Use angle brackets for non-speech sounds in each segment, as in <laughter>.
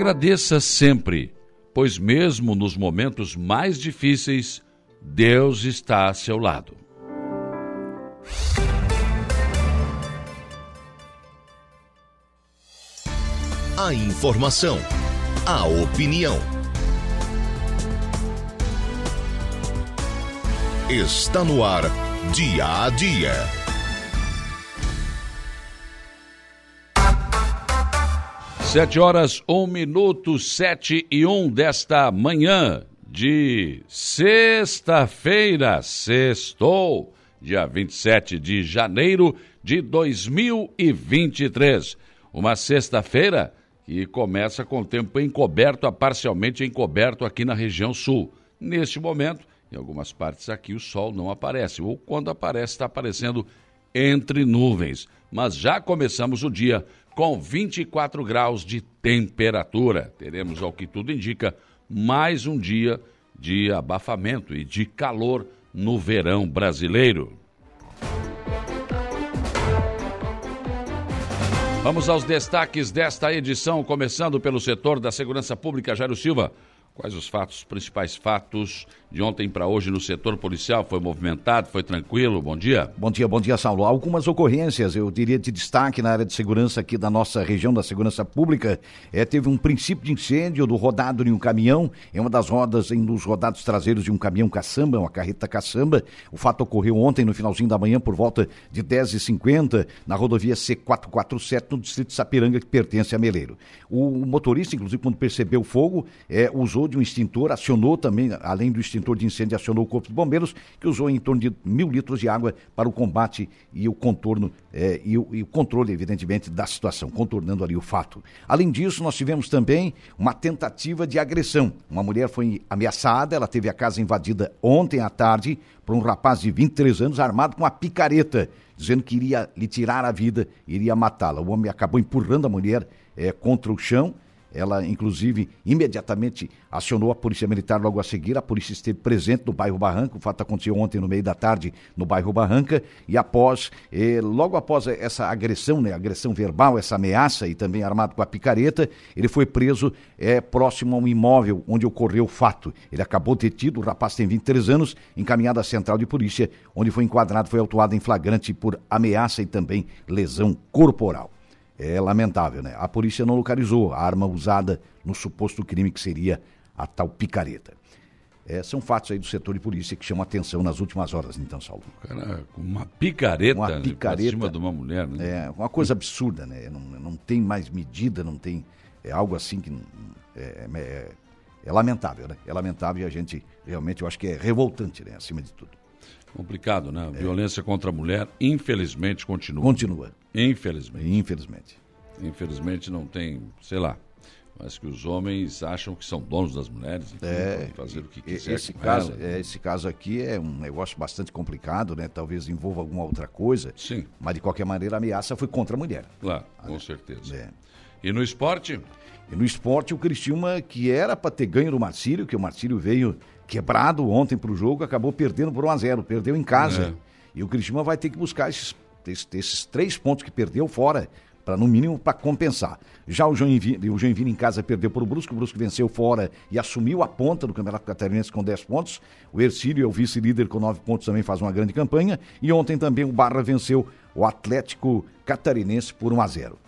Agradeça sempre, pois mesmo nos momentos mais difíceis, Deus está a seu lado. A informação, a opinião. Está no ar, dia a dia. Sete horas, um minuto, sete e um desta manhã de sexta-feira, sextou, dia 27 de janeiro de 2023. Uma sexta-feira que começa com tempo encoberto a parcialmente encoberto aqui na região sul. Neste momento, em algumas partes aqui o sol não aparece, ou quando aparece, está aparecendo entre nuvens. Mas já começamos o dia com 24 graus de temperatura. Teremos, ao que tudo indica, mais um dia de abafamento e de calor no verão brasileiro. Vamos aos destaques desta edição, começando pelo setor da segurança pública. Jairo Silva, Quais os fatos, os principais fatos de ontem para hoje no setor policial? Foi movimentado, foi tranquilo? Bom dia. Bom dia, bom dia, Saulo. Algumas ocorrências, eu diria, de destaque na área de segurança aqui da nossa região da segurança pública. É, teve um princípio de incêndio do rodado em um caminhão, em uma das rodas, em um dos rodados traseiros de um caminhão caçamba, uma carreta caçamba. O fato ocorreu ontem, no finalzinho da manhã, por volta de 10h50, na rodovia C447, no distrito de Sapiranga, que pertence a Meleiro. O motorista, inclusive, quando percebeu o fogo, é, usou usou de um extintor, acionou também, além do extintor de incêndio, acionou o Corpo de Bombeiros, que usou em torno de mil litros de água para o combate e o contorno é, e, o, e, o, controle, evidentemente, da situação, contornando ali o fato. Além disso, nós tivemos também uma tentativa de agressão. Uma mulher foi ameaçada, ela teve a casa invadida ontem à tarde por um rapaz de 23 anos armado com uma picareta, dizendo que iria lhe tirar a vida, iria matá-la. O homem acabou empurrando a mulher é, contra o chão ela, inclusive, imediatamente acionou a Polícia Militar logo a seguir. A polícia esteve presente no bairro Barranca. O fato aconteceu ontem no meio da tarde no bairro Barranca. E após, eh, logo após essa agressão, né, agressão verbal, essa ameaça e também armado com a picareta, ele foi preso eh, próximo a um imóvel onde ocorreu o fato. Ele acabou detido, o rapaz tem 23 anos, encaminhado à central de polícia, onde foi enquadrado, foi autuado em flagrante por ameaça e também lesão corporal é lamentável, né? A polícia não localizou a arma usada no suposto crime que seria a tal picareta. É, são fatos aí do setor de polícia que chamam atenção nas últimas horas, então, Saulo. Cara, uma picareta, uma picareta em cima de uma mulher, né? É, uma coisa absurda, né? Não, não tem mais medida, não tem. É algo assim que. É, é, é lamentável, né? É lamentável e a gente realmente, eu acho que é revoltante, né? Acima de tudo. Complicado, né? A violência contra a mulher, infelizmente, continua. Continua. Infelizmente. Infelizmente. Infelizmente não tem, sei lá, mas que os homens acham que são donos das mulheres, enfim, é, fazer o que quiser. Esse caso, é, esse caso aqui é um negócio bastante complicado, né? Talvez envolva alguma outra coisa. Sim. Mas de qualquer maneira a ameaça foi contra a mulher. Claro, com certeza. É. E no esporte? E no esporte o Cristiúma, que era para ter ganho do Marcílio, que o Marcílio veio quebrado ontem para o jogo, acabou perdendo por 1 a 0 perdeu em casa. É. E o Cristiúma vai ter que buscar esses, esses, três pontos que perdeu fora para no mínimo para compensar. Já o Joinville, o Joinville em casa perdeu para o Brusco, o Brusco venceu fora e assumiu a ponta do Campeonato Catarinense com 10 pontos. O Ercílio é o vice-líder com 9 pontos, também faz uma grande campanha. E ontem também o Barra venceu o Atlético Catarinense por 1 a 0.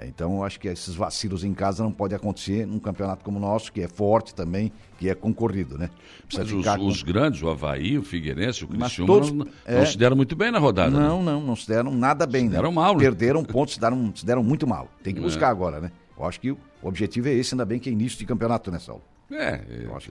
É, então, eu acho que esses vacilos em casa não pode acontecer num campeonato como o nosso, que é forte também, que é concorrido, né? Precisa Mas os, com... os, grandes, o Havaí, o Figueirense, o Criciúma, todos, não, é... não, se deram muito bem na rodada. Não, né? não, não se deram nada bem. Se né? deram mal. Né? Perderam pontos, se deram, se deram muito mal. Tem que é. buscar é. agora, né? Eu acho que o objetivo é esse, ainda bem que é início de campeonato, né, Saulo? É,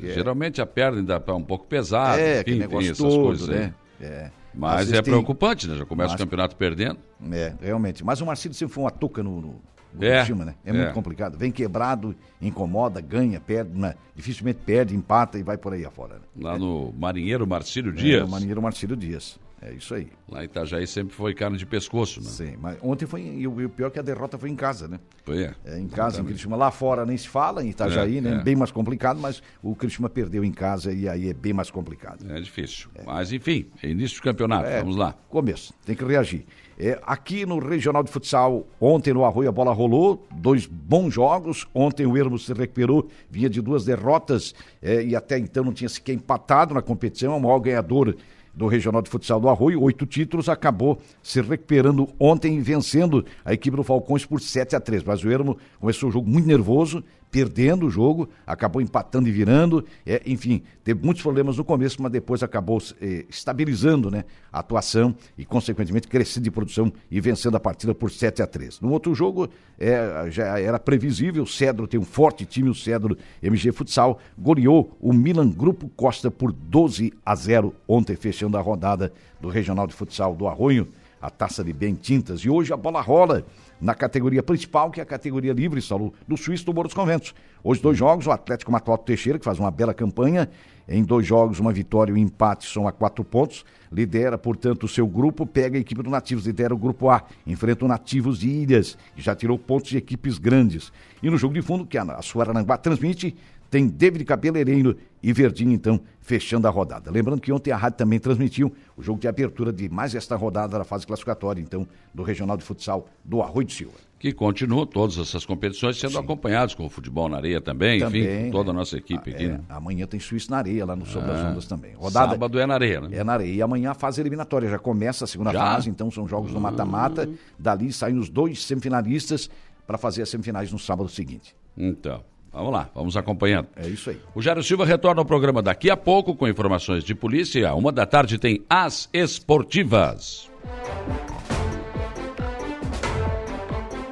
é geralmente a perna ainda está um pouco pesada, é, enfim, tem essas todo, coisas né? É. Mas é preocupante, né? Já começa Mas... o campeonato perdendo. É, realmente. Mas o Marcelo sempre foi uma touca no, no é, Chima, né? É, é, muito complicado. Vem quebrado, incomoda, ganha, perde, né? dificilmente perde, empata e vai por aí afora. Né? Lá no Marinheiro Marcílio Dias. É, no Marinheiro Marcílio Dias. É isso aí. Lá em Itajaí sempre foi carne de pescoço, né? Sim, mas ontem foi. E o, pior é que a derrota foi em casa, né? Foi, é. É, em casa, em Criciúma. Lá fora nem se fala, em Itajaí, É, né? é. Bem mais complicado, mas o Criciúma perdeu em casa e aí é bem mais complicado. É difícil. Mas, enfim, é início do campeonato. É, Vamos lá. Começo, tem que reagir. É, aqui no Regional de Futsal, ontem no Arroio a bola rolou, dois bons jogos. Ontem o Ermo se recuperou, vinha de duas derrotas é, e até então não tinha sequer empatado na competição. É o maior ganhador do Regional de Futsal do Arroio, oito títulos, acabou se recuperando ontem e vencendo a equipe do Falcões por 7 a 3 Mas o Ermo começou o jogo muito nervoso, perdendo o jogo, acabou empatando e virando, é, enfim, teve muitos problemas no começo, mas depois acabou eh, estabilizando né, a atuação e, consequentemente, crescendo de produção e vencendo a partida por 7 a 3 No outro jogo, é, já era previsível, o Cedro tem um forte time, o Cedro MG Futsal, goleou o Milan Grupo Costa por 12 a 0 ontem, fechando a rodada do Regional de Futsal do Arroio, a taça de bem tintas. E hoje a bola rola na categoria principal, que é a categoria livre, Saulo, do Suíço do Morro dos Conventos. Hoje, dois jogos, o Atlético matou o Teixeira, que faz uma bela campanha. Em dois jogos, uma vitória e um empate, soma quatro pontos. Lidera, portanto, o seu grupo, pega a equipe do Nativos, lidera o grupo A. Enfrenta o Nativos de Ilhas, que já tirou pontos de equipes grandes. E no jogo de fundo, que a, a transmite, tem David Cabeleireiro e Verdinho, então, fechando a rodada. Lembrando que ontem a rádio também transmitiu o jogo de abertura de mais esta rodada da fase classificatória, então, do Regional de Futsal do Arroio de Silva. Que continuam todas essas competições sendo acompanhados com o futebol na areia também, enfim, Também, com toda a nossa equipe aqui. É, né? amanhã tem Suíço na areia, lá no Sobre as Ah, Ondas também. Rodada Sábado é na areia, né? é na areia. E amanhã a fase eliminatória já começa a segunda Já? fase, então são jogos no mata-mata. Dali saem os dois semifinalistas para fazer as semifinais no sábado seguinte. Então, vamos lá, vamos acompanhando. É isso aí. O Jário Silva retorna ao programa daqui a pouco com informações de polícia. Uma da tarde tem As Esportivas.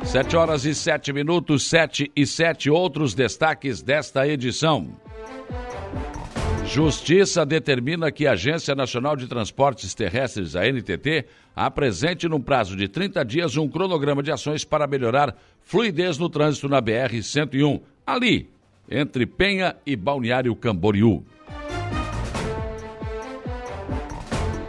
Sete horas e sete minutos, sete e sete outros destaques desta edição. Justiça determina que a Agência Nacional de Transportes Terrestres, a NTT, apresente num prazo de 30 dias um cronograma de ações para melhorar fluidez no trânsito na BR-101, ali, entre Penha e Balneário Camboriú.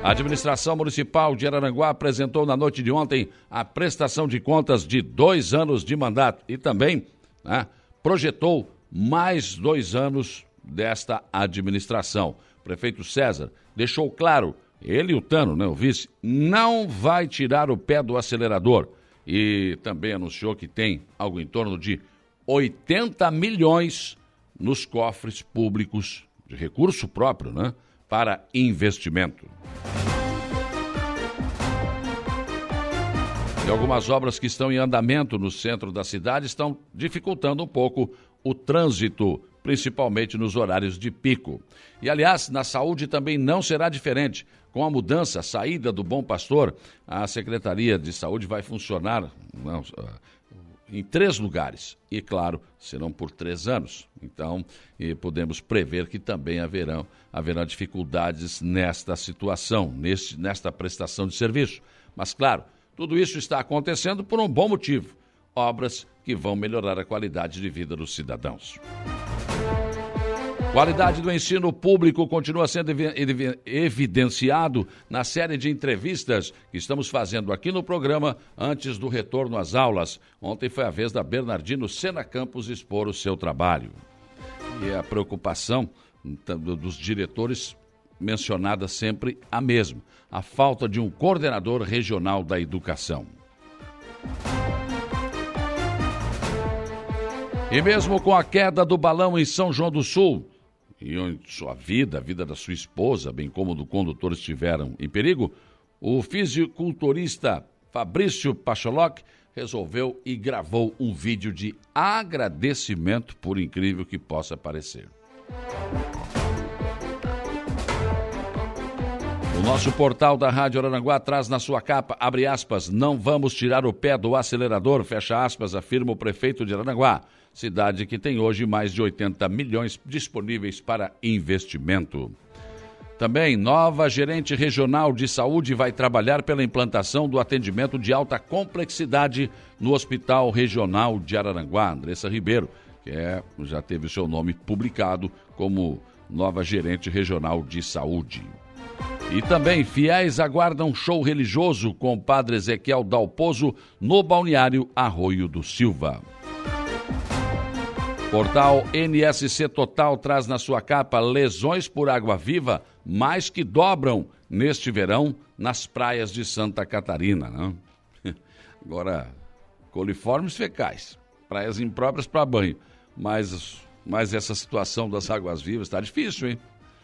A administração municipal de Araranguá apresentou na noite de ontem a prestação de contas de dois anos de mandato e também né, projetou mais dois anos desta administração. O prefeito César deixou claro, ele e o Tano, né, o vice, não vai tirar o pé do acelerador e também anunciou que tem algo em torno de 80 milhões nos cofres públicos de recurso próprio, né, para investimento. E algumas obras que estão em andamento no centro da cidade estão dificultando um pouco o trânsito, principalmente nos horários de pico. E, aliás, na saúde também não será diferente. Com a mudança, a saída do Bom Pastor, a Secretaria de Saúde vai funcionar não, em três lugares. E, claro, serão por três anos. Então, podemos prever que também haverão, haverá dificuldades nesta situação, neste, nesta prestação de serviço. Mas, claro, tudo isso está acontecendo por um bom motivo: obras que vão melhorar a qualidade de vida dos cidadãos. Qualidade do ensino público continua sendo evidenciado na série de entrevistas que estamos fazendo aqui no programa antes do retorno às aulas. Ontem foi a vez da Bernardino Sena Campos expor o seu trabalho. E a preocupação dos diretores mencionada sempre a mesma: a falta de um coordenador regional da educação. E mesmo com a queda do balão em São João do Sul, e onde sua vida, a vida da sua esposa, bem como do condutor estiveram em perigo, o fisiculturista Fabrício Pacholoc resolveu e gravou um vídeo de agradecimento, por incrível que possa parecer. O nosso portal da Rádio Aranguá traz na sua capa, abre aspas, não vamos tirar o pé do acelerador, fecha aspas, afirma o prefeito de Aranguá, cidade que tem hoje mais de 80 milhões disponíveis para investimento. Também, nova gerente regional de saúde vai trabalhar pela implantação do atendimento de alta complexidade no Hospital Regional de Araranguá, Andressa Ribeiro, que é, já teve o seu nome publicado como nova gerente regional de saúde. E também fiéis aguardam show religioso com o padre Ezequiel Dalpozo no balneário Arroio do Silva. Portal NSC Total traz na sua capa lesões por água viva mais que dobram neste verão nas praias de Santa Catarina. Né? <laughs> Agora, coliformes fecais, praias impróprias para banho. Mas, mas essa situação das águas vivas está difícil, hein?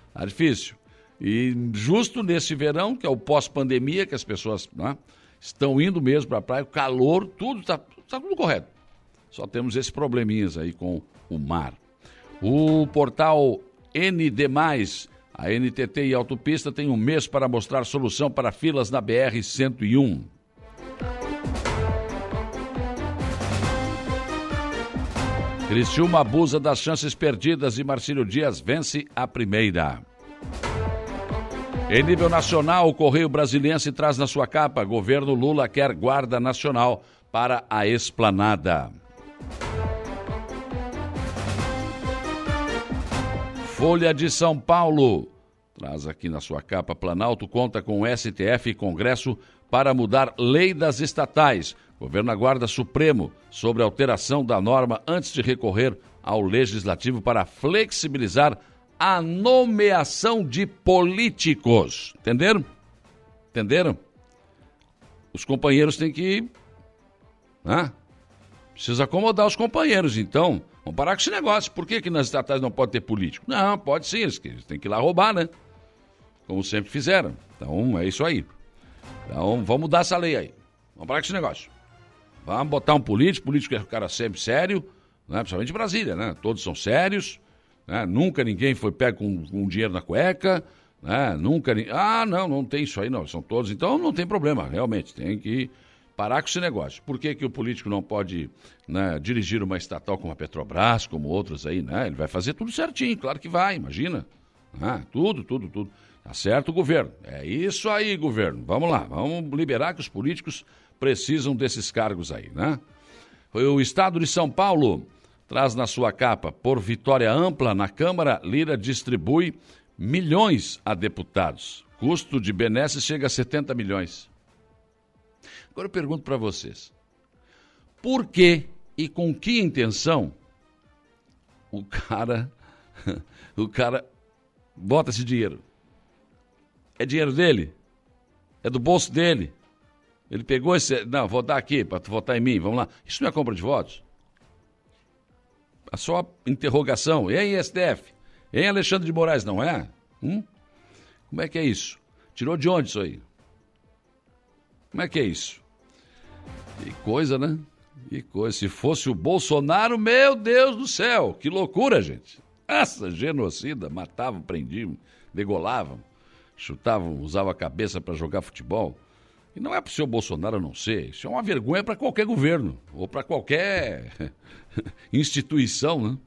Está difícil. E justo nesse verão, que é o pós-pandemia, que as pessoas né, estão indo mesmo para a praia, o calor, tudo está tá tudo correto. Só temos esses probleminhas aí com o mar. O portal ND, a NTT e Autopista tem um mês para mostrar solução para filas na BR-101. Criciúma abusa das chances perdidas e Marcílio Dias vence a primeira. Em nível nacional, o Correio Brasiliense traz na sua capa: governo Lula quer guarda nacional para a esplanada. Folha de São Paulo traz aqui na sua capa: Planalto conta com STF e Congresso para mudar lei das estatais. Governo aguarda Supremo sobre alteração da norma antes de recorrer ao Legislativo para flexibilizar a nomeação de políticos. Entenderam? Entenderam? Os companheiros têm que. Né? Precisa acomodar os companheiros, então. Vamos parar com esse negócio. Por que, que nas estatais não pode ter político? Não, pode sim, eles têm que ir lá roubar, né? Como sempre fizeram. Então é isso aí. Então vamos mudar essa lei aí. Vamos parar com esse negócio. Vamos botar um político, político é um cara sempre sério, né? principalmente em Brasília, né? Todos são sérios, né? Nunca ninguém foi pego com, com dinheiro na cueca. Né? Nunca. Ah, não, não tem isso aí, não. São todos. Então não tem problema, realmente. Tem que parar com esse negócio. Por que, que o político não pode né, dirigir uma estatal como a Petrobras, como outros aí, né? Ele vai fazer tudo certinho, claro que vai, imagina. Ah, tudo, tudo, tudo. Tá certo, governo. É isso aí, governo. Vamos lá, vamos liberar que os políticos precisam desses cargos aí, né? O Estado de São Paulo traz na sua capa, por vitória ampla na Câmara, Lira distribui milhões a deputados. Custo de benesses chega a 70 milhões. Agora eu pergunto para vocês: por que e com que intenção o cara <laughs> o cara bota esse dinheiro? É dinheiro dele? É do bolso dele? Ele pegou esse. Não, vou dar aqui para votar em mim, vamos lá. Isso não é compra de votos? A sua interrogação, e aí, STF? Em Alexandre de Moraes, não é? Hum? Como é que é isso? Tirou de onde isso aí? Como é que é isso? Que coisa, né? Que coisa. Se fosse o Bolsonaro, meu Deus do céu, que loucura, gente. Essa genocida, matavam, prendiam, degolavam, chutavam, usavam a cabeça para jogar futebol. E não é para o senhor Bolsonaro não ser, isso é uma vergonha para qualquer governo, ou para qualquer <laughs> instituição, né?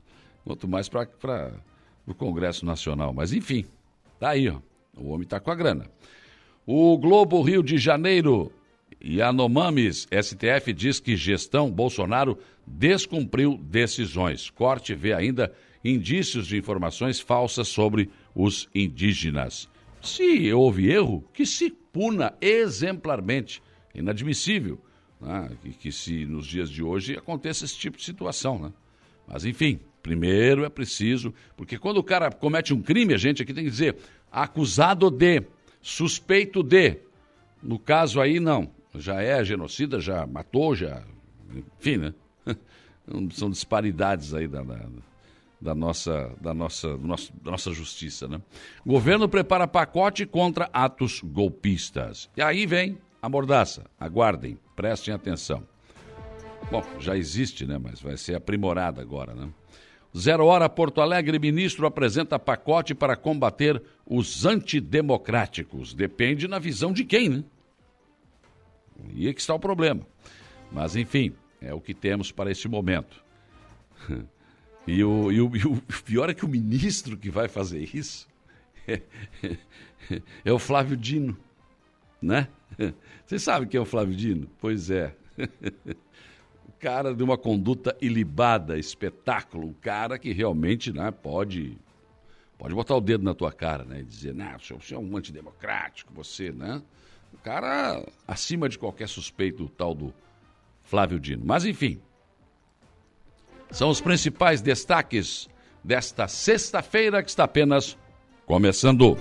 Quanto mais para o Congresso Nacional. Mas enfim, tá aí, ó. O homem está com a grana. O Globo Rio de Janeiro a Nomames STF diz que gestão Bolsonaro descumpriu decisões. Corte vê ainda indícios de informações falsas sobre os indígenas. Se houve erro, que se puna exemplarmente. Inadmissível né? que, que, se nos dias de hoje aconteça esse tipo de situação. Né? Mas, enfim, primeiro é preciso, porque quando o cara comete um crime, a gente aqui tem que dizer acusado de, suspeito de. No caso aí, não. Já é genocida, já matou, já. Enfim, né? São disparidades aí da, da da nossa, da nossa, da nossa justiça. Né? Governo prepara pacote contra atos golpistas. E aí vem a mordaça. Aguardem, prestem atenção. Bom, já existe, né? Mas vai ser aprimorada agora, né? Zero Hora Porto Alegre, ministro apresenta pacote para combater os antidemocráticos. Depende na visão de quem, né? E é que está o problema. Mas, enfim, é o que temos para esse momento. <laughs> E o, e o, e o pior é que o ministro que vai fazer isso <laughs> é, é o Flávio Dino, né? <laughs> Você sabe quem é o Flávio Dino? Pois é. O cara de uma conduta ilibada, espetáculo, um cara que realmente né, pode pode botar o dedo na tua cara, né? E dizer, não, você é um antidemocrático, você, né? O cara acima de qualquer suspeito, o tal do Flávio Dino. Mas enfim, são os principais destaques desta sexta-feira que está apenas começando.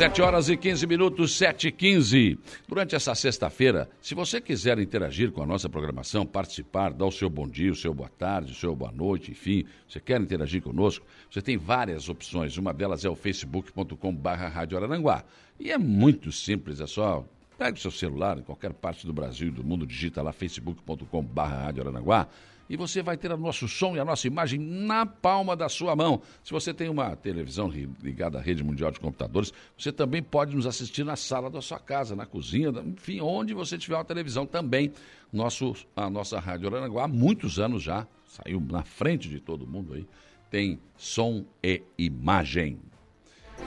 7 horas e 15 minutos, 7 e 15. Durante essa sexta-feira, se você quiser interagir com a nossa programação, participar, dar o seu bom dia, o seu boa tarde, o seu boa noite, enfim, você quer interagir conosco, você tem várias opções. Uma delas é o facebook.com/barra Rádio Araranguá. E é muito simples, é só Pega o seu celular em qualquer parte do Brasil e do mundo, digita lá facebook.com.br Rádio Aranaguá e você vai ter o nosso som e a nossa imagem na palma da sua mão. Se você tem uma televisão ligada à rede mundial de computadores, você também pode nos assistir na sala da sua casa, na cozinha, enfim, onde você tiver uma televisão também. Nosso, a nossa Rádio Aranaguá, há muitos anos já, saiu na frente de todo mundo aí, tem som e imagem.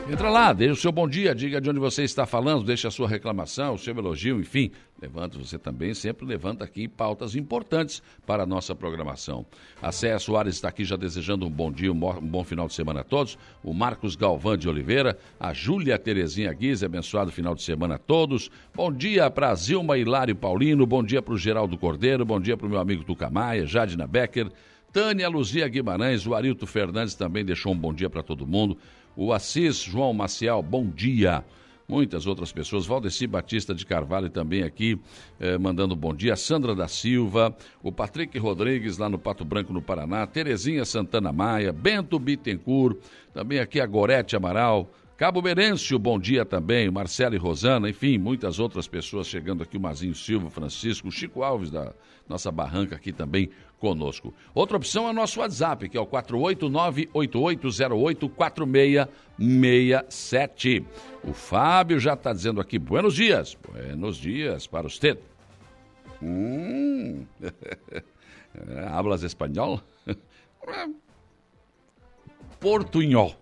Entra lá, deixa o seu bom dia, diga de onde você está falando, deixa a sua reclamação, o seu elogio, enfim. Levanta você também, sempre levanta aqui pautas importantes para a nossa programação. A Céia Soares está aqui já desejando um bom dia, um bom final de semana a todos. O Marcos Galvão de Oliveira, a Júlia Terezinha Guiz, abençoado final de semana a todos. Bom dia para Zilma Hilário Paulino, bom dia para o Geraldo Cordeiro, bom dia para o meu amigo Tucamaia, Jadina Becker, Tânia Luzia Guimarães, o Arilto Fernandes também deixou um bom dia para todo mundo o Assis João Maciel, bom dia. Muitas outras pessoas, Valdeci Batista de Carvalho também aqui, eh, mandando bom dia. Sandra da Silva, o Patrick Rodrigues lá no Pato Branco, no Paraná, Terezinha Santana Maia, Bento Bittencourt, também aqui a Gorete Amaral, Cabo Berêncio, bom dia também, Marcelo e Rosana, enfim, muitas outras pessoas chegando aqui, o Mazinho Silva, Francisco, Chico Alves da nossa barranca aqui também conosco. Outra opção é o nosso WhatsApp, que é o 489-8808-4667. O Fábio já está dizendo aqui, buenos dias, buenos dias para você. Hum, <laughs> hablas espanhol? <laughs> Portunhol.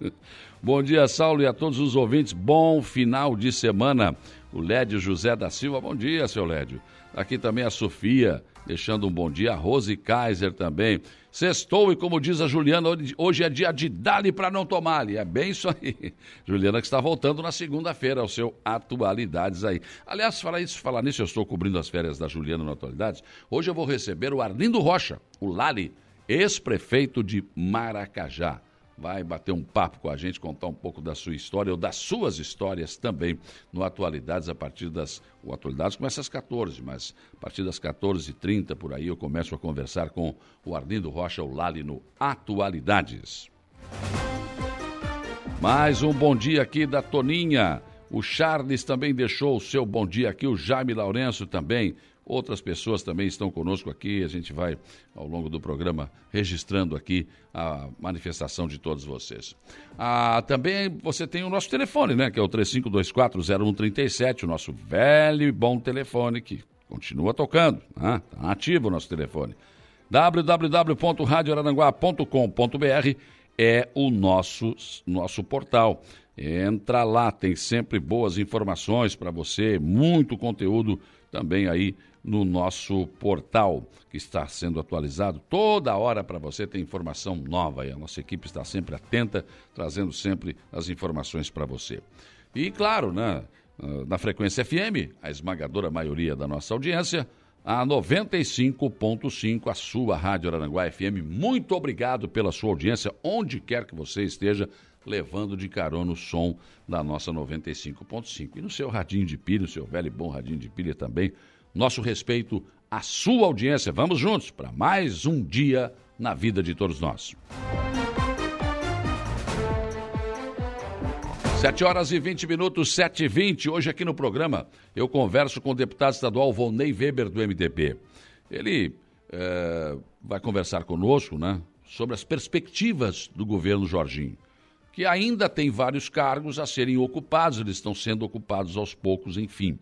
<laughs> Bom dia, Saulo, e a todos os ouvintes. Bom final de semana. O Lédio José da Silva. Bom dia, seu Lédio. Aqui também a Sofia, deixando um bom dia. A Rose Kaiser também. Sextou e, como diz a Juliana, hoje é dia de dali para não tomar. E é bem isso aí. <laughs> Juliana que está voltando na segunda-feira ao seu Atualidades aí. Aliás, falar isso, falar nisso, eu estou cobrindo as férias da Juliana no Atualidades. Hoje eu vou receber o Arlindo Rocha, o Lali, ex-prefeito de Maracajá vai bater um papo com a gente, contar um pouco da sua história ou das suas histórias também no Atualidades, a partir das. O Atualidades começa às 14, mas a partir das 14h30 por aí eu começo a conversar com o Arlindo Rocha, o Lali, no Atualidades. Mais um bom dia aqui da Toninha. O Charles também deixou o seu bom dia aqui, o Jaime Lourenço também. Outras pessoas também estão conosco aqui. A gente vai, ao longo do programa, registrando aqui a manifestação de todos vocês. Ah, também você tem o nosso telefone, né? Que é o 35240137, o nosso velho e bom telefone que continua tocando. Né? Tá ativo o nosso telefone. www.radioraranguá.com.br é o nosso, nosso portal. Entra lá, tem sempre boas informações para você, muito conteúdo também aí no nosso portal, que está sendo atualizado toda hora para você ter informação nova. E a nossa equipe está sempre atenta, trazendo sempre as informações para você. E claro, né, na frequência FM, a esmagadora maioria da nossa audiência, a 95.5, a sua Rádio Aranguá FM. Muito obrigado pela sua audiência, onde quer que você esteja, levando de carona o som da nossa 95.5. E no seu radinho de pilha, no seu velho e bom radinho de pilha também, nosso respeito à sua audiência. Vamos juntos para mais um dia na vida de todos nós. 7 horas e 20 minutos, 7 e 20. Hoje aqui no programa eu converso com o deputado estadual Volney Weber do MDB. Ele é, vai conversar conosco né, sobre as perspectivas do governo Jorginho, que ainda tem vários cargos a serem ocupados, eles estão sendo ocupados aos poucos, enfim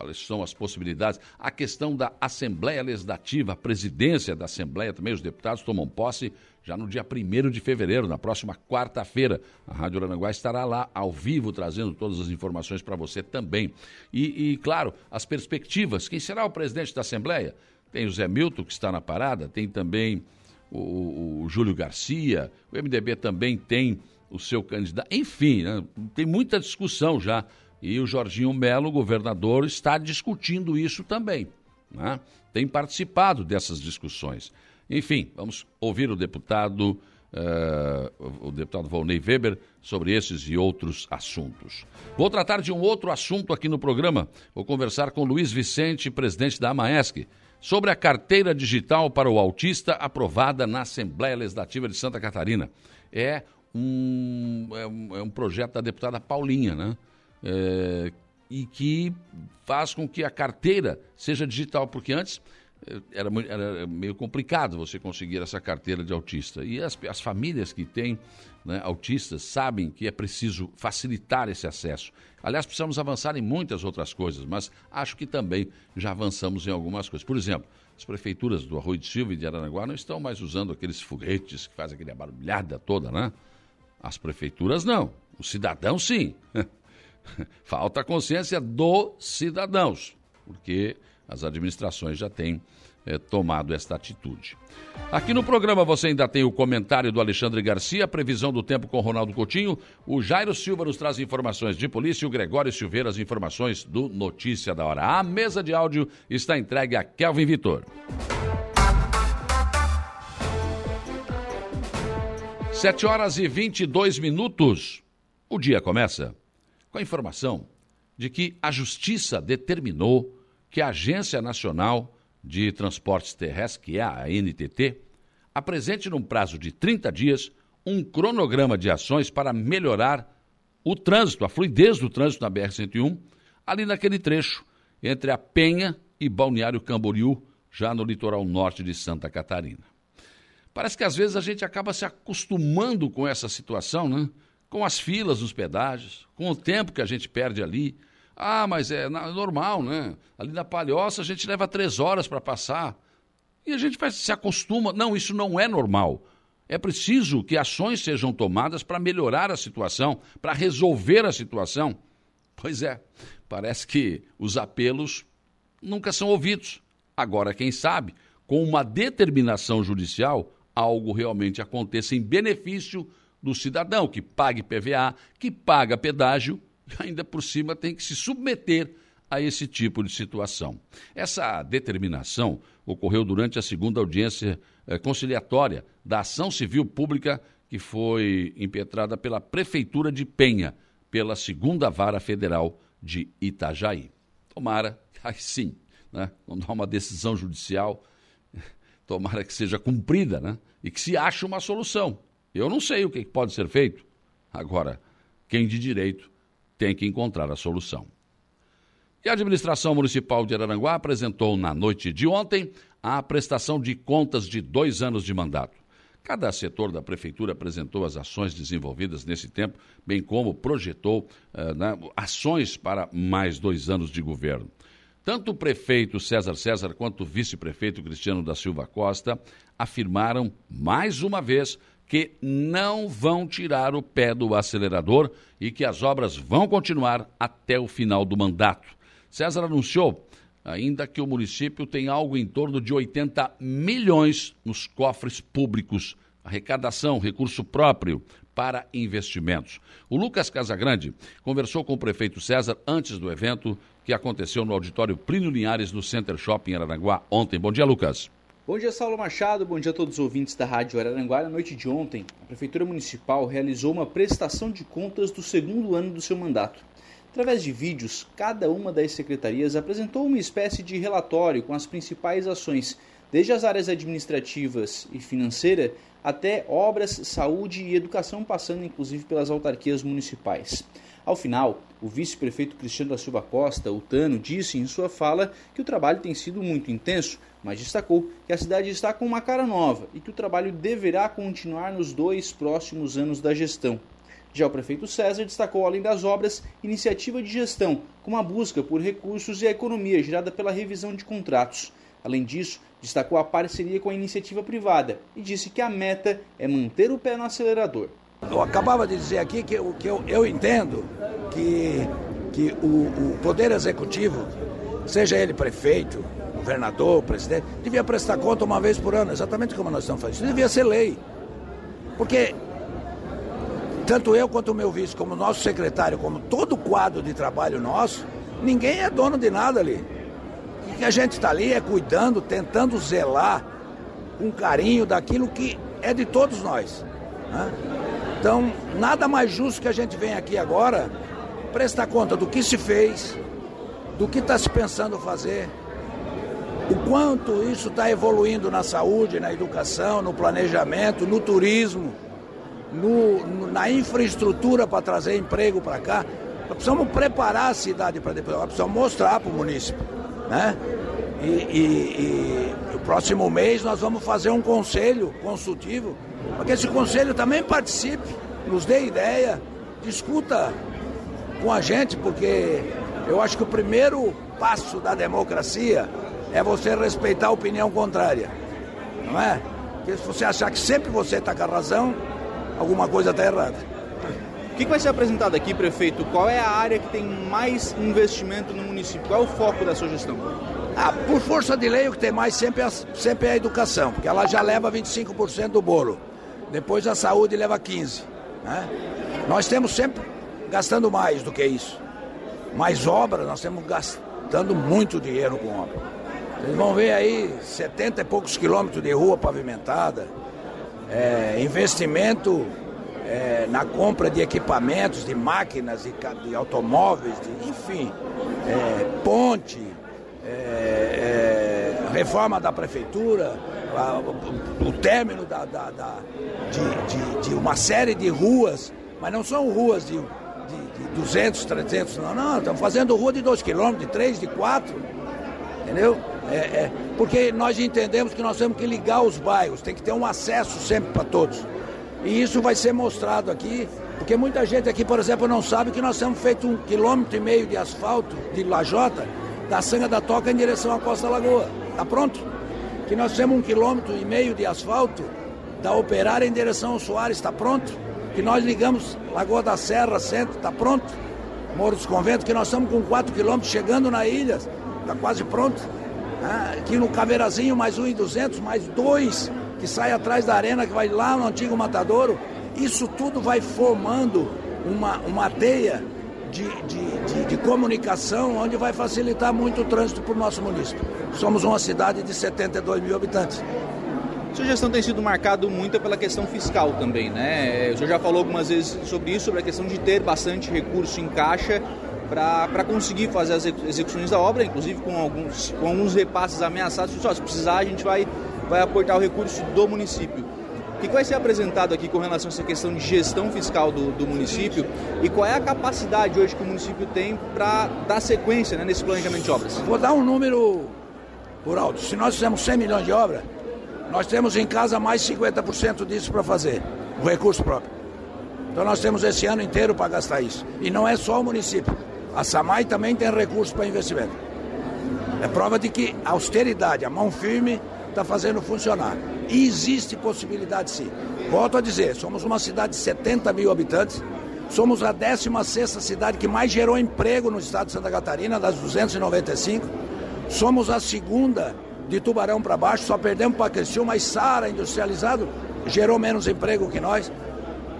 quais são as possibilidades. A questão da Assembleia Legislativa, a presidência da Assembleia também, os deputados tomam posse já no dia 1 de fevereiro, na próxima quarta-feira. A Rádio Aranguá estará lá ao vivo trazendo todas as informações para você também. E, e, claro, as perspectivas. Quem será o presidente da Assembleia? Tem o Zé Milton, que está na parada, tem também o, o Júlio Garcia, o MDB também tem o seu candidato. Enfim, né? tem muita discussão já. E o Jorginho Melo, governador, está discutindo isso também. Né? Tem participado dessas discussões. Enfim, vamos ouvir o deputado, uh, o deputado Volney Weber, sobre esses e outros assuntos. Vou tratar de um outro assunto aqui no programa. Vou conversar com Luiz Vicente, presidente da AMAESC, sobre a carteira digital para o autista aprovada na Assembleia Legislativa de Santa Catarina. É um, é um, é um projeto da deputada Paulinha, né? É, e que faz com que a carteira seja digital, porque antes eh, era, era meio complicado você conseguir essa carteira de autista. E as, as famílias que têm né, autistas sabem que é preciso facilitar esse acesso. Aliás, precisamos avançar em muitas outras coisas, mas acho que também já avançamos em algumas coisas. Por exemplo, as prefeituras do Arroio de Silva e de Aranaguá não estão mais usando aqueles foguetes que fazem aquele barulhada toda, né? As prefeituras não. O cidadão sim. <laughs> <laughs> Falta a consciência dos cidadãos, porque as administrações já têm é, tomado esta atitude. Aqui no programa você ainda tem o comentário do Alexandre Garcia, a previsão do tempo com Ronaldo Coutinho, o Jairo Silva nos traz informações de polícia e o Gregório Silveira as informações do Notícia da Hora. A mesa de áudio está entregue a Kelvin Vitor. Sete horas e 22 minutos. O dia começa com a informação de que a Justiça determinou que a Agência Nacional de Transportes Terrestres, que é a ANTT, apresente num prazo de 30 dias um cronograma de ações para melhorar o trânsito, a fluidez do trânsito na BR-101, ali naquele trecho entre a Penha e Balneário Camboriú, já no litoral norte de Santa Catarina. Parece que às vezes a gente acaba se acostumando com essa situação, né? Com as filas nos pedágios, com o tempo que a gente perde ali, ah, mas é normal, né? Ali na Palhoça a gente leva três horas para passar. E a gente vai, se acostuma. Não, isso não é normal. É preciso que ações sejam tomadas para melhorar a situação, para resolver a situação. Pois é, parece que os apelos nunca são ouvidos. Agora, quem sabe, com uma determinação judicial, algo realmente aconteça em benefício do cidadão que pague PVA, que paga pedágio <laughs> ainda por cima tem que se submeter a esse tipo de situação. Essa determinação ocorreu durante a segunda audiência eh, conciliatória da ação civil pública que foi impetrada pela Prefeitura de Penha, pela segunda vara federal de Itajaí. Tomara, <laughs> aí sim, né, quando há uma decisão judicial, <laughs> tomara que seja cumprida né, e que se ache uma solução. Eu não sei o que pode ser feito. Agora, quem de direito tem que encontrar a solução. E a administração municipal de Araranguá apresentou na noite de ontem a prestação de contas de dois anos de mandato. Cada setor da prefeitura apresentou as ações desenvolvidas nesse tempo, bem como projetou uh, né, ações para mais dois anos de governo. Tanto o prefeito César César quanto o vice-prefeito Cristiano da Silva Costa afirmaram mais uma vez que não vão tirar o pé do acelerador e que as obras vão continuar até o final do mandato. César anunciou ainda que o município tem algo em torno de 80 milhões nos cofres públicos, arrecadação, recurso próprio para investimentos. O Lucas Casagrande conversou com o prefeito César antes do evento que aconteceu no auditório Plínio Linhares no Center Shopping Aranaguá ontem. Bom dia, Lucas. Bom dia, Saulo Machado. Bom dia a todos os ouvintes da Rádio Araranguá. Na noite de ontem, a Prefeitura Municipal realizou uma prestação de contas do segundo ano do seu mandato. Através de vídeos, cada uma das secretarias apresentou uma espécie de relatório com as principais ações, desde as áreas administrativas e financeira até obras, saúde e educação, passando inclusive pelas autarquias municipais. Ao final, o vice-prefeito Cristiano da Silva Costa, o Tano, disse em sua fala que o trabalho tem sido muito intenso, mas destacou que a cidade está com uma cara nova e que o trabalho deverá continuar nos dois próximos anos da gestão. Já o prefeito César destacou, além das obras, iniciativa de gestão, como a busca por recursos e a economia gerada pela revisão de contratos. Além disso, destacou a parceria com a iniciativa privada e disse que a meta é manter o pé no acelerador. Eu acabava de dizer aqui que, que eu, eu entendo que, que o, o Poder Executivo, seja ele prefeito, governador, presidente, devia prestar conta uma vez por ano, exatamente como nós estamos fazendo. Isso devia ser lei. Porque tanto eu quanto o meu vice, como nosso secretário, como todo o quadro de trabalho nosso, ninguém é dono de nada ali. O que a gente está ali é cuidando, tentando zelar com carinho daquilo que é de todos nós. Né? Então, nada mais justo que a gente venha aqui agora prestar conta do que se fez, do que está se pensando fazer, o quanto isso está evoluindo na saúde, na educação, no planejamento, no turismo no, no, na infraestrutura para trazer emprego para cá. Nós precisamos preparar a cidade para depois, nós precisamos mostrar para o município. Né? E, e, e o próximo mês nós vamos fazer um conselho consultivo, para que esse conselho também participe, nos dê ideia, discuta com a gente, porque eu acho que o primeiro passo da democracia é você respeitar a opinião contrária. Não é? Porque se você achar que sempre você está com a razão, alguma coisa está errada. O que vai ser apresentado aqui, prefeito? Qual é a área que tem mais investimento no município? Qual é o foco da sua gestão? Ah, por força de lei, o que tem mais sempre é, sempre é a educação, porque ela já leva 25% do bolo. Depois a saúde leva 15%. Né? Nós temos sempre gastando mais do que isso. Mais obras, nós temos gastando muito dinheiro com obra. Vocês vão ver aí 70 e poucos quilômetros de rua pavimentada, é, investimento é, na compra de equipamentos, de máquinas, de, de automóveis, de, enfim, é, ponte, é, é, reforma da prefeitura, a, o, término da, da, da de, de, de, uma série de ruas, mas não são ruas de, de, 200, 300, não, não, estamos fazendo rua de 2 quilômetros, de 3, de 4, entendeu? É, é, porque nós entendemos que nós temos que ligar os bairros, tem que ter um acesso sempre para todos. E isso vai ser mostrado aqui, porque muita gente aqui, por exemplo, não sabe que nós temos feito um quilômetro e meio de asfalto de lajota da Sanga da Toca em direção à Costa Lagoa. Está pronto? Que nós temos um quilômetro e meio de asfalto da Operária em direção ao Soares, está pronto? Que nós ligamos Lagoa da Serra, Centro, está pronto? Morro dos Conventos, que nós estamos com 4 quilômetros chegando na ilha, está quase pronto. Ah, aqui no Caveirazinho, mais um em 200, mais dois que sai atrás da arena, que vai lá no antigo Matadouro. Isso tudo vai formando uma, uma teia de, de, de, de comunicação, onde vai facilitar muito o trânsito para o nosso município. Somos uma cidade de 72 mil habitantes. Sua gestão tem sido marcado muito pela questão fiscal também, né? O senhor já falou algumas vezes sobre isso, sobre a questão de ter bastante recurso em caixa para conseguir fazer as execuções da obra, inclusive com alguns, com alguns repasses ameaçados. Só, se precisar, a gente vai, vai aportar o recurso do município. Que vai ser apresentado aqui com relação a essa questão de gestão fiscal do, do município e qual é a capacidade hoje que o município tem para dar sequência né, nesse planejamento de obras? Vou dar um número por alto. Se nós fizermos 100 milhões de obras, nós temos em casa mais 50% disso para fazer, o recurso próprio. Então nós temos esse ano inteiro para gastar isso. E não é só o município. A SAMAI também tem recursos para investimento. É prova de que a austeridade, a mão firme, está fazendo funcionar. E existe possibilidade sim. Volto a dizer, somos uma cidade de 70 mil habitantes, somos a 16 cidade que mais gerou emprego no estado de Santa Catarina, das 295. Somos a segunda de Tubarão para baixo, só perdemos para Criciúma, mas Sara, industrializado, gerou menos emprego que nós.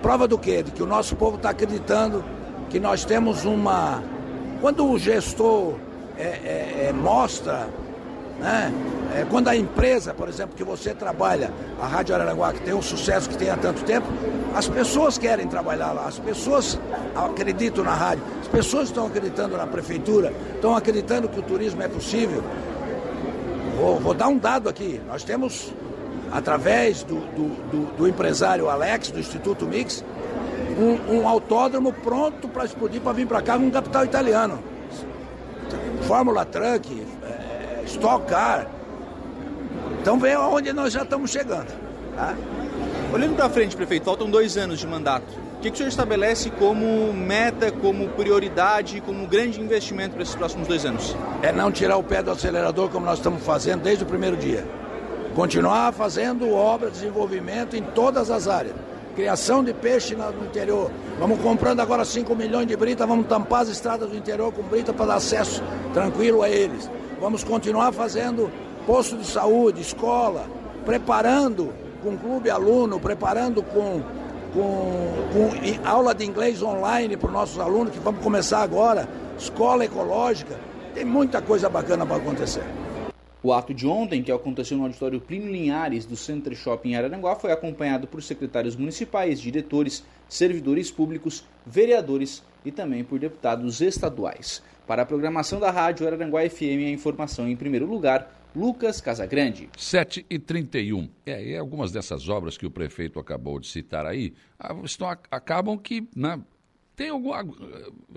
Prova do quê? De que o nosso povo está acreditando que nós temos uma quando o gestor é, é, é, mostra, né? É, quando a empresa, por exemplo, que você trabalha, a Rádio Araranguá, que tem um sucesso que tem há tanto tempo, as pessoas querem trabalhar lá, as pessoas acreditam na rádio, as pessoas estão acreditando na prefeitura, estão acreditando que o turismo é possível. Vou, vou dar um dado aqui, nós temos, através do, do, do, do empresário Alex, do Instituto Mix, um, um autódromo pronto para explodir para vir para cá um capital italiano. Fórmula Truck, é, Stock Car. Então vê aonde nós já estamos chegando. Tá? Olhando para frente, prefeito, faltam dois anos de mandato. O que, que o senhor estabelece como meta, como prioridade, como grande investimento para esses próximos dois anos? É não tirar o pé do acelerador como nós estamos fazendo desde o primeiro dia. Continuar fazendo obra, desenvolvimento em todas as áreas criação de peixe no interior. Vamos comprando agora 5 milhões de brita, vamos tampar as estradas do interior com brita para dar acesso tranquilo a eles. Vamos continuar fazendo posto de saúde, escola, preparando com clube aluno, preparando com, com, com aula de inglês online para os nossos alunos, que vamos começar agora, escola ecológica. Tem muita coisa bacana para acontecer. O ato de ontem, que aconteceu no auditório Plínio Linhares do Center Shopping Araranguá, foi acompanhado por secretários municipais, diretores, servidores públicos, vereadores e também por deputados estaduais. Para a programação da Rádio Araranguá FM, a informação em primeiro lugar, Lucas Casagrande. 7 e 31. É, e algumas dessas obras que o prefeito acabou de citar aí ah, estão, acabam que né, tem algum,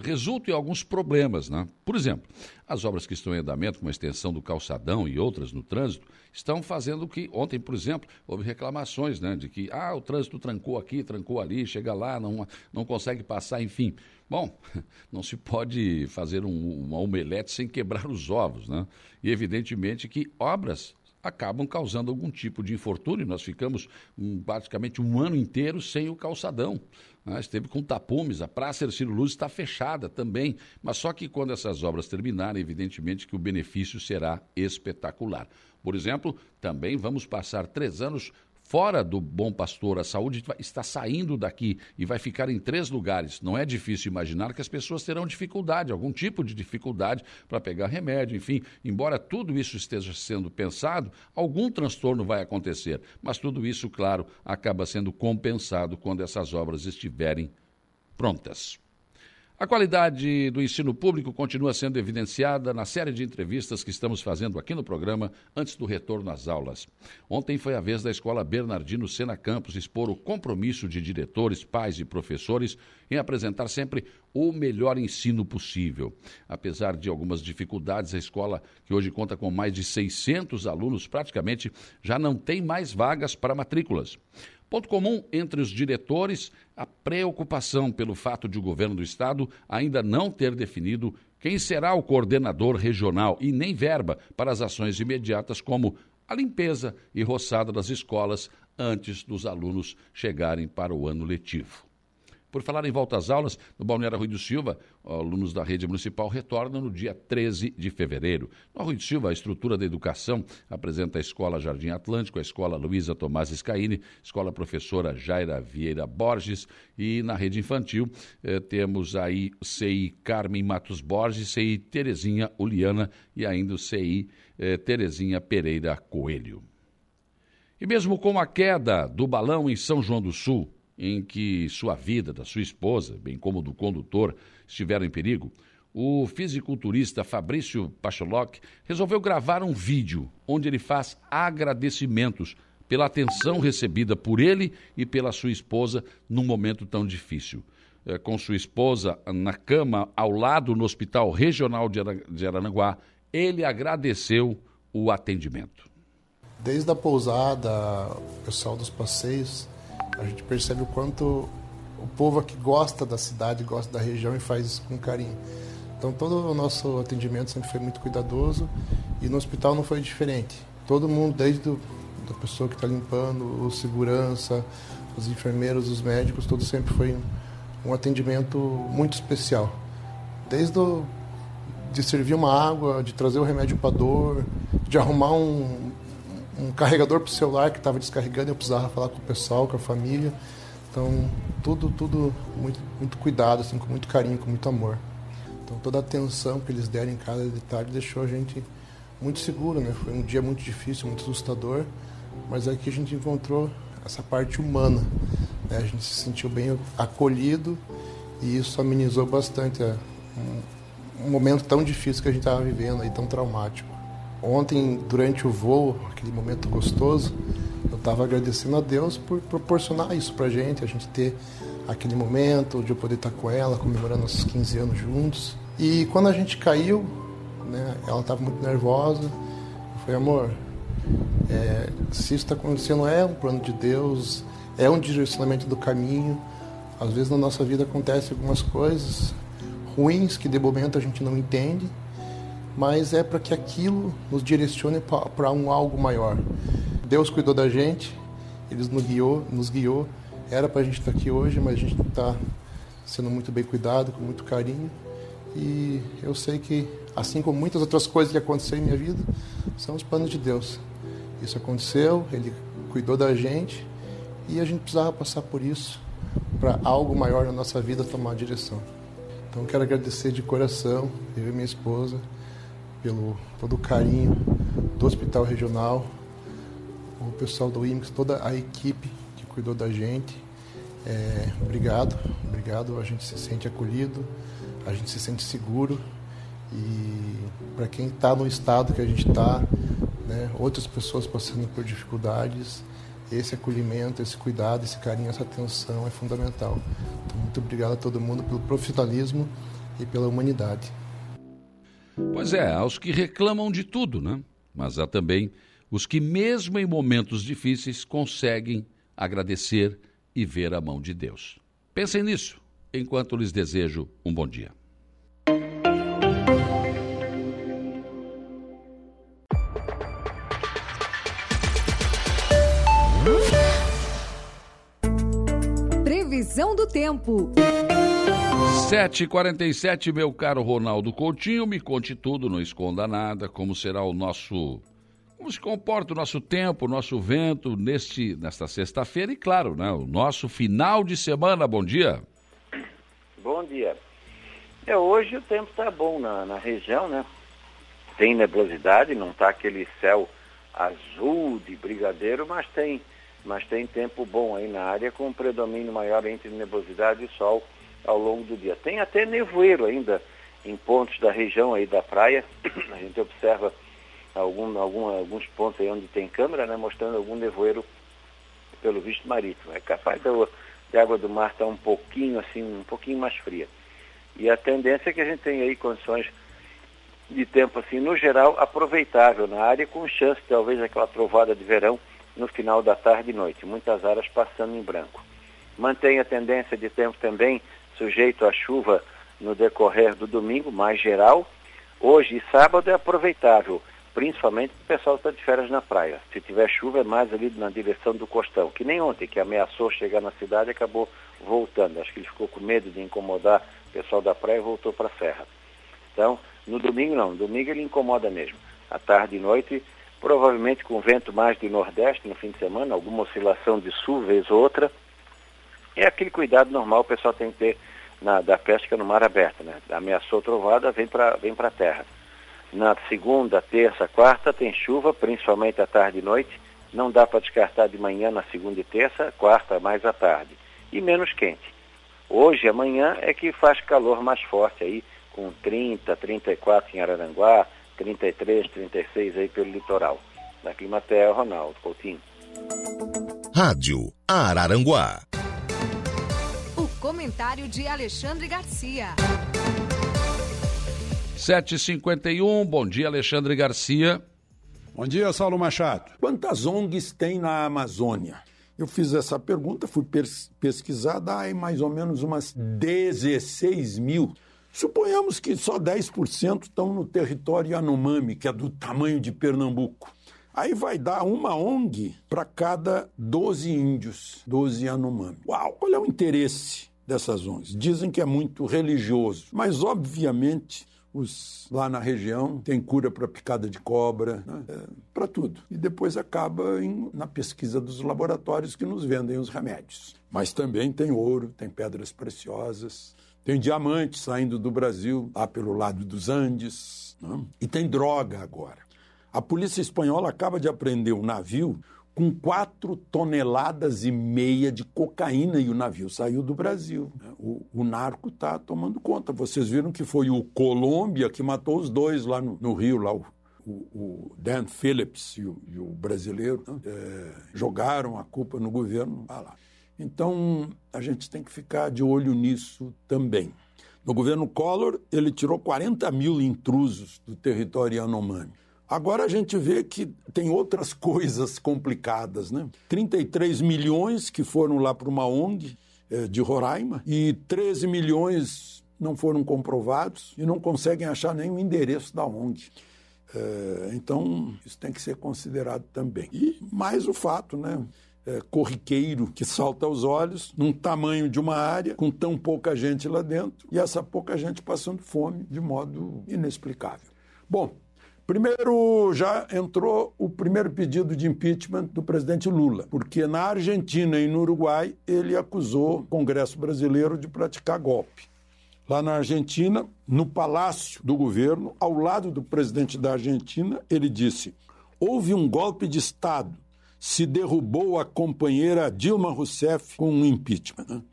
resulta em alguns problemas. Né? Por exemplo, as obras que estão em andamento, como a extensão do calçadão e outras no trânsito, estão fazendo que, ontem, por exemplo, houve reclamações né, de que ah, o trânsito trancou aqui, trancou ali, chega lá, não, não consegue passar, enfim. Bom, <laughs> não se pode fazer um, uma omelete sem quebrar os ovos, né? E evidentemente que obras acabam causando algum tipo de infortúnio. Nós ficamos um, praticamente um ano inteiro sem o calçadão. Né? Esteve com tapumes, a Praça Ercílio Luz está fechada também. Mas só que quando essas obras terminarem, evidentemente que o benefício será espetacular. Por exemplo, também vamos passar três anos fora do Bom Pastor, a saúde está saindo daqui e vai ficar em três lugares. Não é difícil imaginar que as pessoas terão dificuldade, algum tipo de dificuldade para pegar remédio, enfim. Embora tudo isso esteja sendo pensado, algum transtorno vai acontecer. Mas tudo isso, claro, acaba sendo compensado quando essas obras estiverem prontas. A qualidade do ensino público continua sendo evidenciada na série de entrevistas que estamos fazendo aqui no programa antes do retorno às aulas. Ontem foi a vez da Escola Bernardino Sena Campos expor o compromisso de diretores, pais e professores em apresentar sempre o melhor ensino possível. Apesar de algumas dificuldades, a escola, que hoje conta com mais de 600 alunos, praticamente já não tem mais vagas para matrículas. Ponto comum entre os diretores, a preocupação pelo fato de o governo do estado ainda não ter definido quem será o coordenador regional e nem verba para as ações imediatas como a limpeza e roçada das escolas antes dos alunos chegarem para o ano letivo. Por falar em volta às aulas, no Balneário Rui do Silva, alunos da rede municipal retornam no dia 13 de fevereiro. No Rui do Silva, a estrutura da educação apresenta a Escola Jardim Atlântico, a Escola Luísa Tomás Scaini, Escola Professora Jaira Vieira Borges e na rede infantil eh, temos aí CI Carmen Matos Borges, CI Terezinha Uliana e ainda o CI eh, Terezinha Pereira Coelho. E mesmo com a queda do balão em São João do Sul, em que sua vida, da sua esposa, bem como do condutor, estiveram em perigo, o fisiculturista Fabrício Pacholoc resolveu gravar um vídeo onde ele faz agradecimentos pela atenção recebida por ele e pela sua esposa num momento tão difícil. É, com sua esposa na cama ao lado no Hospital Regional de Aranaguá, ele agradeceu o atendimento. Desde a pousada, o pessoal dos passeios, a gente percebe o quanto o povo aqui gosta da cidade, gosta da região e faz isso com carinho. Então todo o nosso atendimento sempre foi muito cuidadoso e no hospital não foi diferente. Todo mundo, desde do, da pessoa que está limpando, o segurança, os enfermeiros, os médicos, tudo sempre foi um, um atendimento muito especial. Desde o, de servir uma água, de trazer o remédio para dor, de arrumar um, um carregador para o celular que estava descarregando, eu precisava falar com o pessoal, com a família. Então, tudo, tudo muito, muito cuidado, assim, com muito carinho, com muito amor. Então, toda a atenção que eles deram em cada detalhe deixou a gente muito seguro, né? Foi um dia muito difícil, muito assustador, mas aqui a gente encontrou essa parte humana. Né? A gente se sentiu bem acolhido e isso amenizou bastante é, um, um momento tão difícil que a gente estava vivendo e tão traumático. Ontem, durante o voo, aquele momento gostoso, eu estava agradecendo a Deus por proporcionar isso para a gente, a gente ter aquele momento de eu poder estar com ela, comemorando nossos 15 anos juntos. E quando a gente caiu, né, ela estava muito nervosa. Falei, amor, é, se isso está acontecendo é um plano de Deus, é um direcionamento do caminho. Às vezes na nossa vida acontecem algumas coisas ruins que de momento a gente não entende mas é para que aquilo nos direcione para um algo maior. Deus cuidou da gente, Ele nos guiou, nos guiou. Era para a gente estar tá aqui hoje, mas a gente está sendo muito bem cuidado, com muito carinho. E eu sei que, assim como muitas outras coisas que aconteceram em minha vida, são os planos de Deus. Isso aconteceu, Ele cuidou da gente e a gente precisava passar por isso para algo maior na nossa vida tomar direção. Então quero agradecer de coração, eu e minha esposa, pelo todo o carinho do Hospital Regional, o pessoal do IMX, toda a equipe que cuidou da gente. É, obrigado, obrigado. A gente se sente acolhido, a gente se sente seguro. E para quem está no estado que a gente está, né, outras pessoas passando por dificuldades, esse acolhimento, esse cuidado, esse carinho, essa atenção é fundamental. Então, muito obrigado a todo mundo pelo profissionalismo e pela humanidade. Pois é, aos que reclamam de tudo, né? Mas há também os que, mesmo em momentos difíceis, conseguem agradecer e ver a mão de Deus. Pensem nisso enquanto lhes desejo um bom dia. Previsão do tempo. 7h47, meu caro Ronaldo Coutinho, me conte tudo, não esconda nada, como será o nosso como se comporta o nosso tempo, o nosso vento neste, nesta sexta-feira e, claro, né, o nosso final de semana. Bom dia. Bom dia. É, hoje o tempo está bom na, na região, né? Tem nebulosidade, não está aquele céu azul de brigadeiro, mas tem, mas tem tempo bom aí na área, com um predomínio maior entre nebulosidade e sol ao longo do dia. Tem até nevoeiro ainda em pontos da região aí da praia. <clears throat> A gente observa algum, algum, alguns pontos aí onde tem câmera, né, mostrando algum nevoeiro pelo visto marítimo. É capaz da, água do mar estar tá um pouquinho assim, um pouquinho mais fria. E a tendência é que a gente tenha aí condições de tempo assim, no geral, aproveitável na área, com chance talvez aquela trovada de verão no final da tarde e noite, muitas áreas passando em branco. Mantém a tendência de tempo também sujeito à chuva no decorrer do domingo, mais geral. Hoje e sábado é aproveitável principalmente o pessoal está de férias na praia. Se tiver chuva é mais ali na direção do costão, que nem ontem, que ameaçou chegar na cidade e acabou voltando. Acho que ele ficou com medo de incomodar o pessoal da praia e voltou para a serra. Então, no domingo não, no domingo ele incomoda mesmo. À tarde e noite, provavelmente com vento mais de nordeste no fim de semana, alguma oscilação de sul, vez ou outra. É aquele cuidado normal que o pessoal tem que ter na, da pesca no mar aberto, né? Ameaçou trovada, vem para vem a terra. Na segunda, terça, quarta tem chuva, principalmente à tarde e noite. Não dá para descartar de manhã na segunda e terça, quarta mais à tarde. E menos quente. Hoje, amanhã, é que faz calor mais forte aí, com 30, 34 em Araranguá, 33, 36 aí pelo litoral. Da Climaterra, Ronaldo Coutinho. Rádio Araranguá. Comentário de Alexandre Garcia. 751, bom dia, Alexandre Garcia. Bom dia, Saulo Machado. Quantas ONGs tem na Amazônia? Eu fiz essa pergunta, fui pesquisar, dá mais ou menos umas 16 mil. Suponhamos que só 10% estão no território Yanomami, que é do tamanho de Pernambuco. Aí vai dar uma ONG para cada 12 índios, 12 Yanomami. Uau! Qual é o interesse dessas ONGs? Dizem que é muito religioso, mas obviamente os, lá na região tem cura para picada de cobra, né? é, para tudo. E depois acaba em, na pesquisa dos laboratórios que nos vendem os remédios. Mas também tem ouro, tem pedras preciosas, tem diamante saindo do Brasil, lá pelo lado dos Andes, né? e tem droga agora. A polícia espanhola acaba de apreender um navio com quatro toneladas e meia de cocaína e o navio saiu do Brasil. O, o narco está tomando conta. Vocês viram que foi o Colômbia que matou os dois lá no, no Rio, lá o, o, o, Dan Phillips e o, e o brasileiro né? é, jogaram a culpa no governo. Ah lá. Então a gente tem que ficar de olho nisso também. No governo Collor, ele tirou 40 mil intrusos do território Yanomami. Agora a gente vê que tem outras <laughs> coisas complicadas, né? 33 milhões que foram lá para uma ONG é, de Roraima e 13 milhões não foram comprovados e não conseguem achar nem o endereço da ONG. É, então, isso tem que ser considerado também. E mais o fato, né? é, corriqueiro que salta aos olhos, num tamanho de uma área, com tão pouca gente lá dentro, e essa pouca gente passando fome de modo inexplicável. Bom, Primeiro, já entrou o primeiro pedido de impeachment do presidente Lula, porque na Argentina e no Uruguai ele acusou o Congresso brasileiro de praticar golpe. Lá na Argentina, no palácio do governo, ao lado do presidente da Argentina, ele disse: houve um golpe de Estado, se derrubou a companheira Dilma Rousseff com um impeachment.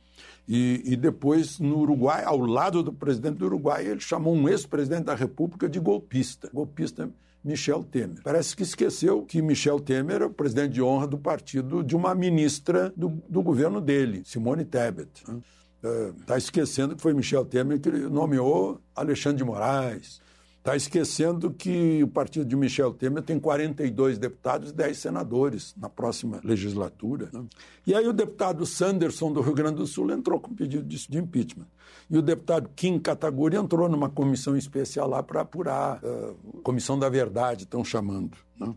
E, e, depois, no Uruguai, ao lado do presidente do Uruguai, ele chamou um ex-presidente da República de golpista. Golpista Michel Temer. Parece que esqueceu que Michel Temer é o presidente de honra do partido de uma ministra do, do governo dele, Simone Tebet. Está né? é, esquecendo que foi Michel Temer que nomeou Alexandre de Moraes, Está esquecendo que o partido de Michel Temer tem 42 deputados e 10 senadores na próxima legislatura. Né? E aí o deputado Sanderson do Rio Grande do Sul entrou com pedido de, impeachment. E o deputado Kim Kataguri entrou numa comissão especial lá para apurar, uh, Comissão da Verdade, estão chamando. Né?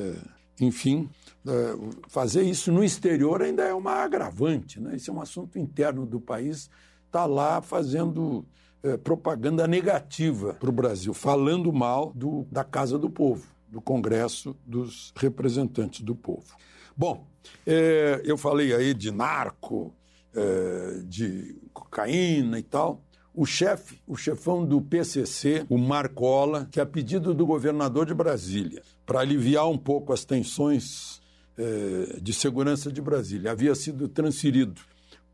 Uh, enfim, uh, fazer isso no exterior ainda é uma agravante. Né? Isso é um assunto interno do país, está lá fazendo é, propaganda negativa para o Brasil, falando mal do, da Casa do Povo, do Congresso dos Representantes do Povo. Bom, é, eu falei aí de narco, é, de cocaína e tal. O chefe, o chefão do PCC, o Marcola, que a pedido do governador de Brasília, para aliviar um pouco as tensões é, de segurança de Brasília, havia sido transferido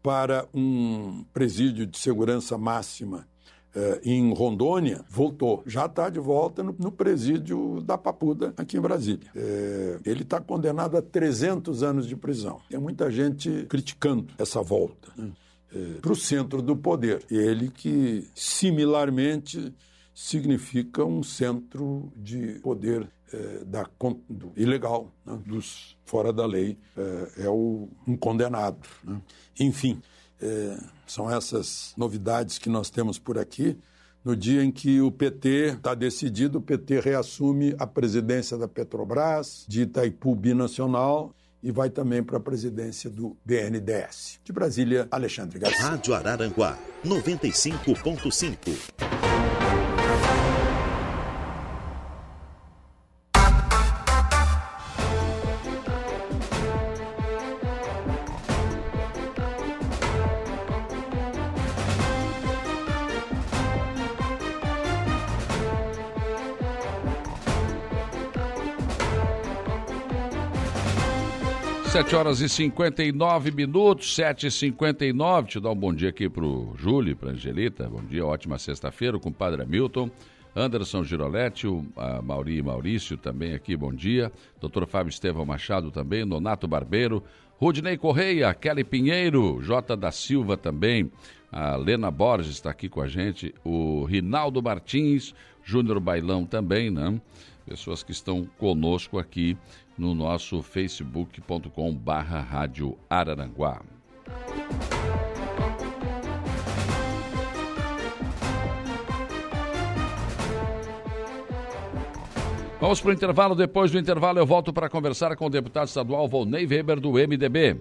para um presídio de segurança máxima eh, em Rondônia, voltou. Já está de volta no, no, presídio da Papuda, aqui em Brasília. É, ele está condenado a 300 anos de prisão. Tem muita gente criticando essa volta. Né? É, para o centro do poder. Ele que, similarmente, significa um centro de poder é, da, do, ilegal, né? dos fora da lei, é, é o, um condenado. Né? Enfim, é, são essas novidades que nós temos por aqui. No dia em que o PT está decidido, o PT reassume a presidência da Petrobras, de Itaipu Binacional e vai também para a presidência do BNDES. De Brasília, Alexandre Garcia. Rádio Araranguá, 95.5. Sete horas e 59 minutos, sete e cinquenta e nove. Te dar um bom dia aqui pro Júlio, pra Angelita. Bom dia, ótima sexta-feira, com o Padre Hamilton. Anderson Giroletti, o Mauri e Maurício também aqui, bom dia. Doutor Fábio Estevão Machado também, Nonato Barbeiro, Rudney Correia, Kelly Pinheiro, J da Silva também, a Lena Borges está aqui com a gente, o Rinaldo Martins, Júnior Bailão também, né? Pessoas que estão conosco aqui no nosso facebook.com barra Rádio Araranguá. Vamos para o intervalo. Depois do intervalo, eu volto para conversar com o deputado estadual Volney Weber, do MDB.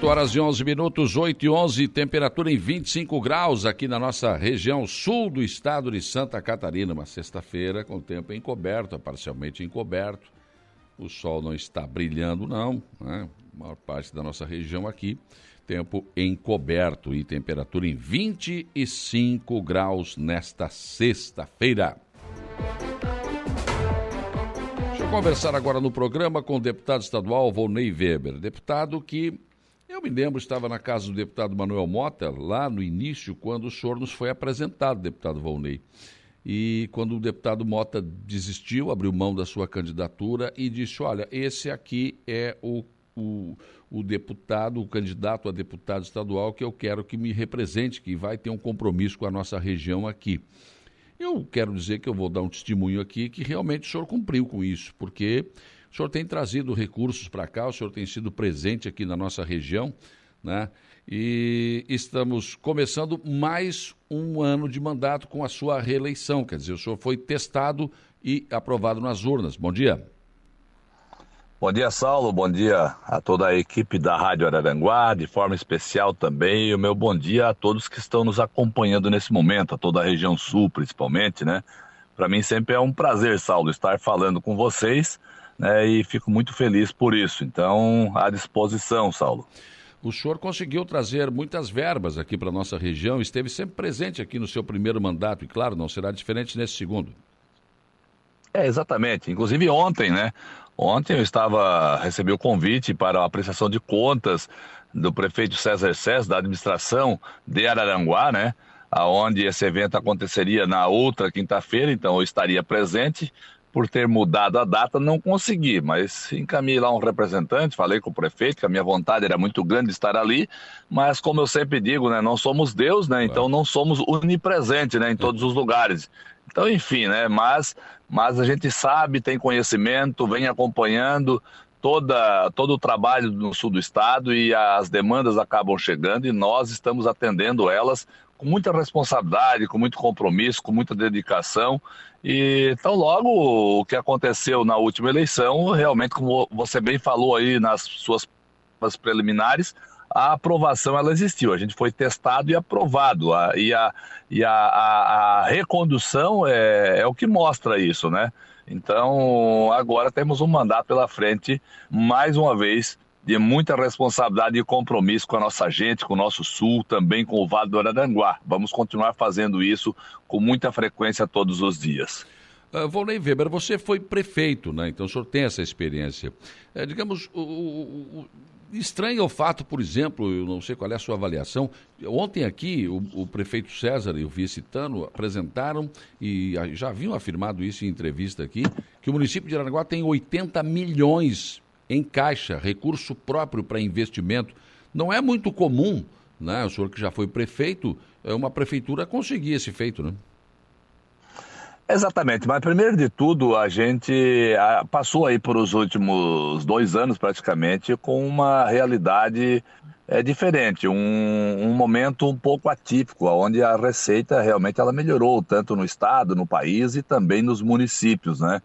8 horas e 11 minutos, 8 e 11, temperatura em 25 graus aqui na nossa região sul do estado de Santa Catarina. Uma sexta-feira com tempo encoberto, parcialmente encoberto. O sol não está brilhando, não. Né? A maior parte da nossa região aqui, tempo encoberto e temperatura em 25 graus nesta sexta-feira. Deixa eu conversar agora no programa com o deputado estadual Volney Weber, deputado que eu me lembro, estava na casa do deputado Manuel Mota, lá no início, quando o senhor nos foi apresentado, deputado Volney. E quando o deputado Mota desistiu, abriu mão da sua candidatura e disse: Olha, esse aqui é o, o, o deputado, o candidato a deputado estadual que eu quero que me represente, que vai ter um compromisso com a nossa região aqui. Eu quero dizer que eu vou dar um testemunho aqui que realmente o senhor cumpriu com isso, porque o senhor tem trazido recursos para cá, o senhor tem sido presente aqui na nossa região, né? E estamos começando mais um ano de mandato com a sua reeleição. Quer dizer, o senhor foi testado e aprovado nas urnas. Bom dia. Bom dia, Saulo. Bom dia a toda a equipe da Rádio Araranguá, de forma especial também. E o meu bom dia a todos que estão nos acompanhando nesse momento, a toda a região sul, principalmente, né? Para mim sempre é um prazer, Saulo, estar falando com vocês, né? E fico muito feliz por isso. Então, à disposição, Saulo. O senhor conseguiu trazer muitas verbas aqui para a nossa região, esteve sempre presente aqui no seu primeiro mandato, e claro, não será diferente nesse segundo. É, exatamente. Inclusive ontem, né? Ontem eu estava, recebi o convite para a apreciação de contas do prefeito César César, da administração de Araranguá, né? Aonde esse evento aconteceria na outra quinta-feira, então eu estaria presente. Por ter mudado a data, não consegui, mas encaminhei lá um representante, falei com o prefeito que a minha vontade era muito grande de estar ali, mas como eu sempre digo, né, não somos Deus, né, então não somos onipresentes, né, em todos os lugares. Então, enfim, né? Mas, mas a gente sabe, tem conhecimento, vem acompanhando toda, todo o trabalho no sul do estado e as demandas acabam chegando e nós estamos atendendo elas com muita responsabilidade, com muito compromisso, com muita dedicação. E então logo o que aconteceu na última eleição, realmente como você bem falou aí nas suas preliminares, a aprovação ela existiu. A gente foi testado e aprovado. A, e a, e a, a, a recondução é, é o que mostra isso, né? Então, agora temos um mandato pela frente, mais uma vez, de muita responsabilidade e compromisso com a nossa gente, com o nosso sul, também com o Vale do Araranguá. Vamos continuar fazendo isso com muita frequência todos os dias. Uh, Volney Weber, você foi prefeito, né? então o senhor tem essa experiência. É, digamos, o, o, Estranho o fato, por exemplo, eu não sei qual é a sua avaliação. Ontem aqui, o, o prefeito César e o vice Tano apresentaram, e já haviam afirmado isso em entrevista aqui, que o município de Aranaguá tem 80 milhões em caixa, recurso próprio para investimento. Não é muito comum, né? O senhor que já foi prefeito, é uma prefeitura conseguir esse feito, né? Exatamente, mas primeiro de tudo, a gente passou aí por os últimos dois anos praticamente com uma realidade é, diferente, um, um momento um pouco atípico, onde a receita realmente ela melhorou, tanto no estado, no país e também nos municípios, né?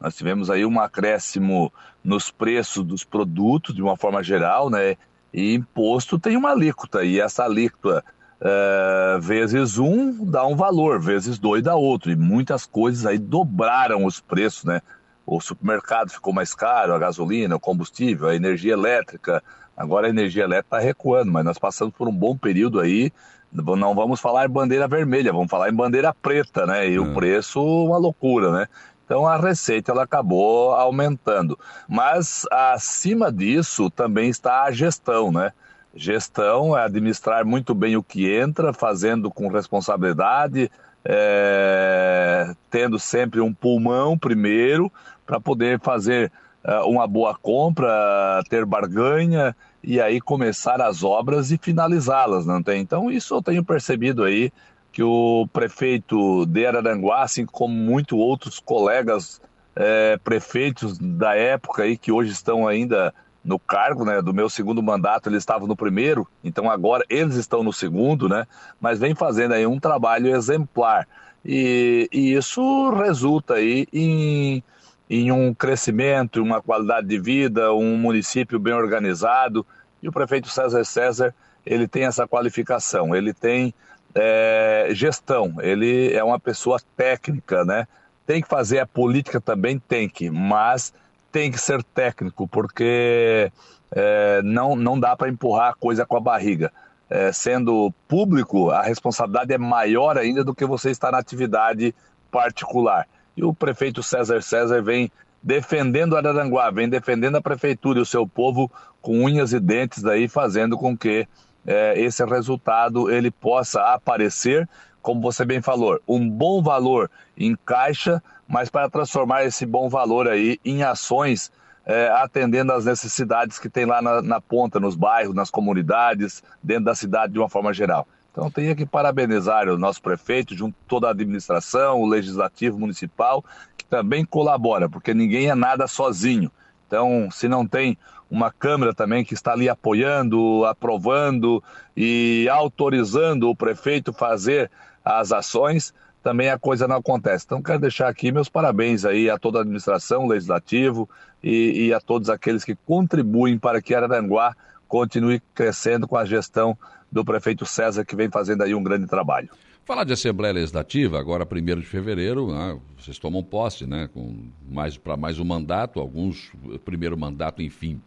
Nós tivemos aí um acréscimo nos preços dos produtos de uma forma geral, né? E imposto tem uma alíquota, e essa alíquota é, vezes um dá um valor, vezes dois dá outro. E muitas coisas aí dobraram os preços, né? O supermercado ficou mais caro, a gasolina, o combustível, a energia elétrica. Agora a energia elétrica está recuando, mas nós passamos por um bom período aí. Não vamos falar em bandeira vermelha, vamos falar em bandeira preta, né? E hum. o preço, uma loucura, né? Então a receita ela acabou aumentando. Mas acima disso também está a gestão, né? Gestão é administrar muito bem o que entra, fazendo com responsabilidade, é, tendo sempre um pulmão primeiro para poder fazer é, uma boa compra, ter barganha e aí começar as obras e finalizá-las, não tem? Então isso eu tenho percebido aí que o prefeito de Araranguá, assim como muitos outros colegas é, prefeitos da época aí que hoje estão ainda no cargo, né, do meu segundo mandato, eles estavam no primeiro, então agora eles estão no segundo, né, mas vem fazendo aí um trabalho exemplar. E, e isso resulta aí em, em um crescimento, uma qualidade de vida, um município bem organizado. E o prefeito César César, ele tem essa qualificação, ele tem é, gestão, ele é uma pessoa técnica, né? Tem que fazer a política também, tem que, mas tem que ser técnico, porque é, não, não dá para empurrar a coisa com a barriga. É, sendo público, a responsabilidade é maior ainda do que você estar na atividade particular. E o prefeito César César vem defendendo Araranguá, vem defendendo a prefeitura e o seu povo com unhas e dentes daí, fazendo com que é, esse resultado ele possa aparecer, como você bem falou, um bom valor em caixa, mas para transformar esse bom valor aí em ações é, atendendo às necessidades que tem lá na, na, ponta, nos bairros, nas comunidades, dentro da cidade de uma forma geral. Então, tenho que parabenizar o nosso prefeito, junto toda a administração, o legislativo municipal, que também colabora, porque ninguém é nada sozinho. Então, se não tem uma Câmara também que está ali apoiando, aprovando e autorizando o prefeito fazer as ações, também a coisa não acontece. Então, quero deixar aqui meus parabéns aí a toda a administração, legislativo e, e a todos aqueles que contribuem para que Araranguá continue crescendo com a gestão do prefeito César, que vem fazendo aí um grande trabalho. Falar de Assembleia Legislativa, agora 1 de fevereiro, né, vocês tomam posse, né, com mais para mais um mandato, alguns primeiro mandato, enfim.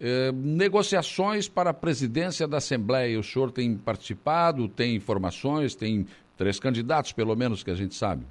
É, negociações para a presidência da Assembleia, o senhor tem participado, tem informações, tem três candidatos, pelo menos, que a gente sabe.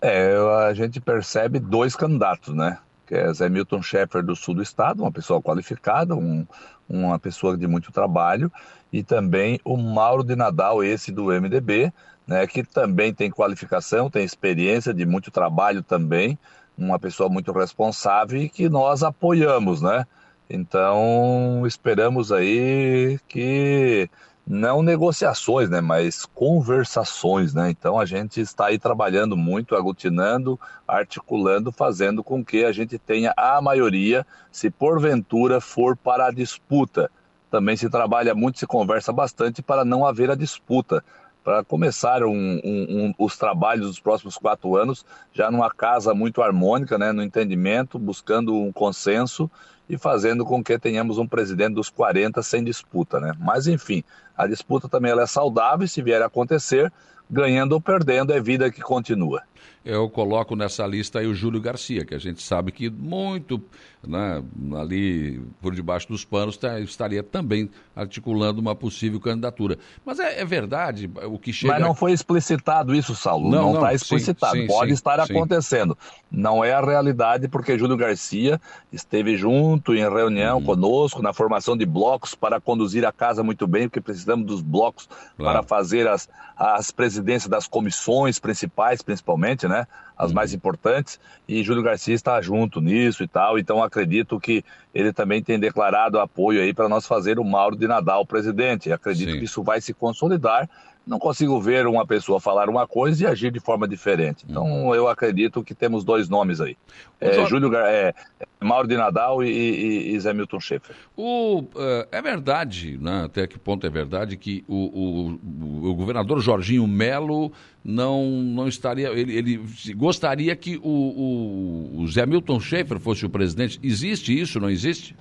É, a gente percebe dois candidatos, né? Que é Zé Milton Schaeffer do sul do estado, uma pessoa qualificada, um, uma pessoa de muito trabalho, e também o Mauro de Nadal, esse do MDB, né, que também tem qualificação, tem experiência de muito trabalho também, uma pessoa muito responsável e que nós apoiamos, né? Então, esperamos aí que não negociações, né, mas conversações, né? Então a gente está aí trabalhando muito, aglutinando, articulando, fazendo com que a gente tenha a maioria, se porventura for para a disputa. Também se trabalha muito, se conversa bastante para não haver a disputa, para começar um, um, um, os trabalhos dos próximos quatro anos já numa casa muito harmônica, né, no entendimento, buscando um consenso e fazendo com que tenhamos um presidente dos 40 sem disputa, né? Mas enfim, a disputa também ela é saudável se vier a acontecer, ganhando ou perdendo é vida que continua. Eu coloco nessa lista aí o Júlio Garcia, que a gente sabe que muito né, ali por debaixo dos panos tá, estaria também articulando uma possível candidatura. Mas é, é, verdade o que chega. Mas não foi explicitado isso, Saulo. Não está explicitado. Sim, Pode sim, estar sim. acontecendo. Não é a realidade, porque Júlio Garcia esteve junto em reunião uhum. conosco na formação de blocos para conduzir a casa muito bem, porque precisamos dos blocos claro. para fazer as, as presidências das comissões principais, principalmente, né? As uhum. mais importantes. E Júlio Garcia está junto nisso e tal. Então acredito que ele também tem declarado apoio aí para nós fazer o Mauro de Nadal presidente. Acredito Sim. que isso vai se consolidar não consigo ver uma pessoa falar uma coisa e agir de forma diferente. Então, uhum. eu acredito que temos dois nomes aí. É, Júlio, é, Mauro de Nadal e, e, e Zé Milton Schaefer. O, uh, é verdade, né, até que ponto é verdade, que o, o, o governador Jorginho Melo não, não estaria. Ele, ele gostaria que o, o, o Zé Milton Schaefer fosse o presidente. Existe isso, não existe?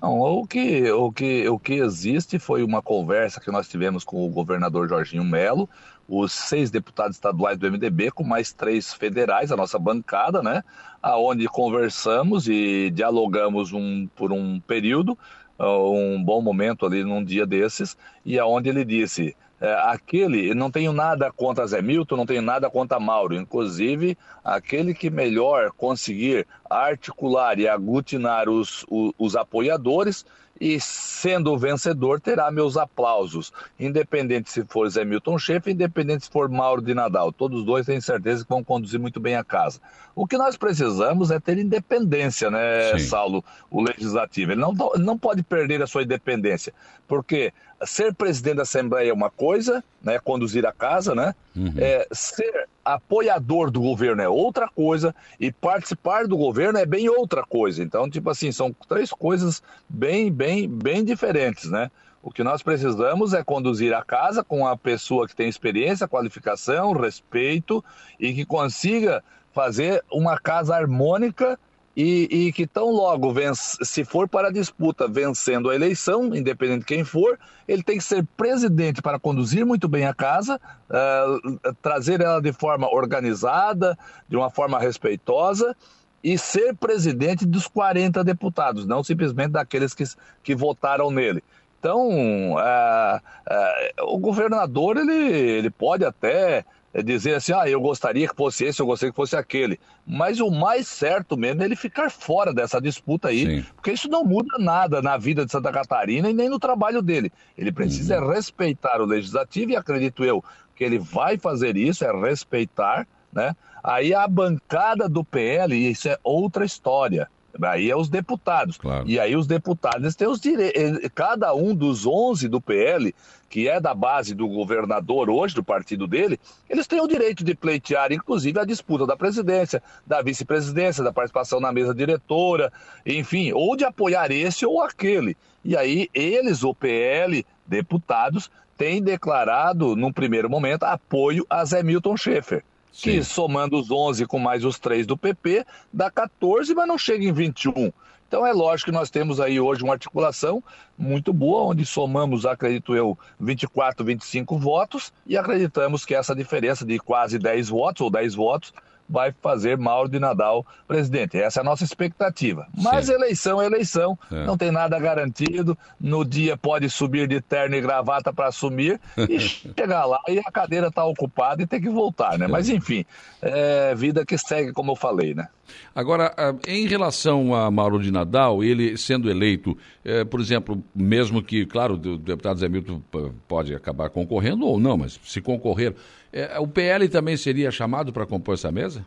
Não, o que, o, que, o que existe foi uma conversa que nós tivemos com o governador Jorginho Melo, os seis deputados estaduais do MDB, com mais três federais, a nossa bancada, né? Aonde conversamos e dialogamos um, por um período, um bom momento ali num dia desses, e aonde ele disse é, aquele, não tenho nada contra Zé Milton, não tenho nada contra Mauro, inclusive aquele que melhor conseguir articular e aglutinar os, os, os apoiadores e sendo o vencedor terá meus aplausos, independente se for Zé Milton Schaefer, independente se for Mauro de Nadal, todos dois têm certeza que vão conduzir muito bem a casa. O que nós precisamos é ter independência, né, Sim. Saulo, o legislativo, ele não, não pode perder a sua independência, porque ser presidente da Assembleia é uma coisa, né, conduzir a casa, né, uhum. é, ser apoiador do governo é outra coisa e participar do governo é bem outra coisa. Então, tipo assim, são três coisas bem, bem, bem diferentes, né? O que nós precisamos é conduzir a casa com a pessoa que tem experiência, qualificação, respeito e que consiga fazer uma casa harmônica e, e, que tão logo, vence, se for para a disputa vencendo a eleição, independente de quem for, ele tem que ser presidente para conduzir muito bem a casa, uh, trazer ela de forma organizada, de uma forma respeitosa e ser presidente dos 40 deputados, não simplesmente daqueles que, que votaram nele. Então, uh, uh, o governador ele, ele pode até dizer assim, ah, eu gostaria que fosse esse, eu gostaria que fosse aquele. Mas o mais certo mesmo é ele ficar fora dessa disputa aí, Sim. porque isso não muda nada na vida de Santa Catarina e nem no trabalho dele. Ele precisa uhum. respeitar o legislativo e acredito eu que ele vai fazer isso, é respeitar, né? Aí a bancada do PL, isso é outra história. Aí é os deputados. Claro. E aí os deputados têm os direitos. Cada um dos 11 do PL, que é da base do governador hoje, do partido dele, eles têm o direito de pleitear, inclusive, a disputa da presidência, da vice-presidência, da participação na mesa diretora, enfim, ou de apoiar esse ou aquele. E aí eles, o PL, deputados, têm declarado, num primeiro momento, apoio a Zé Milton Schaefer que somando os 11 com mais os 3 do PP, dá 14, mas não chega em 21. Então é lógico que nós temos aí hoje uma articulação muito boa, onde somamos, acredito eu, 24, 25 votos e acreditamos que essa diferença de quase 10 votos ou 10 votos vai fazer Mauro de Nadal presidente. Essa é a nossa expectativa. Mas Sim. eleição é eleição, é. não tem nada garantido. No dia pode subir de terno e gravata para assumir e <laughs> chegar lá e a cadeira está ocupada e tem que voltar, né? Mas enfim, é vida que segue, como eu falei, né? Agora, ah, em relação a Mauro de Nadal, ele sendo eleito, é, por exemplo, mesmo que, claro, o deputado Zé Milton pode acabar concorrendo ou não, mas se concorrer, é, o PL também seria chamado para compor essa mesa?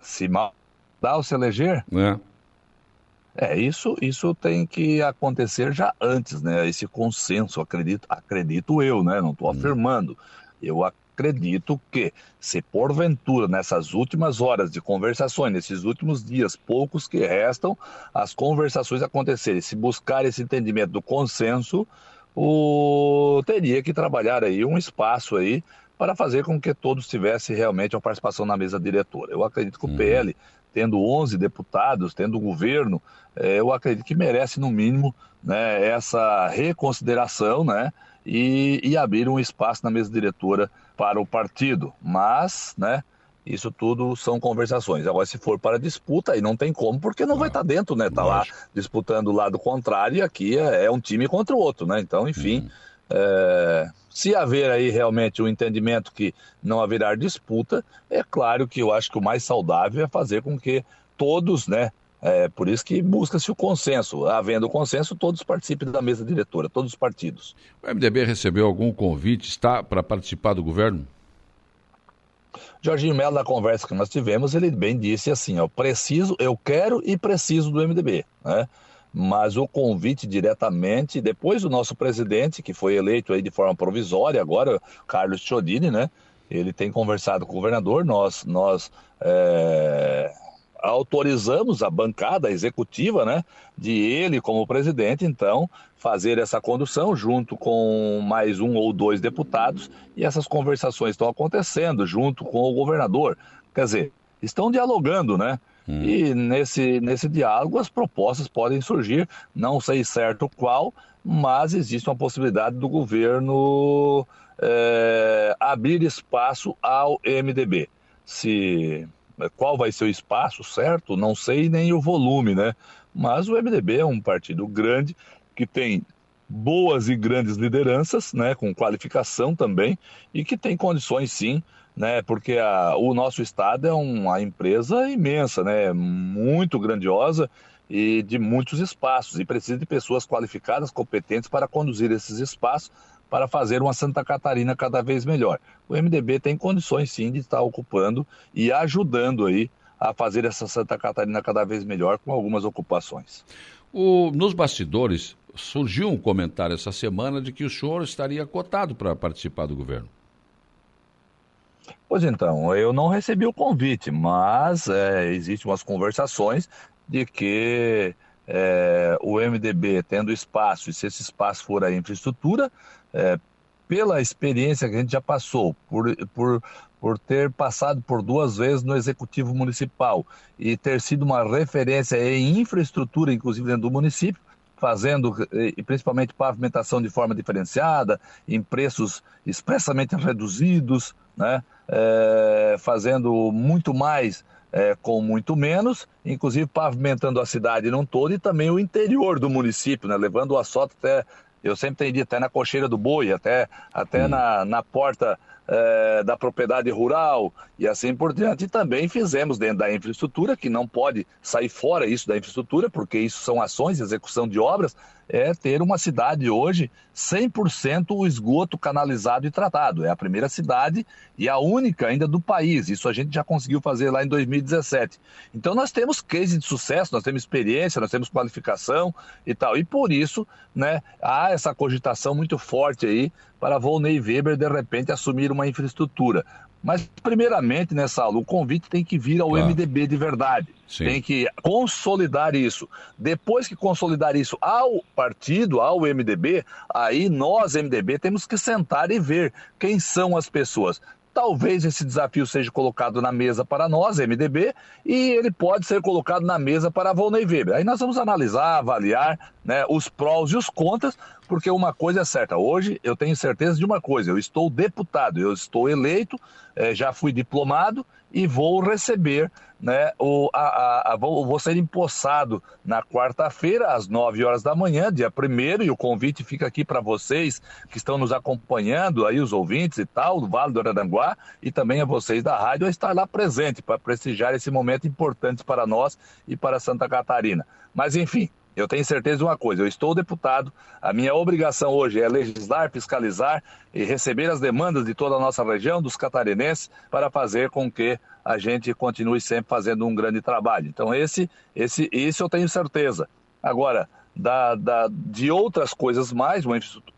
Se Nadal se eleger? É. É, isso, isso tem que acontecer já antes, né? Esse consenso, acredito, acredito eu, né? Não estou hum. afirmando. Eu acredito que, se porventura, nessas últimas horas de conversações, nesses últimos dias, poucos que restam, as conversações acontecerem, se buscar esse entendimento do consenso, o... teria que trabalhar aí um espaço aí para fazer com que todos tivessem realmente uma participação na mesa diretora. Eu acredito que o PL, uhum. tendo 11 deputados, tendo o governo, é, eu acredito que merece, no mínimo, né, essa reconsideração né, e, e abrir um espaço na mesa diretora para o partido. Mas, né, isso tudo são conversações. Agora, se for para disputa, aí não tem como, porque não vai estar tá dentro, né? Tá lá disputando o lado contrário e aqui é, é, um time contra o outro, né? Então, enfim, uhum. é, se haver aí realmente um entendimento que não haverá disputa, é claro que eu acho que o mais saudável é fazer com que todos, né? É, por isso que busca-se o consenso. Havendo consenso, todos participem da mesa diretora, todos os partidos. O MDB recebeu algum convite, está para participar do governo? Jorginho Melo, na conversa que nós tivemos, ele bem disse assim: ó, preciso, eu quero e preciso do MDB, né? Mas o convite diretamente, depois do nosso presidente, que foi eleito aí de forma provisória, agora, Carlos Chodini, né? Ele tem conversado com o governador, nós, nós é, autorizamos a bancada executiva, né, de ele como presidente, então, fazer essa condução junto com mais um ou dois deputados, e essas conversações estão acontecendo junto com o governador. Quer dizer, estão dialogando, né? Hum. E nesse, nesse diálogo as propostas podem surgir, não sei certo qual, mas existe uma possibilidade do governo é, abrir espaço ao MDB. Se qual vai ser o espaço certo, não sei nem o volume, né? Mas o MDB é um partido grande que tem boas e grandes lideranças, né, com qualificação também, e que tem condições sim, né, porque a, o nosso estado é uma empresa imensa, né, muito grandiosa e de muitos espaços, e precisa de pessoas qualificadas, competentes para conduzir esses espaços para fazer uma Santa Catarina cada vez melhor. O MDB tem condições sim de estar ocupando e ajudando aí a fazer essa Santa Catarina cada vez melhor com algumas ocupações. O, nos bastidores surgiu um comentário essa semana de que o senhor estaria cotado para participar do governo. Pois então, eu não recebi o convite, mas é, existem umas conversações de que é, o MDB tendo espaço, e se esse espaço for a infraestrutura, é, pela experiência que a gente já passou, por, por, por ter passado por duas vezes no Executivo Municipal e ter sido uma referência em infraestrutura, inclusive dentro do município, fazendo principalmente pavimentação de forma diferenciada, em preços expressamente <laughs> reduzidos, né? É, fazendo muito mais é, com muito menos, inclusive pavimentando a cidade não toda e também o interior do município, né? levando o asfalto até eu sempre tenho dito, até na cocheira do boi, até, até hum. na, na porta é, da propriedade rural e assim por diante. E também fizemos dentro da infraestrutura, que não pode sair fora isso da infraestrutura, porque isso são ações, execução de obras, é ter uma cidade hoje 100% o esgoto canalizado e tratado. É a primeira cidade e a única ainda do país. Isso a gente já conseguiu fazer lá em 2017. Então nós temos case de sucesso, nós temos experiência, nós temos qualificação e tal. E por isso, né, há essa cogitação muito forte aí para Volney Weber de repente assumir uma infraestrutura. Mas, primeiramente, nessa aula, o convite tem que vir ao claro. MDB de verdade. Sim. Tem que consolidar isso. Depois que consolidar isso ao partido, ao MDB, aí nós, MDB, temos que sentar e ver quem são as pessoas. Talvez esse desafio seja colocado na mesa para nós, MDB, e ele pode ser colocado na mesa para a Volney Weber. Aí nós vamos analisar, avaliar né, os prós e os contras, porque uma coisa é certa. Hoje eu tenho certeza de uma coisa: eu estou deputado, eu estou eleito, eh, já fui diplomado e vou receber, né, o, a, a, vou, vou, ser empossado na quarta-feira, às 9 horas da manhã, dia 1 e o convite fica aqui para vocês que estão nos acompanhando, aí os ouvintes e tal, do Vale do Araranguá, e também a vocês da rádio, a estar lá presente para prestigiar esse momento importante para nós e para Santa Catarina. Mas enfim, eu tenho certeza de uma coisa: eu estou deputado, a minha obrigação hoje é legislar, fiscalizar e receber as demandas de toda a nossa região, dos catarinenses, para fazer com que a gente continue sempre fazendo um grande trabalho. Então, esse, esse, isso eu tenho certeza. Agora, da, da, de outras coisas mais,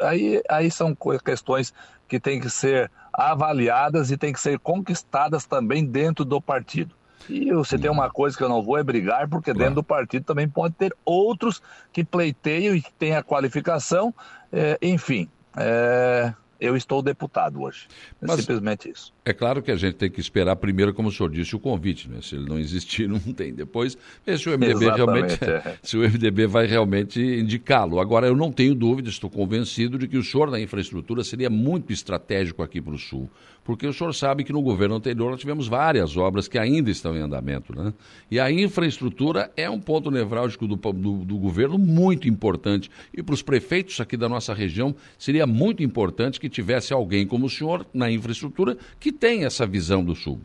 aí, aí são questões que têm que ser avaliadas e têm que ser conquistadas também dentro do partido. E você tem uma coisa que eu não vou é brigar, porque claro. dentro do partido também pode ter outros que pleiteiam e que têm a qualificação, é, enfim. É, eu estou deputado hoje. É Mas simplesmente isso. É claro que a gente tem que esperar primeiro, como o senhor disse, o convite, né? Se ele não existir, <laughs> não tem. Depois, ver se o MDB Exatamente, realmente, é. <laughs> se o MDB vai realmente indicá-lo. Agora, eu não tenho dúvida, estou convencido de que o senhor da infraestrutura seria muito estratégico aqui para o Sul porque o senhor sabe que no governo anterior nós tivemos várias obras que ainda estão em andamento. Né? E a infraestrutura é um ponto nevrálgico do, do, do governo muito importante. E para os prefeitos aqui da nossa região, seria muito importante que tivesse alguém como o senhor na infraestrutura que tem essa visão do Sul.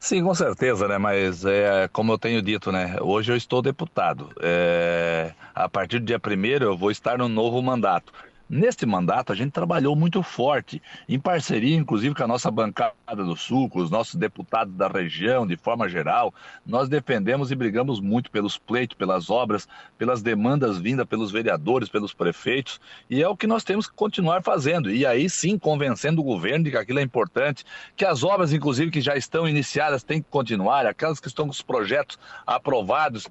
Sim, com certeza, né? Mas é, como eu tenho dito, né? Hoje eu estou deputado. É, a partir do dia primeiro eu vou estar no novo mandato. Neste mandato, a gente trabalhou muito forte, em parceria, inclusive, com a nossa bancada do Sul, com os nossos deputados da região, de forma geral. Nós defendemos e brigamos muito pelos pleitos, pelas obras, pelas demandas vindas pelos vereadores, pelos prefeitos, e é o que nós temos que continuar fazendo. E aí sim, convencendo o governo de que aquilo é importante, que as obras, inclusive, que já estão iniciadas, têm que continuar, aquelas que estão com os projetos aprovados,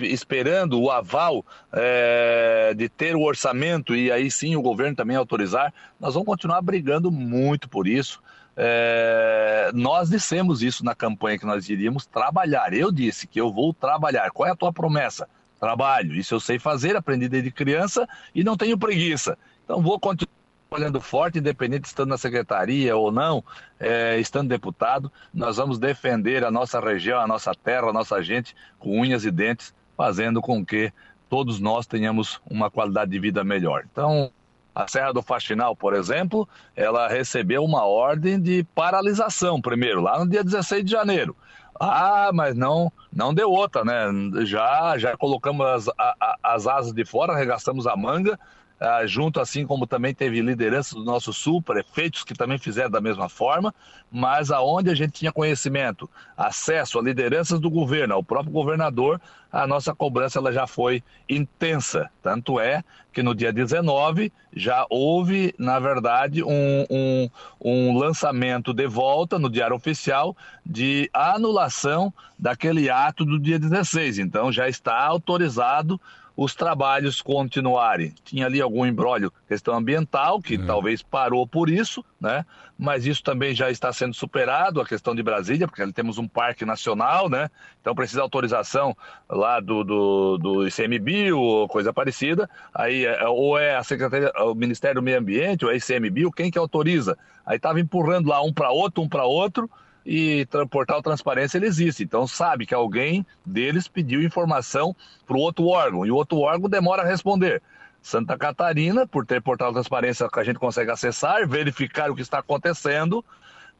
esperando o aval é, de ter o orçamento e aí sim o governo também autorizar, nós vamos continuar brigando muito por isso. É, nós dissemos isso na campanha que nós iríamos trabalhar. Eu disse que eu vou trabalhar. Qual é a tua promessa? Trabalho. Isso eu sei fazer, aprendi desde criança e não tenho preguiça. Então vou continuar trabalhando forte, independente de estando na secretaria ou não, é, estando deputado, nós vamos defender a nossa região, a nossa terra, a nossa gente com unhas e dentes, fazendo com que todos nós tenhamos uma qualidade de vida melhor. Então, a Serra do Faxinal, por exemplo, ela recebeu uma ordem de paralisação primeiro, lá no dia 16 de janeiro. Ah, mas não, não deu outra, né? Já, já colocamos as, a, as asas de fora, arregaçamos a manga, ah, junto assim como também teve liderança do nosso sul, prefeitos que também fizeram da mesma forma, mas aonde a gente tinha conhecimento, acesso a lideranças do governo, ao próprio governador, a nossa cobrança ela já foi intensa. Tanto é que no dia 19 já houve, na verdade, um, um, um lançamento de volta no Diário Oficial de anulação daquele ato do dia 16. Então já está autorizado os trabalhos continuarem. Tinha ali algum embrólio, questão ambiental, que é. talvez parou por isso, né? Mas isso também já está sendo superado, a questão de Brasília, porque ali temos um parque nacional, né? Então precisa autorização lá do, do, do ICMBio ou coisa parecida. Aí, é, ou é a Secretaria, o Ministério do Meio Ambiente, ou é ICMBio, quem que autoriza? Aí estava empurrando lá um para outro, um para outro, e o portal Transparência ele existe. Então sabe que alguém deles pediu informação para o outro órgão e o outro órgão demora a responder. Santa Catarina, por ter portal Transparência que a gente consegue acessar, verificar o que está acontecendo.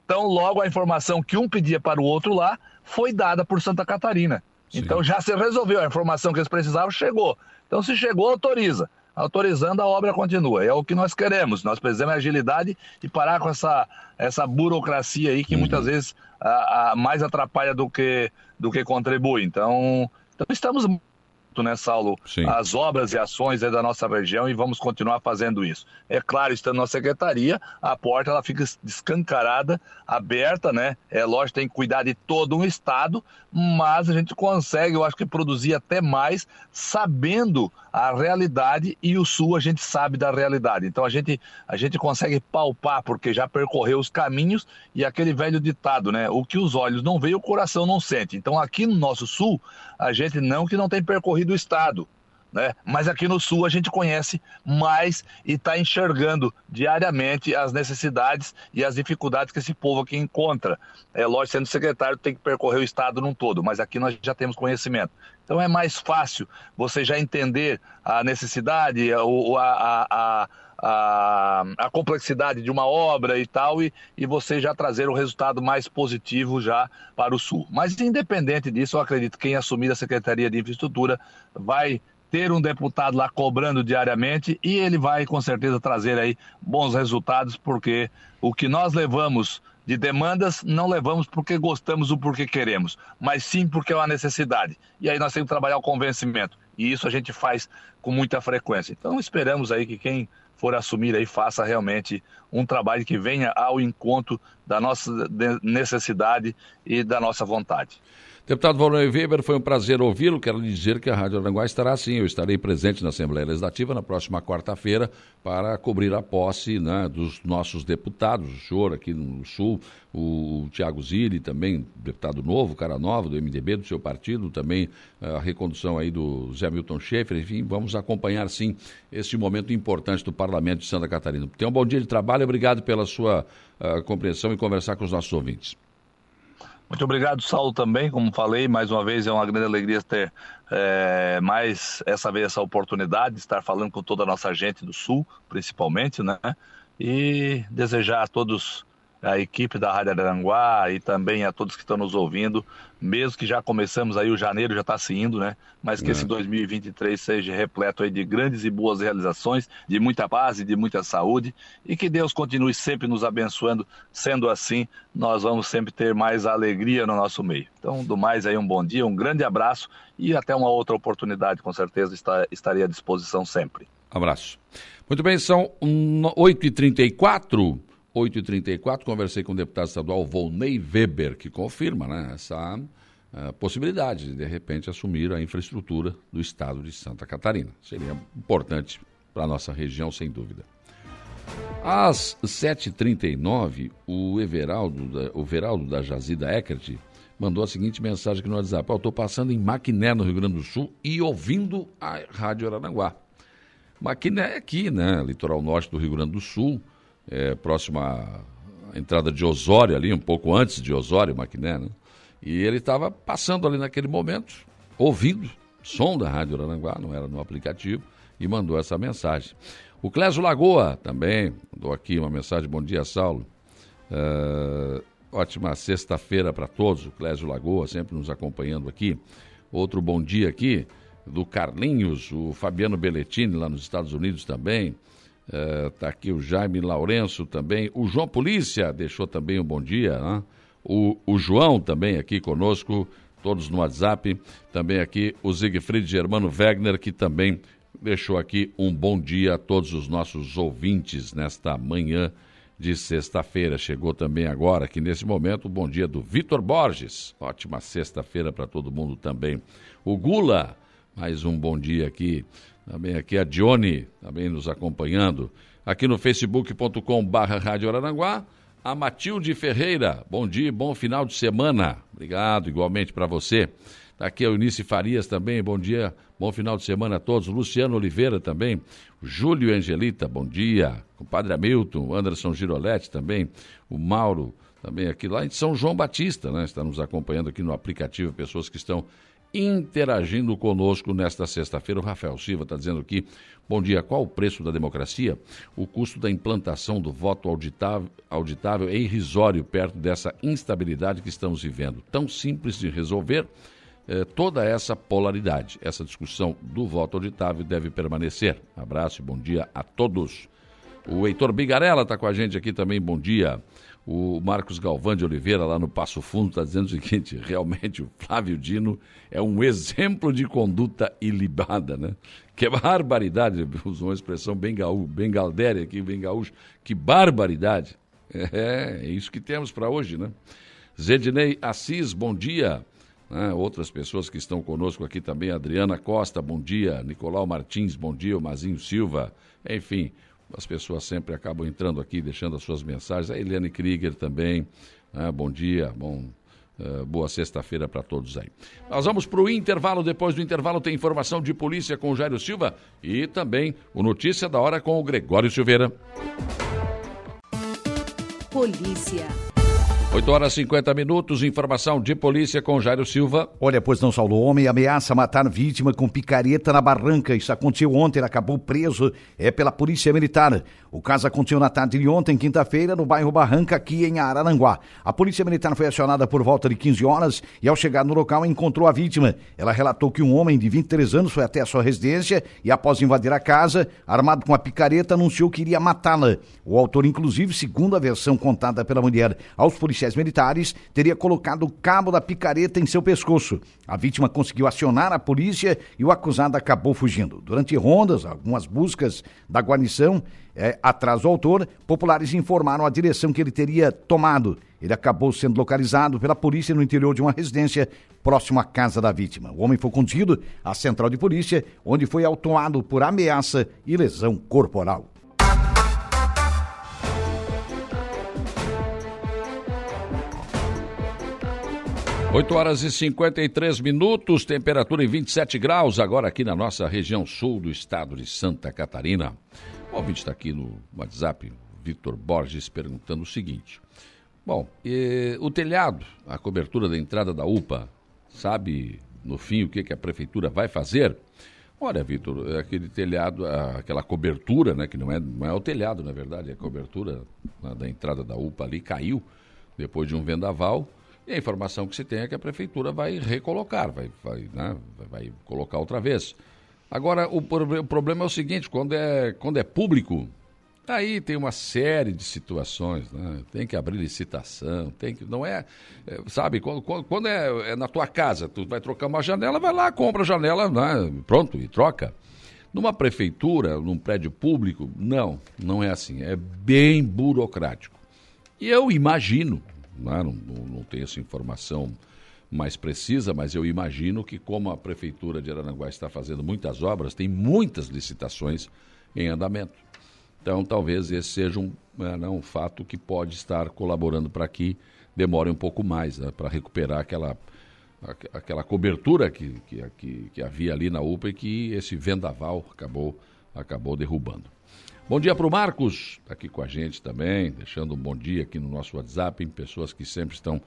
Então, logo a informação que um pedia para o outro lá foi dada por Santa Catarina. Sim. Então já se resolveu, a informação que eles precisavam chegou. Então se chegou, autoriza. Autorizando, a obra continua. É o que nós queremos. Nós precisamos de agilidade e parar com essa, essa burocracia aí que uhum. muitas vezes a, a mais atrapalha do que, do que contribui. Então, então estamos né, Saulo, Sim. as obras e ações da nossa região e vamos continuar fazendo isso. É claro, estando na secretaria, a porta ela fica escancarada, aberta, né? É lógico, tem que cuidar de todo um estado, mas a gente consegue, eu acho que produzir até mais, sabendo a realidade e o sul a gente sabe da realidade. Então a gente a gente consegue palpar porque já percorreu os caminhos e aquele velho ditado, né? O que os olhos não veem, o coração não sente. Então aqui no nosso sul, a gente não que não tem percorrido o estado, né? Mas aqui no Sul a gente conhece mais e está enxergando diariamente as necessidades e as dificuldades que esse povo aqui encontra. É lógico, sendo secretário, tem que percorrer o estado num todo, mas aqui nós já temos conhecimento. Então é mais fácil você já entender a necessidade, a, a, a, a, a complexidade de uma obra e tal, e, e você já trazer o resultado mais positivo já para o Sul. Mas independente disso, eu acredito que quem assumir a Secretaria de Infraestrutura vai ter um deputado lá cobrando diariamente e ele vai com certeza trazer aí bons resultados, porque o que nós levamos de demandas não levamos porque gostamos ou porque queremos, mas sim porque é uma necessidade. E aí nós temos que trabalhar o convencimento. E isso a gente faz com muita frequência. Então esperamos aí que quem for assumir aí faça realmente um trabalho que venha ao encontro da nossa necessidade e da nossa vontade. Deputado Valnei Weber, foi um prazer ouvi-lo. Quero dizer que a Rádio Aranguá estará sim. Eu estarei presente na Assembleia Legislativa na próxima quarta-feira para cobrir a posse né, dos nossos deputados. O senhor aqui no Sul, o Tiago Zilli também, deputado novo, cara nova do MDB, do seu partido, também eh, a recondução aí do Zé Milton Schaefer. Enfim, vamos acompanhar sim este momento importante do Parlamento de Santa Catarina. Tenha um bom dia de trabalho. Obrigado pela sua uh, compreensão e conversar com os nossos ouvintes. Muito obrigado, Saulo, também. Como falei, mais uma vez é uma grande alegria ter é, mais essa vez essa oportunidade de estar falando com toda a nossa gente do Sul, principalmente, né? E desejar a todos a equipe da Rádio Aranguá e também a todos que estão nos ouvindo, mesmo que já começamos aí, o janeiro já está se indo, né? Mas que é. esse 2023 seja repleto aí de grandes e boas realizações, de muita paz e de muita saúde e que Deus continue sempre nos abençoando. Sendo assim, nós vamos sempre ter mais alegria no nosso meio. Então, do mais aí, um bom dia, um grande abraço e até uma outra oportunidade, com certeza estarei à disposição sempre. Abraço. Muito bem, são 8h34. 8h34, conversei com o deputado estadual Volney Weber, que confirma né, essa uh, possibilidade de, de repente, assumir a infraestrutura do estado de Santa Catarina. Seria importante para a nossa região, sem dúvida. Às 7h39, o Everaldo, da, o Veraldo da Jazida Eckert mandou a seguinte mensagem aqui no WhatsApp. Estou passando em Maquiné, no Rio Grande do Sul, e ouvindo a Rádio Aranaguá. Maquiné é aqui, né? Litoral norte do Rio Grande do Sul é, próximo à entrada de Osório, ali, um pouco antes de Osório, Maquiné, né? E ele estava passando ali naquele momento, ouvindo som da Rádio Aranguá, não era no aplicativo, e mandou essa mensagem. O Clésio Lagoa também mandou aqui uma mensagem. Bom dia, Saulo. Uh, ótima sexta-feira para todos. O Clésio Lagoa sempre nos acompanhando aqui. Outro bom dia aqui do Carlinhos, o Fabiano Belletini lá nos Estados Unidos também. Está é, aqui o Jaime Lourenço também. O João Polícia deixou também um bom dia. Né? O, o João também aqui conosco, todos no WhatsApp. Também aqui o Siegfried Germano Wegner, que também deixou aqui um bom dia a todos os nossos ouvintes nesta manhã de sexta-feira. Chegou também agora, aqui nesse momento, o bom dia do Vitor Borges. Ótima sexta-feira para todo mundo também. O Gula, mais um bom dia aqui também aqui a Dione, também nos acompanhando. Aqui no facebook.com barra Rádio Araranguá. A Matilde Ferreira, bom dia, bom final de semana. Obrigado, igualmente para você. Tá aqui a Eunice Farias também, bom dia, bom final de semana a todos. Luciano Oliveira também, Júlio Angelita, bom dia. Compadre Hamilton, Anderson Giroletti também, o Mauro também aqui lá em São João Batista, né? Está nos acompanhando aqui no aplicativo, pessoas que estão interagindo conosco nesta sexta-feira. O Rafael Silva está dizendo aqui: bom dia, qual o preço da democracia? O custo da implantação do voto auditável, auditável é irrisório perto dessa instabilidade que estamos vivendo. Tão simples de resolver eh, toda essa polaridade. Essa discussão do voto auditável deve permanecer. Abraço e bom dia a todos. O Heitor Bigarella está com a gente aqui também, bom dia. O Marcos Galvão de Oliveira, lá no Passo Fundo, está dizendo o seguinte: <laughs> realmente o Flávio Dino é um exemplo de conduta ilibada, né? Que barbaridade, <laughs> usou uma expressão bem, gaú, bem galdéria aqui, bem gaúcho. Que barbaridade. É, é isso que temos para hoje, né? Zedinei Assis, bom dia. Né? Outras pessoas que estão conosco aqui também, Adriana Costa, bom dia. Nicolau Martins, bom dia. O Mazinho Silva, enfim, as pessoas sempre acabam entrando aqui, deixando as suas mensagens. A Eliane Krieger também, né? bom dia, bom, uh, boa sexta-feira para todos aí. Nós vamos para o intervalo, depois do intervalo tem informação de polícia com o Jairo Silva e também o Notícia da Hora com o Gregório Silveira. Polícia. 8 horas e 50 minutos, informação de polícia com Jairo Silva. Olha, pois não, Saulo, homem ameaça matar vítima com picareta na barranca. Isso aconteceu ontem, ele acabou preso é pela polícia militar. O caso aconteceu na tarde de ontem, quinta-feira, no bairro Barranca, aqui em Araranguá. A polícia militar foi acionada por volta de 15 horas e ao chegar no local encontrou a vítima. Ela relatou que um homem de 23 anos foi até a sua residência e após invadir a casa, armado com a picareta, anunciou que iria matá-la. O autor, inclusive, segundo a versão contada pela mulher aos policiais militares, teria colocado o cabo da picareta em seu pescoço. A vítima conseguiu acionar a polícia e o acusado acabou fugindo. Durante rondas, algumas buscas da guarnição é, atrás do autor, populares informaram a direção que ele teria tomado. Ele acabou sendo localizado pela polícia no interior de uma residência próximo à casa da vítima. O homem foi conduzido à central de polícia, onde foi autuado por ameaça e lesão corporal. 8 horas e 53 minutos, temperatura em 27 graus, agora aqui na nossa região sul do estado de Santa Catarina. O ouvinte está aqui no WhatsApp, Victor Borges, perguntando o seguinte. Bom, o telhado, a cobertura da entrada da UPA, sabe no fim o que, que a prefeitura vai fazer? Olha, Vitor, é aquele telhado, aquela cobertura, né, que não é, não é o telhado, na verdade, é a cobertura né, da entrada da UPA ali caiu depois de um vendaval e a informação que se tem é que a prefeitura vai recolocar, vai, vai, né, vai colocar outra vez. Agora, o, o, problema é o seguinte, quando é, quando é público, aí tem uma série de situações, né? Tem que abrir licitação, tem que. Não é. é sabe, quando, quando é, é, na tua casa, tu vai trocar uma janela, vai lá, compra a janela, né? pronto, e troca. Numa prefeitura, num prédio público, não, não é assim. É bem burocrático. E eu imagino? Não, não, não tenho essa informação mais precisa, mas eu imagino que como a prefeitura de Aranaguá está fazendo muitas obras, tem muitas licitações em andamento. Então, talvez esse seja um, é, né, um fato que pode estar colaborando para que demore um pouco mais, né, para recuperar aquela, aquela cobertura que, que, que, que, havia ali na UPA e que esse vendaval acabou, acabou derrubando. Bom dia para o Marcos, está aqui com a gente também, deixando um bom dia aqui no nosso WhatsApp, em pessoas que sempre estão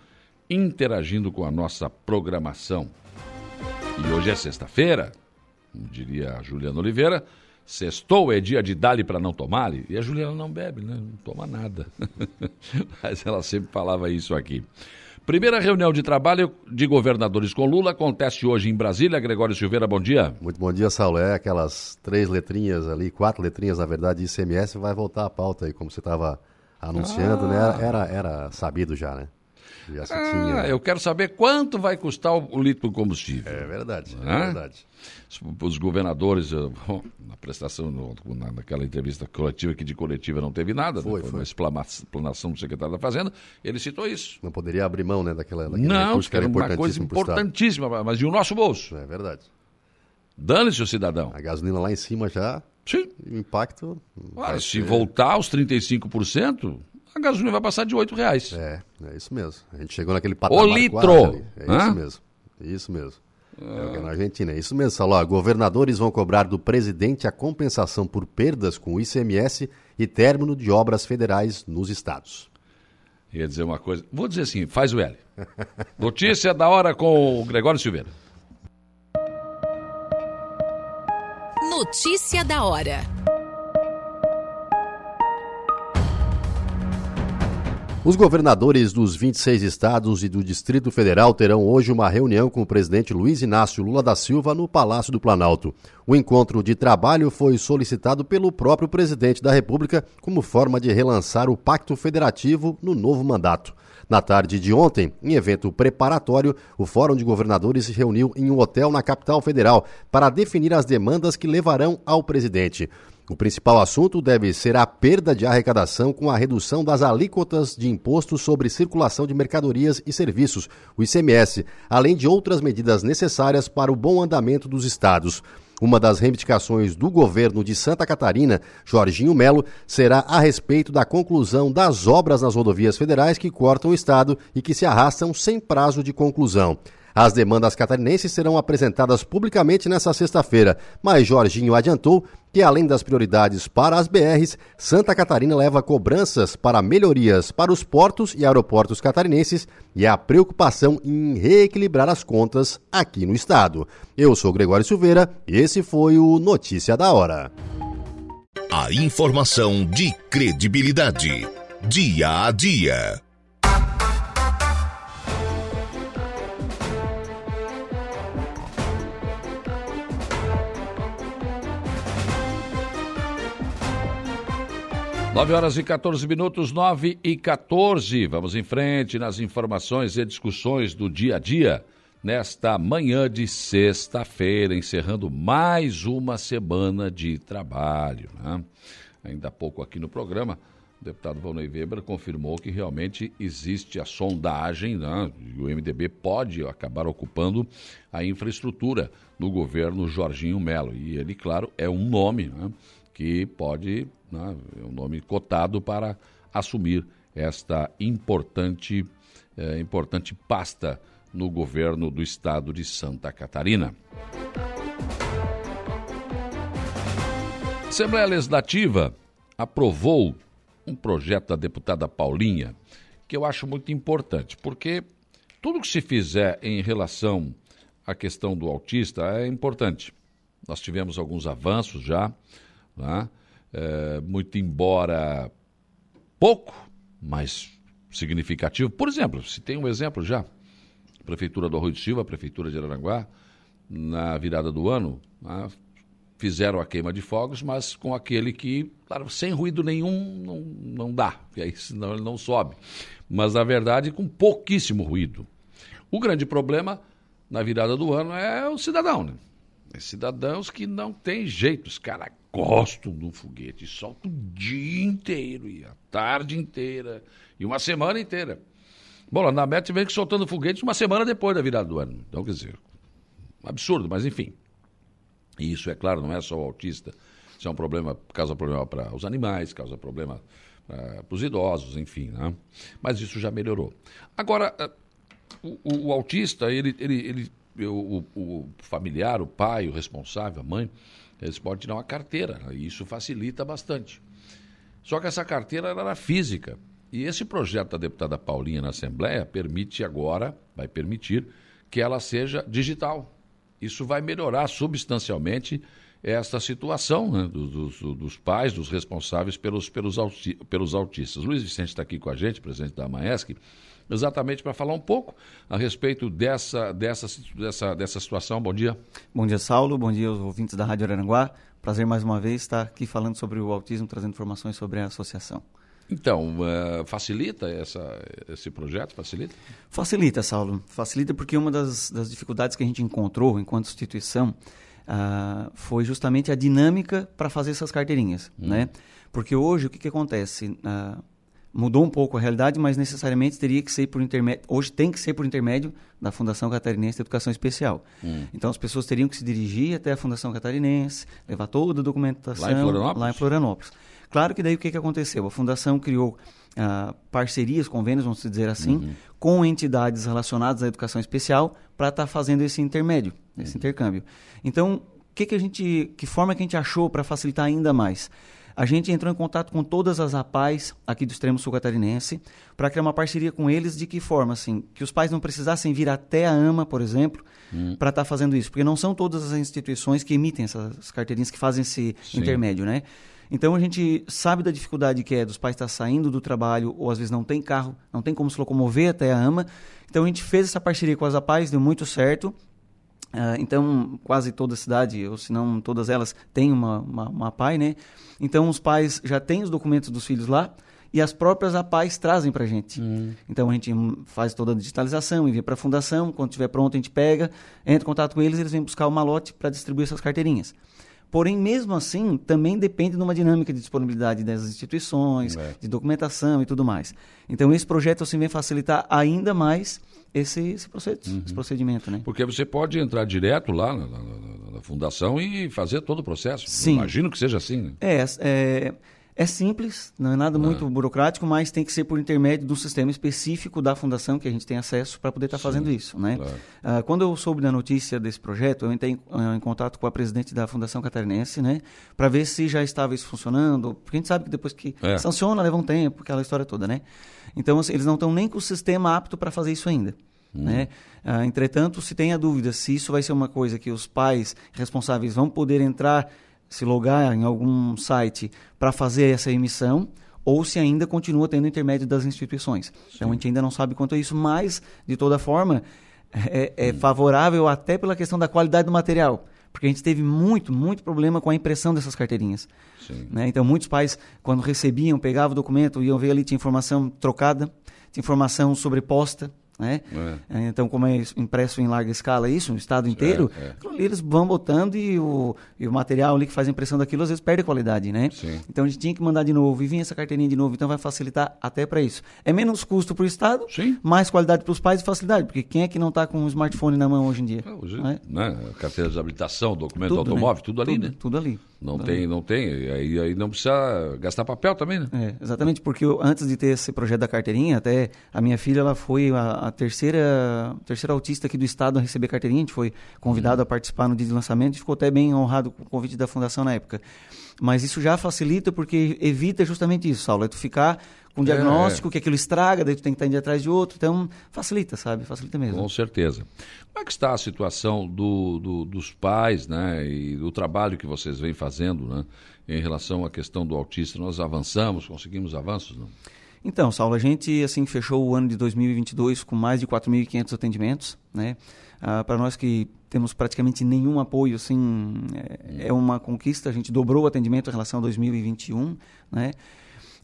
interagindo com a nossa programação. E hoje é sexta-feira, diria a Juliana Oliveira, sextou é dia de dali para não tomar, e a Juliana não bebe, né? não toma nada. <laughs> Mas ela sempre falava isso aqui. Primeira reunião de trabalho de governadores com Lula acontece hoje em Brasília. Gregório Silveira, bom dia. Muito bom dia, Saulo. É aquelas três letrinhas ali, quatro letrinhas, na verdade, de ICMS, vai voltar à pauta aí, como você estava anunciando, né? ah. né? Era, era sabido já, né? Se ah, tinha. Eu quero saber quanto vai custar o litro de combustível. É verdade, é verdade. Os governadores, na prestação, naquela entrevista coletiva, que de coletiva não teve nada, foi, né? foi. uma explanação do secretário da Fazenda, ele citou isso. Não poderia abrir mão né, daquela, daquele não, que era uma coisa importantíssima, mas de o nosso bolso. É verdade. Dane-se o cidadão. A gasolina lá em cima já. Sim. O impacto. se ser... voltar aos 35%, a gasolina vai passar de R$ reais. É, é isso mesmo. A gente chegou naquele patamar. O litro! É Hã? isso mesmo. Isso mesmo. É. É na Argentina, é isso mesmo, Saló. Governadores vão cobrar do presidente a compensação por perdas com o ICMS e término de obras federais nos estados. Ia dizer uma coisa. Vou dizer assim, faz o L. <laughs> Notícia da hora com o Gregório Silveira. Notícia da hora. Os governadores dos 26 estados e do Distrito Federal terão hoje uma reunião com o presidente Luiz Inácio Lula da Silva no Palácio do Planalto. O encontro de trabalho foi solicitado pelo próprio presidente da República como forma de relançar o Pacto Federativo no novo mandato. Na tarde de ontem, em evento preparatório, o Fórum de Governadores se reuniu em um hotel na capital federal para definir as demandas que levarão ao presidente. O principal assunto deve ser a perda de arrecadação com a redução das alíquotas de imposto sobre circulação de mercadorias e serviços, o ICMS, além de outras medidas necessárias para o bom andamento dos estados. Uma das reivindicações do governo de Santa Catarina, Jorginho Melo, será a respeito da conclusão das obras nas rodovias federais que cortam o estado e que se arrastam sem prazo de conclusão. As demandas catarinenses serão apresentadas publicamente nesta sexta-feira, mas Jorginho adiantou que, além das prioridades para as BRs, Santa Catarina leva cobranças para melhorias para os portos e aeroportos catarinenses e a preocupação em reequilibrar as contas aqui no estado. Eu sou Gregório Silveira e esse foi o Notícia da Hora. A informação de credibilidade. Dia a dia. Nove horas e 14 minutos, 9 e 14. Vamos em frente nas informações e discussões do dia a dia. Nesta manhã de sexta-feira, encerrando mais uma semana de trabalho. Né? Ainda há pouco aqui no programa, o deputado Valnei Weber confirmou que realmente existe a sondagem, né? e o MDB pode acabar ocupando a infraestrutura no governo Jorginho Melo. E ele, claro, é um nome né? que pode né, é um nome cotado para assumir esta importante, é, importante pasta no governo do estado de Santa Catarina. A Assembleia Legislativa aprovou um projeto da deputada Paulinha que eu acho muito importante, porque tudo que se fizer em relação à questão do autista é importante. Nós tivemos alguns avanços já, né? É, muito embora pouco, mas significativo. Por exemplo, se tem um exemplo já, Prefeitura do Arroio de Silva, Prefeitura de Araranguá, na virada do ano, né, fizeram a queima de fogos, mas com aquele que, claro, sem ruído nenhum não, não dá, porque aí senão ele não sobe. Mas, na verdade, com pouquíssimo ruído. O grande problema na virada do ano é o cidadão, né? Cidadãos que não tem jeito, os caras gostam do foguete, soltam o dia inteiro, e a tarde inteira, e uma semana inteira. Bom, na Meta vem soltando foguete uma semana depois da virada do ano. Então, quer dizer, absurdo, mas enfim. E isso, é claro, não é só o autista. Isso é um problema, causa problema para os animais, causa problema para os idosos, enfim. Né? Mas isso já melhorou. Agora, eh, o, o, o autista, ele, ele, ele o, o, familiar, o pai, o responsável, a mãe, eles podem tirar uma carteira, e isso facilita bastante. Só que essa carteira era física. E esse projeto da deputada Paulinha na Assembleia permite agora, vai permitir, que ela seja digital. Isso vai melhorar substancialmente esta situação né, dos, dos, pais, dos responsáveis pelos, pelos, pelos autistas. Luiz Vicente está aqui com a gente, presidente da Maesc exatamente para falar um pouco a respeito dessa, dessa, dessa, dessa situação. Bom dia. Bom dia, Saulo. Bom dia aos ouvintes da Rádio Araranguá. Prazer mais uma vez estar aqui falando sobre o autismo, trazendo informações sobre a associação. Então, uh, facilita essa, esse projeto? Facilita? Facilita, Saulo. Facilita porque uma das, das dificuldades que a gente encontrou enquanto instituição uh, foi justamente a dinâmica para fazer essas carteirinhas. Hum. Né? Porque hoje o que, que acontece? Uh, mudou um pouco a realidade, mas necessariamente teria que ser por intermédio, hoje tem que ser por intermédio da Fundação Catarinense de Educação Especial. Hum. Então as pessoas teriam que se dirigir até a Fundação Catarinense, levar toda a documentação lá em Florianópolis. Lá em Florianópolis. Claro que daí o que, que aconteceu? A Fundação criou ah, parcerias, convênios, vamos dizer assim, uhum. com entidades relacionadas à educação especial para estar tá fazendo esse intermédio, esse uhum. intercâmbio. Então, que, que a gente, que forma que a gente achou para facilitar ainda mais? A gente entrou em contato com todas as APAES aqui do extremo sul catarinense para criar uma parceria com eles de que forma, assim, que os pais não precisassem vir até a AMA, por exemplo, Hum. para estar fazendo isso, porque não são todas as instituições que emitem essas carteirinhas que fazem esse Sim. intermédio, né? Então a gente sabe da dificuldade que é dos pais estar saindo do trabalho ou às vezes não tem carro, não tem como se locomover até a AMA. Então a gente fez essa parceria com as APAES, deu muito certo. Ah, então, quase toda cidade, ou se não todas elas, tem uma, uma, uma APAI, né? Então, os pais já têm os documentos dos filhos lá e as próprias APAIs trazem para a gente. Então, a gente hum, faz toda a digitalização, envia para a fundação, quando estiver pronto a gente pega, entra em contato com eles, eles vêm buscar o malote para distribuir essas carteirinhas. Porém, mesmo assim, também depende de uma dinâmica de disponibilidade das instituições, de documentação e tudo mais. Então, esse projeto assim, vem facilitar ainda mais esse, esse, proced- esse procedimento. Né? Porque você pode entrar direto lá na, na- na- na fundação e fazer todo o processo. Sim. Imagino que seja assim. Né? É, é, é simples, não é nada muito burocrático, mas tem que ser por intermédio de um sistema específico da fundação que a gente tem acesso para poder estar fazendo isso, né? Ah, quando eu soube da notícia desse projeto, eu entrei em, ah, em contato com a presidente da Fundação Catarinense, né, para ver se já estava isso funcionando, porque a gente sabe que depois que É. sanciona leva um tempo, aquela história toda, né? Então assim, eles não estão nem com o sistema apto para fazer isso ainda. Né? Ah, entretanto, se tem a dúvida se isso vai ser uma coisa que os pais responsáveis vão poder entrar, se logar em algum site para fazer essa emissão, ou se ainda continua tendo intermédio das instituições. Então a gente ainda não sabe quanto a isso, mas, de toda forma, é, é favorável até pela questão da qualidade do material. Porque a gente teve muito, muito problema com a impressão dessas carteirinhas. Né? Então, muitos pais, quando recebiam, pegavam o documento, iam ver ali, tinha informação trocada, tinha informação sobreposta. Né? É, Então, como é impresso em larga escala isso, no estado inteiro, é. ali eles vão botando e o, e o material ali que faz a impressão daquilo às vezes perde a qualidade, né? Então a gente tinha que mandar de novo e vinha essa carteirinha de novo, então vai facilitar até para isso. É menos custo para o Estado, mais qualidade para os pais e facilidade, porque quem é que não está com um smartphone na mão hoje em dia? Hoje, né? né? Carteira de habilitação, documento Tudo, né? automóvel, tudo ali, Tudo, né? tudo ali. Não Tudo tem, ali. não tem. Aí, aí não precisa gastar papel também, né? É, exatamente, porque eu, antes de ter esse projeto da carteirinha, até a minha filha ela foi a, a terceira, terceira autista aqui do estado a receber carteirinha, a gente foi convidado a participar no dia de lançamento e ficou até bem honrado com o convite da fundação na época. Mas isso já facilita porque evita justamente isso, Saulo, é tu ficar com um É, diagnóstico é. que aquilo estraga, daí tu tem que estar indo atrás de outro, então facilita, sabe? Facilita mesmo. Com certeza. Como é que está a situação do, do- dos pais, né, e do trabalho que vocês vêm fazendo, né, em relação à questão do autista? Nós avançamos, conseguimos avanços, não? Então, Saulo, a gente assim fechou o ano de 2022 com mais de 4.500 atendimentos, né? Para nós que temos praticamente nenhum apoio, assim, é, é uma conquista. A gente dobrou o atendimento em relação a 2021, né?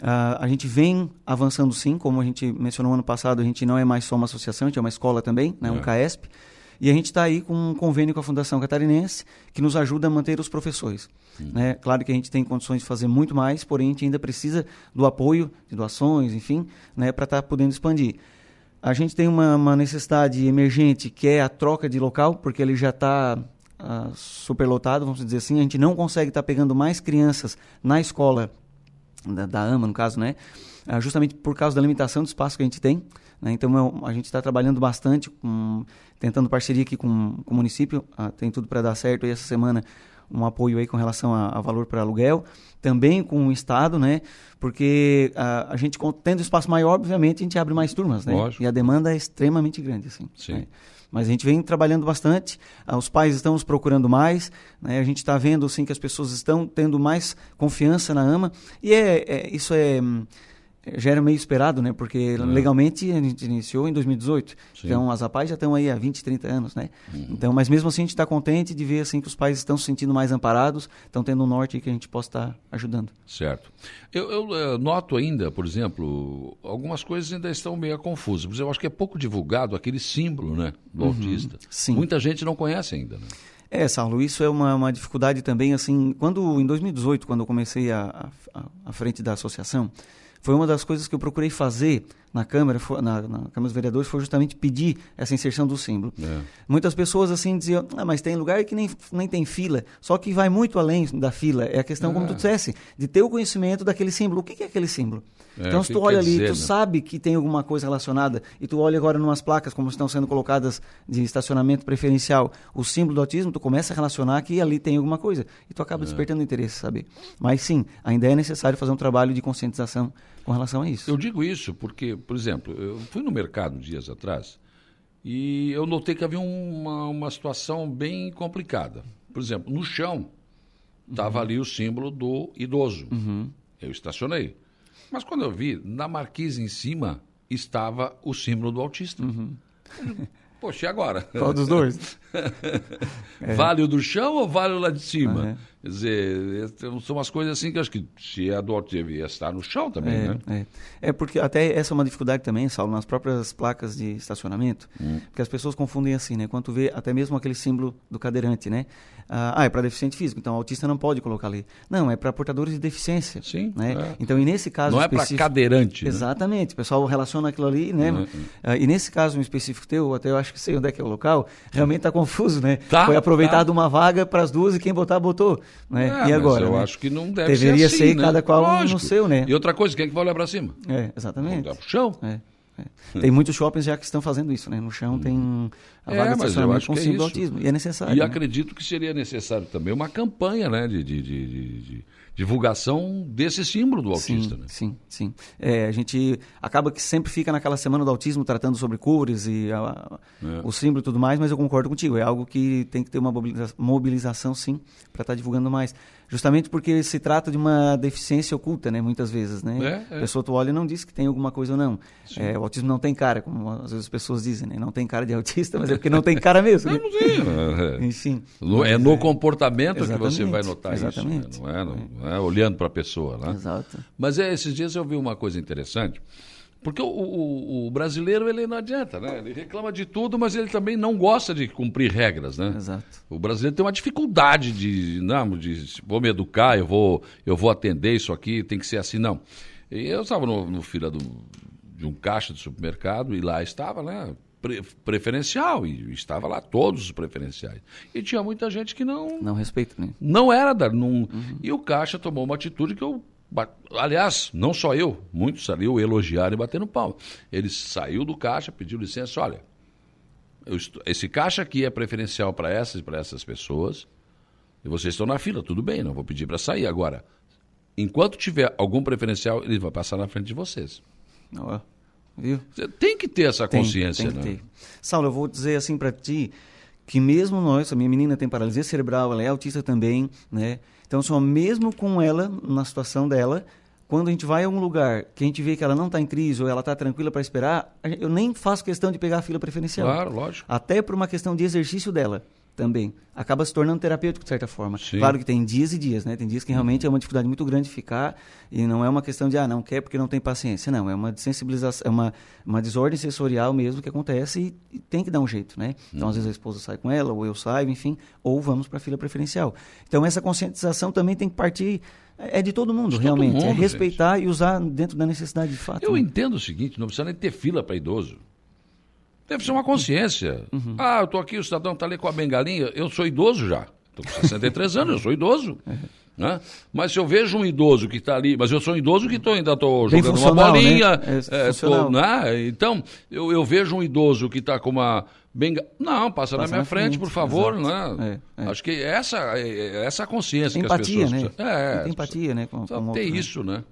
Ah, a gente vem avançando sim, como a gente mencionou ano passado, a gente não é mais só uma associação, a gente é uma escola também, né? um É. CAESP. E a gente está aí com um convênio com a Fundação Catarinense que nos ajuda a manter os professores. Né? Claro que a gente tem condições de fazer muito mais, porém a gente ainda precisa do apoio, de doações, enfim, né? para estar podendo expandir. A gente tem uma, uma necessidade emergente que é a troca de local, porque ele já está ah, superlotado, vamos dizer assim. A gente não consegue estar pegando mais crianças na escola da, da AMA, no caso, né? Ah, justamente por causa da limitação do espaço que a gente tem. né? Então, é- a gente está trabalhando bastante, com, tentando parceria aqui com, com o município. Ah, tem tudo para dar certo. E essa semana, um apoio aí com relação a, a valor para aluguel. Também com o Estado, né? Porque ah, a gente, tendo espaço maior, obviamente, a gente abre mais turmas, né? Lógico. E a demanda é extremamente grande, assim. Sim. né? Mas a gente vem trabalhando bastante, ah, os pais estão nos procurando mais, né? a gente está vendo assim, que as pessoas estão tendo mais confiança na AMA, e é, é- isso é, hum, é, já era meio esperado, né? porque legalmente a gente iniciou em 2018, Sim. então as APAIs já estão aí há 20, 30 anos. Né? Então, mas mesmo assim a gente está contente de ver assim, que os pais estão se sentindo mais amparados, estão tendo um norte que a gente possa estar ajudando. Certo. Eu, eu, eh, noto ainda, por exemplo, algumas coisas ainda estão meio confusas. Por exemplo, eu acho que é pouco divulgado aquele símbolo né, do Uhum. autista. Sim. Muita gente não conhece ainda. Né? É, Saulo, isso é uma, uma dificuldade também, assim, quando, em 2018, quando eu comecei a, a, a frente da associação, Foi uma das coisas que eu procurei fazer na Câmara, na, na Câmara dos Vereadores, foi justamente pedir essa inserção do símbolo. É. Muitas pessoas assim diziam, ah, mas tem lugar que nem, nem tem fila, só que vai muito além da fila. É a questão, como É. tu dissesse, de ter o conhecimento daquele símbolo. O que é aquele símbolo? É, então, se tu olha ali, dizer, tu né? sabe que tem alguma coisa relacionada, e tu olha agora numas placas como estão sendo colocadas de estacionamento preferencial, o símbolo do autismo, tu começa a relacionar que ali tem alguma coisa. E tu acaba É. despertando interesse, sabe? Mas sim, ainda é necessário fazer um trabalho de conscientização com relação a isso. Eu digo isso porque, por exemplo, eu fui no mercado dias atrás e eu notei que havia uma, uma situação bem complicada. Por exemplo, no chão estava ali o símbolo do idoso. Eu estacionei. Mas quando eu vi, na marquise em cima estava o símbolo do autista. Poxa, e agora? Qual dos dois? <laughs> É. Vale o do chão ou vale o lá de cima? Uhum. Quer dizer, são umas coisas assim que eu acho que se é do autista, devia estar no chão também, É, né? é. É porque até essa é uma dificuldade também, Saulo, nas próprias placas de estacionamento, Hum. porque as pessoas confundem assim, né? Quando tu vê até mesmo aquele símbolo do cadeirante, né? Ah, é para deficiente físico, então o autista não pode colocar ali. Não, é para portadores de deficiência. Sim. Né? é. Então, e nesse caso Não é para específico- cadeirante. né? Exatamente, o pessoal relaciona aquilo ali, né? Uhum. Ah, e nesse caso em específico teu, até eu acho que sei onde é que é o local, realmente está confuso, né? Tá, Foi aproveitado tá. uma vaga para as duas e quem botar, botou. Né? É, e mas agora? eu né? acho que não deve Deveria ser assim, ser né? cada qual Lógico. no seu, né? E outra coisa, quem é que vai olhar para cima? É, exatamente. Vamos dar pro chão. É, é. Tem muitos shoppings já que estão fazendo isso, né? No chão tem a É, vaga de mas eu estacionamento com é símbolo isso. autismo. E é necessário. E né? acredito que seria necessário também uma campanha né, de, de- de- de- de divulgação desse símbolo do autista. Sim, né? sim, sim. É, a gente acaba que sempre fica naquela semana do autismo tratando sobre cores e a- É. o símbolo e tudo mais, mas eu concordo contigo. É algo que tem que ter uma mobiliza- mobilização, sim, para estar divulgando mais. Justamente porque se trata de uma deficiência oculta, né? Muitas vezes, né? É, é. A pessoa tu olha e não diz que tem alguma coisa ou não. É, o autismo não tem cara, como às vezes as pessoas dizem, né? Não tem cara de autista, mas é porque não tem cara mesmo. né? É, é. Enfim. No- é no comportamento que você vai notar exatamente. isso, né? não, é, não, não é olhando para a pessoa. Né? Exato. Mas é, esses dias eu vi uma coisa interessante, porque o, o- o brasileiro ele não adianta, né? Ele reclama de tudo, mas ele também não gosta de cumprir regras, né? Exato. O brasileiro tem uma dificuldade de, não, de vou me educar, eu vou, eu vou atender isso aqui, tem que ser assim, não. E eu estava no, no fila do, de um caixa de supermercado e lá estava, né? Pre- preferencial e estava lá todos os preferenciais. E tinha muita gente que não Não respeita, né? não era da não e o caixa tomou uma atitude que eu aliás não só eu muitos ali o elogiaram e bateram palma. Ele saiu do caixa pediu licença olha estou- esse caixa aqui é preferencial para essas e para essas pessoas e vocês estão na fila tudo bem não vou pedir para sair agora. Enquanto tiver algum preferencial ele vai passar na frente de vocês. Ó, viu? Você tem que ter essa Tem, consciência, tem que né? ter. Saulo, eu vou dizer assim para ti que mesmo nós, a minha menina tem paralisia cerebral, ela é autista também, né? Então, só mesmo com ela, na situação dela, quando a gente vai a um lugar que a gente vê que ela não está em crise ou ela está tranquila para esperar, eu nem faço questão de pegar a fila preferencial. Claro, lógico. Até por uma questão de exercício dela também. Acaba se tornando terapêutico, de certa forma. Sim. Claro que tem dias e dias, né? Tem dias que realmente é uma dificuldade muito grande de ficar e não é uma questão de, ah, não quer porque não tem paciência. Não, é uma sensibilização, é uma, uma desordem sensorial mesmo que acontece e, e tem que dar um jeito, né? Então, às vezes a esposa sai com ela, ou eu saio, enfim, ou vamos para a fila preferencial. Então, essa conscientização também tem que partir, é de todo mundo, De todo realmente. é mundo, respeitar e usar dentro da necessidade de fato. Eu né? entendo o seguinte, não precisa nem ter fila para idoso. Deve ser uma consciência. Uhum. Ah, eu estou aqui, o cidadão está ali com a bengalinha, eu sou idoso já. Estou com 63 anos, eu sou idoso. Uhum. <laughs> Né? Mas se eu vejo um idoso que está ali, mas eu sou um idoso que tô, ainda estou jogando uma né? bolinha. É, é, funcional. tô, né? Então, eu, eu vejo um idoso que está com uma benga... Não, passa, na Passa minha na frente, frente, por favor. exato. Né? É, é. Acho que essa, é essa a consciência Empatia, que as né? pessoas... precisam- É, Tem empatia, né? Com, com o ter outro, né? isso, né?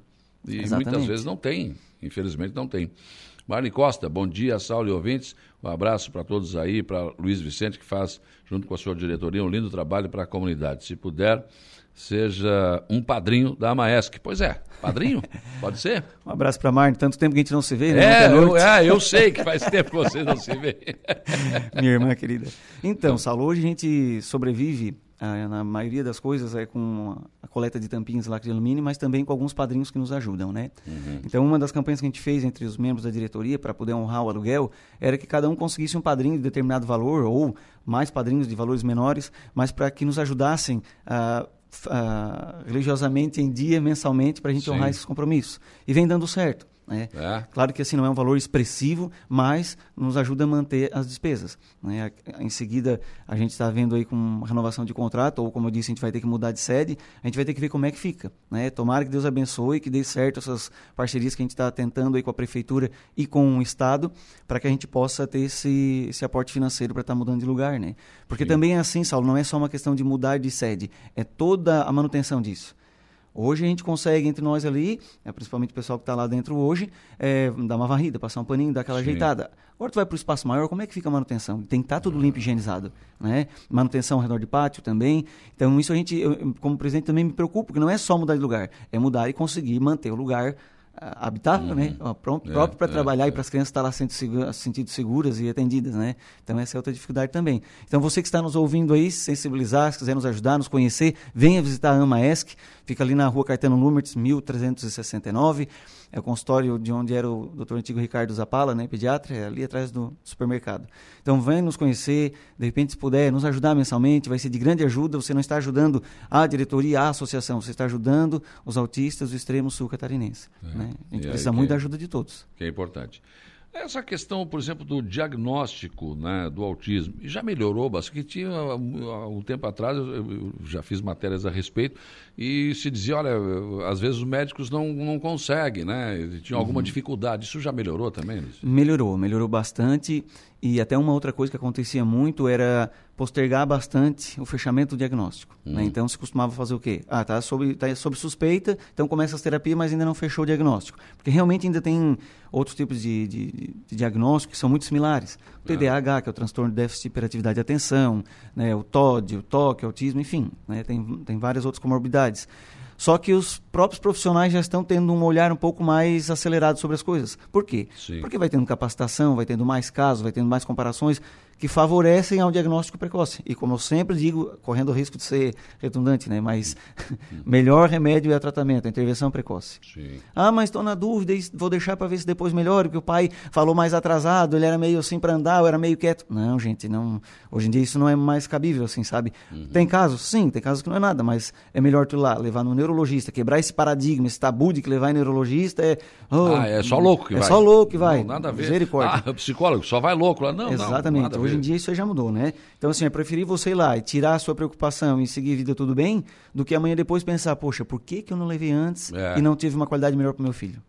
E Exatamente. muitas vezes não tem, infelizmente não tem. Marli Costa, bom dia, Saulo e ouvintes. Um abraço para todos aí, para Luiz Vicente, que faz, junto com a sua diretoria, um lindo trabalho para a comunidade. Se puder, seja um padrinho da Amaesc. Pois é, padrinho? <laughs> Pode ser? Um abraço para Marne, tanto tempo que a gente não se vê, né? É eu, é, eu sei que faz <laughs> tempo que vocês não se veem. Minha irmã querida. Então, Saulo, hoje a gente sobrevive, ah, na maioria das coisas, é com a coleta de tampinhas lacre de alumínio, mas também com alguns padrinhos que nos ajudam, né? Então, uma das campanhas que a gente fez entre os membros da diretoria para poder honrar o aluguel era que cada um conseguisse um padrinho de determinado valor ou mais padrinhos de valores menores, mas para que nos ajudassem a religiosamente em dia, mensalmente, para a gente Sim. honrar esses compromissos. E vem dando certo. Né? É. Claro que assim não é um valor expressivo, mas nos ajuda a manter as despesas. Né? Em seguida, a gente está vendo aí com renovação de contrato, ou como eu disse, a gente vai ter que mudar de sede, a gente vai ter que ver como é que fica. Né? Tomara que Deus abençoe, que dê certo essas parcerias que a gente está tentando aí com a prefeitura e com o Estado, para que a gente possa ter esse, esse aporte financeiro para estar tá mudando de lugar. Né? Porque Sim. também é assim, Saulo, não é só uma questão de mudar de sede, é toda a manutenção disso. Hoje a gente consegue, entre nós ali, é, principalmente o pessoal que está lá dentro hoje, é, dar uma varrida, passar um paninho, dar aquela Sim. ajeitada. Agora tu vai para o espaço maior, como é que fica a manutenção? Tem que estar tá tudo limpo e higienizado. Né? Manutenção ao redor de pátio também. Então isso a gente, eu, como presidente, também me preocupo, porque não é só mudar de lugar, é mudar e conseguir manter o lugar habitável, uhum. né? Pronto, é, próprio para é, trabalhar é. e para as crianças estar lá sentindo, sentindo seguras e atendidas, né? Então essa é outra dificuldade também. Então você que está nos ouvindo aí, se sensibilizar, se quiser nos ajudar, nos conhecer, venha visitar a AMAESC, fica ali na rua Caetano Numertz, 1369 é o consultório de onde era o doutor antigo Ricardo Zapala, né, pediatra, é ali atrás do supermercado. Então, vem nos conhecer, de repente, se puder, nos ajudar mensalmente, vai ser de grande ajuda. Você não está ajudando a diretoria, a associação, você está ajudando os autistas do extremo sul catarinense. É. Né? A gente e precisa muito é, da ajuda de todos. Que é importante. Essa questão, por exemplo, do diagnóstico né, do autismo, já melhorou bastante. Tinha, um tempo atrás, eu já fiz matérias a respeito, e se dizia, olha, às vezes os médicos não, não conseguem, né? Tinha alguma uhum. dificuldade. Isso já melhorou também? Luiz? Melhorou, melhorou bastante. E até uma outra coisa que acontecia muito era postergar bastante o fechamento do diagnóstico. Né? Hum. Né? Então se costumava fazer o quê? Ah, tá sob, tá sob suspeita, então começa as terapias, mas ainda não fechou o diagnóstico. Porque realmente ainda tem outros tipos de, de, de diagnóstico que são muito similares. O TDAH, que é o transtorno de déficit de hiperatividade de atenção, né? o TOD, o TOC, autismo, enfim, né? tem, tem várias outras comorbidades. Só que os próprios profissionais já estão tendo um olhar um pouco mais acelerado sobre as coisas. Por quê? Sim. Porque vai tendo capacitação, vai tendo mais casos, vai tendo mais comparações que favorecem ao diagnóstico precoce. E como eu sempre digo, correndo o risco de ser redundante, né? mas <laughs> melhor remédio é o tratamento, a intervenção precoce. Sim. Ah, mas estou na dúvida e vou deixar para ver se depois melhora, porque o pai falou mais atrasado, ele era meio assim para andar, eu era meio quieto. Não, gente, não. hoje em dia isso não é mais cabível, assim, sabe? Uhum. Tem casos? Sim, tem casos que não é nada, mas é melhor tu ir lá, levar no neurologista, quebrar esse paradigma, esse tabu de que levar em neurologista é... Oh, ah, é só louco que é vai. É só louco que vai. Não, nada a ver. Misericórdia. Ah, psicólogo, só vai louco lá. Não, Exatamente. Não, hoje em dia isso já mudou, né? Então, assim, é preferir você ir lá e tirar a sua preocupação e seguir vida tudo bem, do que amanhã depois pensar, poxa, por que, que eu não levei antes é. e não tive uma qualidade melhor para meu filho?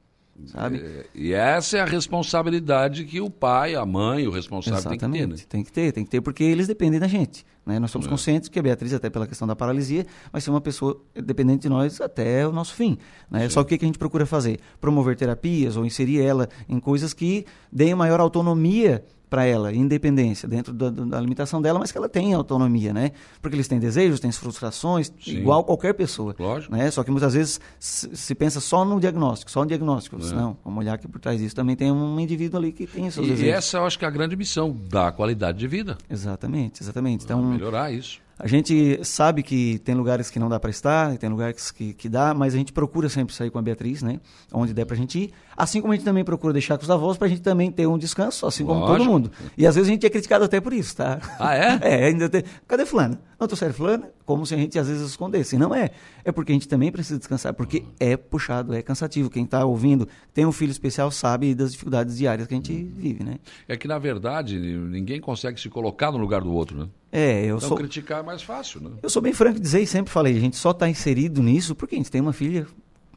Sabe? É, e essa é a responsabilidade que o pai, a mãe, o responsável Exatamente. tem que ter. Né? Tem que ter, tem que ter, porque eles dependem da gente. Né? Nós somos é. conscientes que a Beatriz, até pela questão da paralisia, vai ser uma pessoa dependente de nós até o nosso fim. Né? Só que o que a gente procura fazer? Promover terapias ou inserir ela em coisas que deem maior autonomia para ela, independência dentro da, da, limitação dela, mas que ela tem autonomia, né? Porque eles têm desejos, têm frustrações, Sim. igual qualquer pessoa. Lógico. Né? Só que muitas vezes se, se pensa só no diagnóstico, só no diagnóstico. É. Não, vamos olhar que por trás disso também tem um indivíduo ali que tem seus e desejos. E essa eu acho que é a grande missão da qualidade de vida. Exatamente, exatamente. Então, melhorar isso. A gente sabe que tem lugares que não dá para estar, tem lugares que, que dá, mas a gente procura sempre sair com a Beatriz, né? Onde der para a gente ir. Assim como a gente também procura deixar com os avós para a gente também ter um descanso, assim como todo mundo. E às vezes a gente é criticado até por isso, tá? Ah, é? <laughs> É, ainda tem. Cadê fulano? Não, tô sério, fulano? Como se a gente às vezes escondesse. Não é. É porque a gente também precisa descansar, porque é puxado, é cansativo. Quem está ouvindo, tem um filho especial, sabe das dificuldades diárias que a gente vive, né? É que, na verdade, ninguém consegue se colocar no lugar do outro, né? É, eu então, sou. criticar é mais fácil, né? Eu sou bem franco dizer e sempre falei, a gente só está inserido nisso porque a gente tem uma filha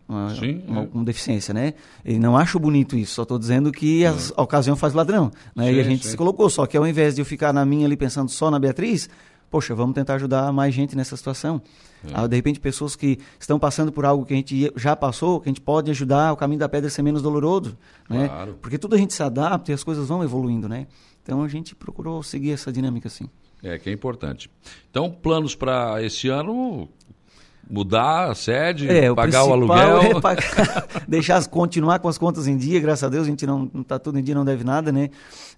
uma, Sim, uma, é. com deficiência, né? E não acho bonito isso, só estou dizendo que a, a, ocasião faz ladrão, né? Sim, e a gente sim. se colocou, só que ao invés de eu ficar na minha ali pensando só na Beatriz, poxa, vamos tentar ajudar mais gente nessa situação. É. Ah, de repente, pessoas que estão passando por algo que a gente já passou, que a gente pode ajudar o caminho da pedra a ser menos doloroso, né? Claro. Porque tudo a gente se adapta e as coisas vão evoluindo, né? Então a gente procurou seguir essa dinâmica assim. É, que é importante. Então, planos para esse ano, mudar a sede, é, pagar o, o aluguel. É pagar, <laughs> deixar continuar com as contas em dia, graças a Deus, a gente não está tudo em dia, não deve nada, né?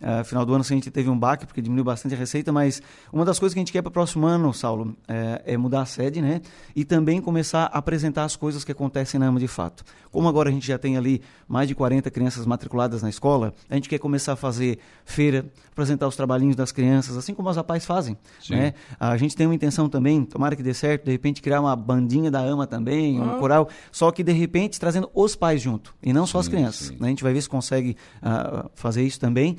Uh, final do ano a gente teve um baque, porque diminuiu bastante a receita, mas uma das coisas que a gente quer para o próximo ano, Saulo, é, é, mudar a sede, né? E também começar a apresentar as coisas que acontecem na AMA de fato. Como agora a gente já tem ali mais de 40 crianças matriculadas na escola, a gente quer começar a fazer feira, apresentar os trabalhinhos das crianças, assim como as rapazes fazem, Sim. né? A gente tem uma intenção também, tomara que dê certo, de repente criar uma bandinha da AMA também, um Ah. coral, só que de repente trazendo os pais junto, e não só as Sim, crianças. sim. né? A gente vai ver se consegue ah, fazer isso também,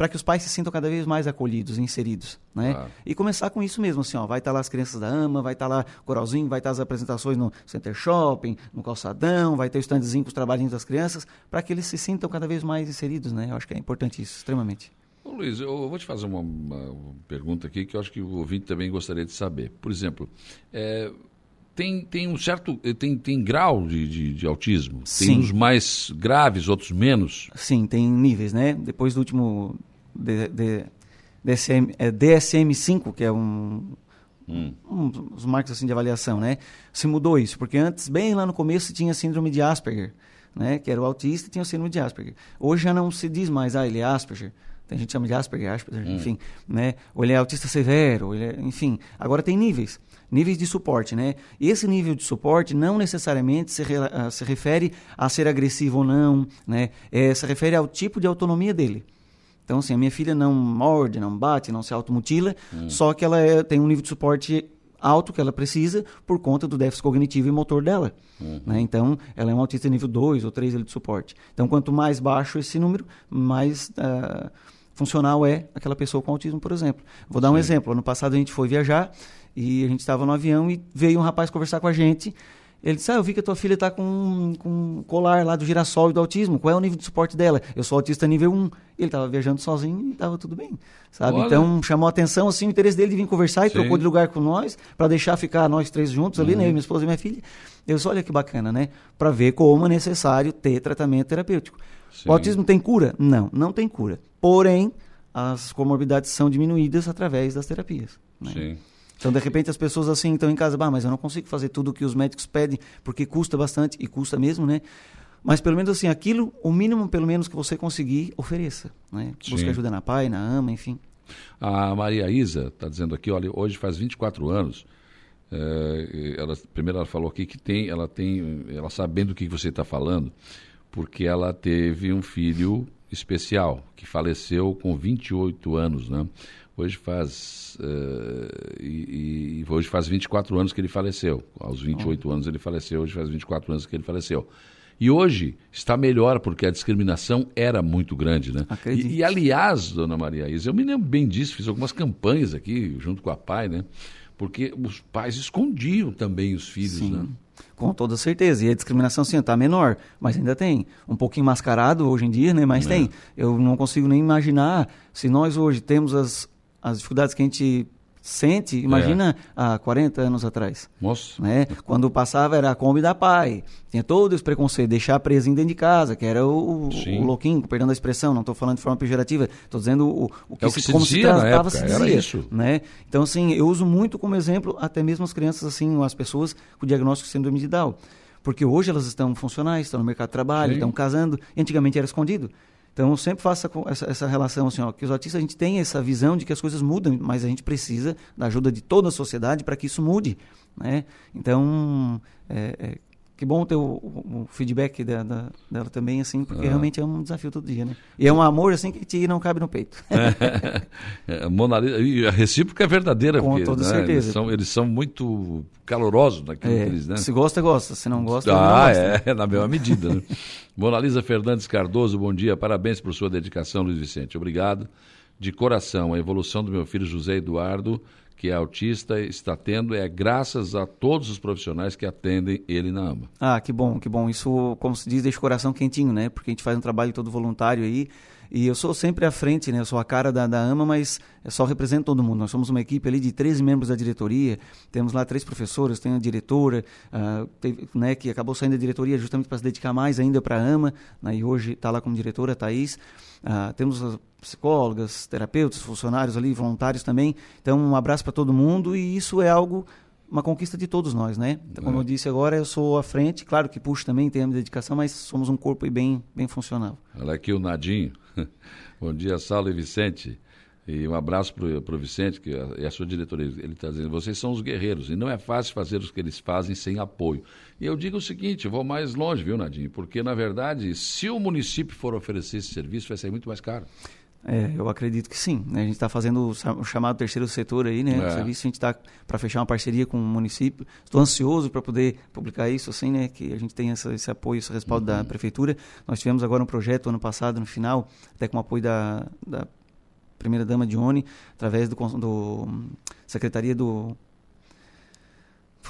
para que os pais se sintam cada vez mais acolhidos, inseridos. Né? Claro. E começar com isso mesmo, assim, ó, vai estar lá as crianças da AMA, vai estar lá o coralzinho, vai estar as apresentações no Center Shopping, no calçadão, vai ter o standzinho com os trabalhinhos das crianças, para que eles se sintam cada vez mais inseridos, né? Eu acho que é importante isso, extremamente. Ô, Luiz, eu vou te fazer uma, uma pergunta aqui que eu acho que o ouvinte também gostaria de saber. Por exemplo, é, tem, tem um certo. Tem, tem grau de, de, de autismo? Tem Sim. uns mais graves, outros menos? Sim, tem níveis, né? Depois do último DSM, é, DSM-5, que é um, Hum. um dos marcos assim de avaliação, né? Se mudou isso, porque antes, bem lá no começo, tinha síndrome de Asperger, né? Que era o autista e tinha o síndrome de Asperger. Hoje já não se diz mais, ah, ele é Asperger. Tem gente que chama de Asperger, Asperger, Hum. enfim, né? Ou ele é autista severo, ou ele é- enfim. Agora tem níveis, níveis de suporte, né? E esse nível de suporte não necessariamente se, re- ah, se refere a ser agressivo ou não, né? É, se refere ao tipo de autonomia dele. Então, assim, a minha filha não morde, não bate, não se automutila, só que ela é- tem um nível de suporte alto que ela precisa por conta do déficit cognitivo e motor dela. né? Então, ela é um autista nível 2 ou 3 ali de suporte. Então, quanto mais baixo esse número, mais ah, funcional é aquela pessoa com autismo, por exemplo. Vou dar um exemplo. Ano passado a gente foi viajar e a gente estava no avião e veio um rapaz conversar com a gente. Ele disse, ah, eu vi que a tua filha está com, com um colar lá do girassol e do autismo. Qual é o nível de suporte dela? Eu sou autista nível 1. Ele estava viajando sozinho e estava tudo bem, sabe? Olha. Então, chamou a atenção, assim, o interesse dele de vir conversar e Sim. trocou de lugar com nós para deixar ficar nós três juntos ali, Uhum. né? Eu, minha esposa e minha filha. Eu disse, olha que bacana, né? Para ver como é necessário ter tratamento terapêutico. Sim. O autismo tem cura? Não, não tem cura. Porém, as comorbidades são diminuídas através das terapias. né? Sim. Então, de repente, as pessoas assim estão em casa, bah, mas eu não consigo fazer tudo o que os médicos pedem, porque custa bastante, e custa mesmo, né? Mas pelo menos assim, aquilo, o mínimo pelo menos que você conseguir, ofereça. Né? Sim. Busca ajuda na PAI, na AMA, enfim. A Maria Isa está dizendo aqui, olha, hoje faz 24 anos. eh, ela, primeiro ela falou aqui que tem, ela tem, ela sabendo do que você está falando, porque ela teve um filho especial que faleceu com 28 anos, né? Hoje faz eh, e, e hoje faz 24 anos que ele faleceu. Aos 28 anos ele faleceu, hoje faz 24 anos que ele faleceu. E hoje está melhor, porque a discriminação era muito grande, né? E, e, aliás, dona Maria Isa, eu me lembro bem disso, fiz algumas campanhas aqui junto com a PAI, né? Porque os pais escondiam também os filhos, Sim. né? Com toda certeza. E a discriminação, sim, está menor, mas ainda tem. Um pouquinho mascarado hoje em dia, né? Mas É. tem. Eu não consigo nem imaginar se nós hoje temos as, as dificuldades que a gente sente, imagina há 40 anos atrás. Nossa. Né? Quando passava era a Kombi da pai. Tinha todo esse preconceito, deixar presinho dentro de casa, que era o, o louquinho, perdão da expressão, não estou falando de forma pejorativa, estou dizendo o, o que, É o que se como dizia na tratava, se era dizia, isso. Né? Então, assim, eu uso muito como exemplo até mesmo as crianças, assim, as pessoas com diagnóstico de síndrome de Down. Porque hoje elas estão funcionais, estão no mercado de trabalho, Sim. estão casando, e antigamente era escondido. Então, eu sempre faço essa, essa, relação, assim, ó, que os autistas, a gente tem essa visão de que as coisas mudam, mas a gente precisa da ajuda de toda a sociedade para que isso mude, né? Então, é, é, que bom ter o, o- feedback da- da- dela também, assim, porque Ah. realmente é um desafio todo dia, né? E é um amor, assim, que te não cabe no peito. <laughs> É, Mona Lisa, e a recíproca é verdadeira, Com porque toda né, certeza. Eles, são, eles são muito calorosos naquilo É, que eles, né? Se gosta, gosta. Se não gosta, não Ah, gosta. é, <laughs> na mesma medida. Né? <laughs> Mona Lisa Fernandes Cardoso, bom dia. Parabéns por sua dedicação, Luiz Vicente. Obrigado. De coração, a evolução do meu filho José Eduardo, que é autista, está tendo é graças a todos os profissionais que atendem ele na AMA. Ah, que bom, que bom. Isso, como se diz, deixa o coração quentinho, né? Porque a gente faz um trabalho todo voluntário aí. E eu sou sempre à frente, né? Eu sou a cara da, da AMA, mas eu só represento todo mundo. Nós somos uma equipe ali de 13 membros da diretoria. Temos lá três professores, tem a diretora, ah, teve, né, que acabou saindo da diretoria justamente para se dedicar mais ainda para a AMA. Né, e hoje está lá como diretora, a Thaís. Ah, temos psicólogas, terapeutas, funcionários ali, voluntários também. Então, um abraço para todo mundo. E isso é algo uma conquista de todos nós, né? Então, como É. eu disse agora, eu sou à frente, claro que puxo também, tenho a dedicação, mas somos um corpo aí bem, bem funcional. Olha aqui o Nadinho. <laughs> Bom dia, Saulo e Vicente. E um abraço para o Vicente, que é a sua diretoria. Ele está dizendo: vocês são os guerreiros e não é fácil fazer o que eles fazem sem apoio. E eu digo o seguinte: vou mais longe, viu, Nadinho? Porque, na verdade, se o município for oferecer esse serviço, vai sair muito mais caro. É, eu acredito que sim. Né? A gente está fazendo o chamado terceiro setor aí, né? É. O serviço, a gente está para fechar uma parceria com o município. Estou ansioso para poder publicar isso, assim, né? Que a gente tem essa, esse apoio, esse respaldo uhum. da prefeitura. Nós tivemos agora um projeto ano passado, no final, até com o apoio da, da primeira dama Dione, através do, do secretaria do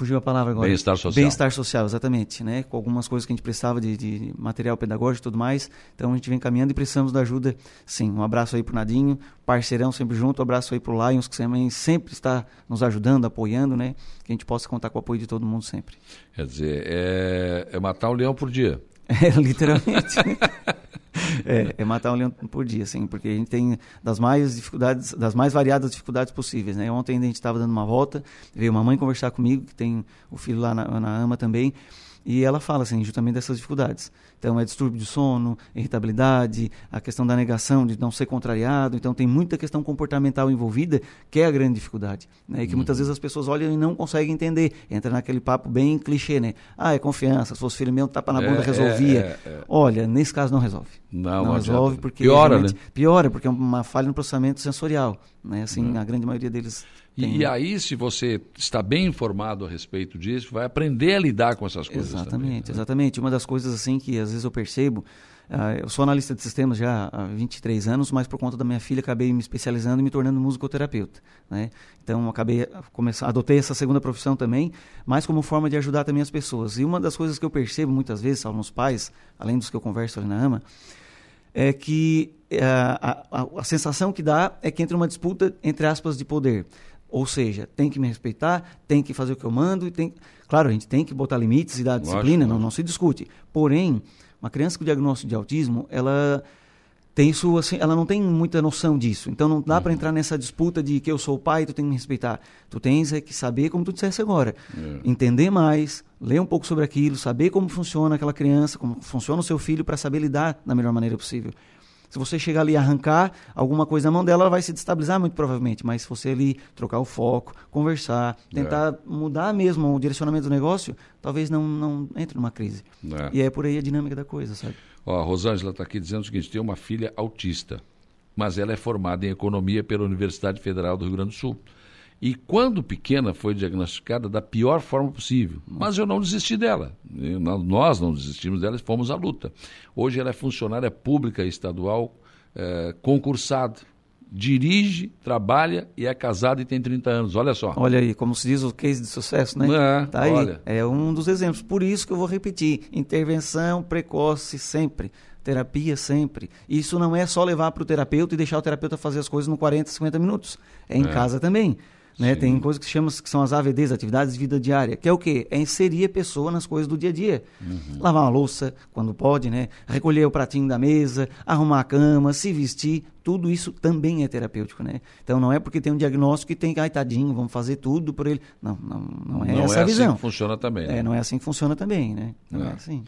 Fugiu a palavra agora. Bem-estar social. Bem-estar social, exatamente. Né? Com algumas coisas que a gente precisava de, de, material pedagógico e tudo mais. Então a gente vem caminhando e precisamos da ajuda, sim. Um abraço aí pro Nadinho, parceirão sempre junto. Um abraço aí pro Lions, que também sempre está nos ajudando, apoiando, né? Que a gente possa contar com o apoio de todo mundo sempre. Quer dizer, é, é matar um leão por dia. <laughs> É, literalmente. <laughs> é, é, matar um leão por dia, assim, porque a gente tem das mais dificuldades, das mais variadas dificuldades possíveis, né? Ontem a gente estava dando uma volta, veio uma mãe conversar comigo, que tem o filho lá na, na AMA também, e ela fala assim, justamente dessas dificuldades. Então, é distúrbio de sono, irritabilidade, a questão da negação, de não ser contrariado. Então, tem muita questão comportamental envolvida, que é a grande dificuldade. Né? E que uhum. muitas vezes as pessoas olham e não conseguem entender. Entra naquele papo bem clichê, né? Ah, é confiança, se fosse meu, tapa na bunda, é, resolvia. É, é, é. Olha, nesse caso não resolve. Não, não resolve porque... Piora, né? Piora, porque é uma falha no processamento sensorial. Né? Assim, uhum. a grande maioria deles tem... E aí, se você está bem informado a respeito disso, vai aprender a lidar com essas coisas. Exatamente, também, né? exatamente. Uma das coisas assim que às vezes eu percebo, uh, eu sou analista de sistemas já há 23 anos, mas por conta da minha filha acabei me especializando e me tornando musicoterapeuta. Né? Então acabei adotei essa segunda profissão também, mas como forma de ajudar também as pessoas. E uma das coisas que eu percebo muitas vezes, nos pais, além dos que eu converso ali na AMA, é que uh, a, a, a sensação que dá é que entra uma disputa entre aspas de poder. Ou seja, tem que me respeitar, tem que fazer o que eu mando e tem. Claro, a gente tem que botar limites e dar Lógico, disciplina, não, não se discute. Porém, uma criança com diagnóstico de autismo, ela tem isso assim, ela não tem muita noção disso. Então não dá uhum. para entrar nessa disputa de que eu sou o pai, tu tem que me respeitar. Tu tens é que saber como tu disseste agora, é. entender mais, ler um pouco sobre aquilo, saber como funciona aquela criança, como funciona o seu filho para saber lidar da melhor maneira possível. Se você chegar ali e arrancar alguma coisa na mão dela, ela vai se destabilizar muito provavelmente. Mas se você ali trocar o foco, conversar, tentar é. mudar mesmo o direcionamento do negócio, talvez não, não entre numa crise. É. E é por aí a dinâmica da coisa, sabe? Ó, a Rosângela está aqui dizendo o seguinte: tem uma filha autista, mas ela é formada em economia pela Universidade Federal do Rio Grande do Sul. E quando pequena foi diagnosticada da pior forma possível. Mas eu não desisti dela. nós não desistimos dela e fomos à luta. Hoje ela é funcionária pública estadual, é, concursada. Dirige, trabalha e é casada e tem 30 anos. Olha só. Olha aí, como se diz o case de sucesso, né? É, tá aí. Olha. É um dos exemplos. Por isso que eu vou repetir: intervenção precoce sempre terapia sempre. Isso não é só levar para o terapeuta e deixar o terapeuta fazer as coisas no 40, 50 minutos. É em é. casa também. Né? Tem coisas que chamam que são as AVDs, atividades de vida diária, que é o quê? É inserir a pessoa nas coisas do dia a dia. Uhum. Lavar uma louça quando pode, né? Recolher o pratinho da mesa, arrumar a cama, se vestir, tudo isso também é terapêutico, né? Então não é porque tem um diagnóstico que tem que, ai tadinho, vamos fazer tudo por ele. Não, não, não é não essa é a visão. Não é assim que funciona também. Né? É, não é assim que funciona também, né? Não é, é assim.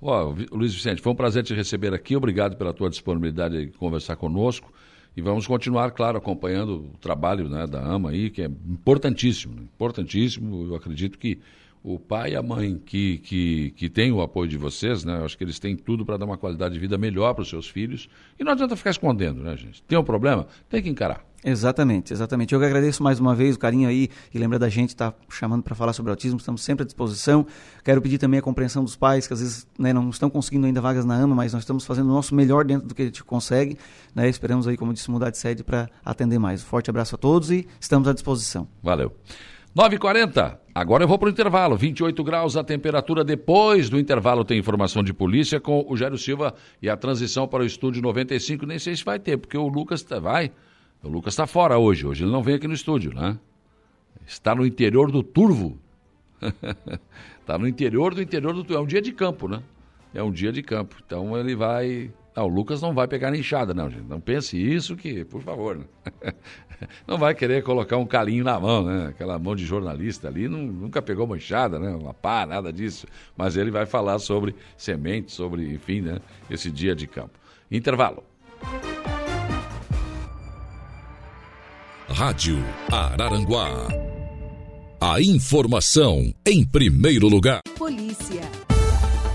Ó, Luiz Vicente, foi um prazer te receber aqui. Obrigado pela tua disponibilidade de conversar conosco. E vamos continuar, claro, acompanhando o trabalho né, da AMA aí, que é importantíssimo, né? importantíssimo. Eu acredito que o pai e a mãe que, que, que têm o apoio de vocês, né? Eu acho que eles têm tudo para dar uma qualidade de vida melhor para os seus filhos. E não adianta ficar escondendo, né, gente? Tem um problema? Tem que encarar. Exatamente, exatamente. Eu que agradeço mais uma vez o carinho aí e lembra da gente estar tá chamando para falar sobre autismo, estamos sempre à disposição. Quero pedir também a compreensão dos pais que às vezes né, não estão conseguindo ainda vagas na AMA, mas nós estamos fazendo o nosso melhor dentro do que a gente consegue. Né? Esperamos aí, como disse, mudar de sede para atender mais. Um forte abraço a todos e estamos à disposição. Valeu. 9h40, agora eu vou para o intervalo. 28 graus a temperatura. Depois do intervalo tem informação de polícia com o Jairo Silva e a transição para o estúdio 95. Nem sei se vai ter, porque o Lucas tá, vai. O Lucas está fora hoje, hoje ele não vem aqui no estúdio, né? Está no interior do Turvo. Está <laughs> no interior do interior do Turvo. É um dia de campo, né? É um dia de campo. Então ele vai. Ah, o Lucas não vai pegar enxada, não, gente. Não pense isso que, por favor, né? <laughs> não vai querer colocar um calinho na mão, né? Aquela mão de jornalista ali não, nunca pegou uma enxada, né? Uma pá, nada disso. Mas ele vai falar sobre sementes, sobre, enfim, né? Esse dia de campo. Intervalo. Rádio Araranguá. A informação em primeiro lugar. Polícia.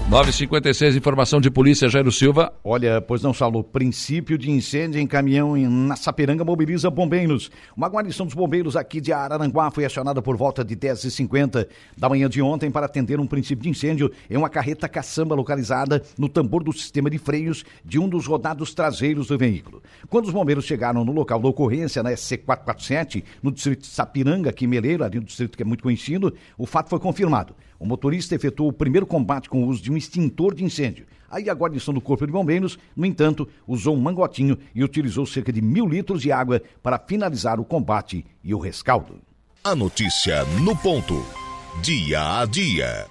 956, informação de polícia, Jairo Silva. Olha, pois não, Saulo, princípio de incêndio em caminhão em, na Sapiranga mobiliza bombeiros. Uma guarnição dos bombeiros aqui de Araranguá foi acionada por volta de 10h50 da manhã de ontem para atender um princípio de incêndio em uma carreta caçamba localizada no tambor do sistema de freios de um dos rodados traseiros do veículo. Quando os bombeiros chegaram no local da ocorrência, na SC447, no distrito de Sapiranga, aqui em Meleiro, ali no distrito que é muito conhecido, o fato foi confirmado. O motorista efetuou o primeiro combate com o uso de um extintor de incêndio. Aí a guarnição do Corpo de Bombeiros, no entanto, usou um mangotinho e utilizou cerca de mil litros de água para finalizar o combate e o rescaldo. A notícia no ponto. Dia a dia.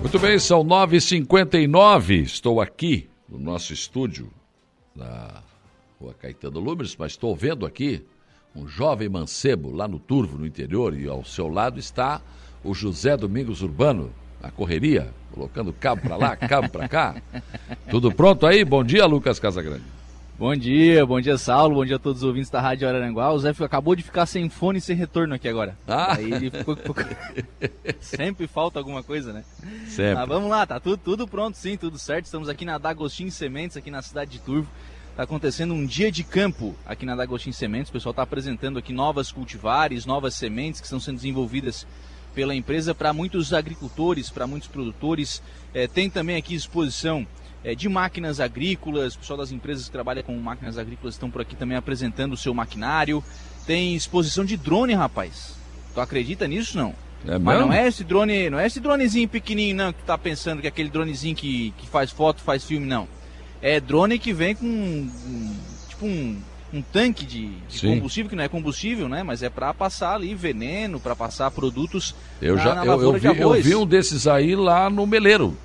Muito bem, são 9h59. Estou aqui no nosso estúdio, na rua Caetano Lumes, mas estou vendo aqui um jovem mancebo lá no Turvo, no interior, e ao seu lado está o José Domingos Urbano, na correria, colocando cabo para lá, cabo para cá. Tudo pronto aí? Bom dia, Lucas Casagrande. Bom dia, bom dia, Saulo, bom dia a todos os ouvintes da Rádio Araranguá. O Zé acabou de ficar sem fone e sem retorno aqui agora. Ah. Aí ele ficou... <laughs> Sempre falta alguma coisa, né? Sempre. Mas vamos lá, tá tudo, tudo pronto, sim, tudo certo. Estamos aqui na D'Agostinho Sementes, aqui na cidade de Turvo. Está acontecendo um dia de campo aqui na D'Agostinho Sementes. O pessoal está apresentando aqui novas cultivares, novas sementes que estão sendo desenvolvidas pela empresa para muitos agricultores, para muitos produtores. É, tem também aqui exposição é, de máquinas agrícolas. O pessoal das empresas que trabalham com máquinas agrícolas estão por aqui também apresentando o seu maquinário. Tem exposição de drone, rapaz. Tu acredita nisso não? É Mas não é esse drone, não é esse dronezinho pequenininho não que tu tá pensando que é aquele dronezinho que, que faz foto, faz filme não é drone que vem com um, tipo um, um tanque de, de combustível, que não é combustível, né? Mas é para passar ali veneno, para passar produtos eu na, já, na eu, eu, vi, eu vi um desses aí lá no Meleiro,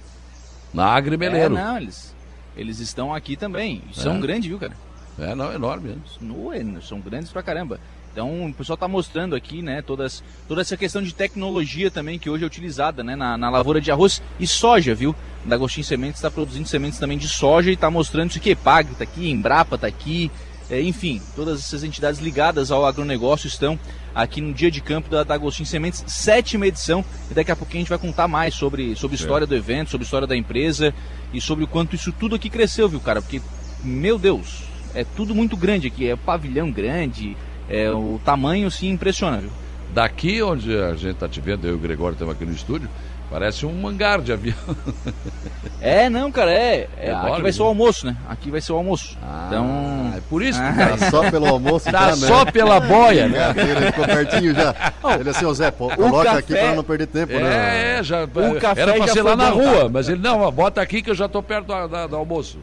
na Agri Meleiro. É, não, eles, eles estão aqui também. São é. grandes, viu, cara? É, não, enorme. Né? São grandes pra caramba. Então o pessoal está mostrando aqui, né, todas, toda essa questão de tecnologia também que hoje é utilizada, né, na, na lavoura de arroz e soja, viu? Da Agostinho Sementes está produzindo sementes também de soja e está mostrando isso aqui. Pag está aqui, Embrapa está aqui, é, enfim, todas essas entidades ligadas ao agronegócio estão aqui no dia de campo da, da Agostinho Sementes, sétima edição, e daqui a pouquinho a gente vai contar mais sobre, sobre a história é. do evento, sobre a história da empresa e sobre o quanto isso tudo aqui cresceu, viu, cara? Porque, meu Deus, é tudo muito grande aqui, é pavilhão grande, é, o tamanho sim impressiona, viu? Daqui onde a gente está te vendo, eu e o Gregório estamos aqui no estúdio, parece um hangar de avião. É, não, cara, é. é aqui vai ser o almoço, né? Aqui vai ser o almoço. Ah, então. É por isso que ah, tá só pelo almoço, tá, tá só né? pela boia, né? Ele ficou pertinho já. Ele assim, ô Zé, pô, coloca café... aqui para não perder tempo, é, né? É, já. O café era pra ser lá na rua, tá? mas ele, não, bota aqui que eu já tô perto do, do, do almoço.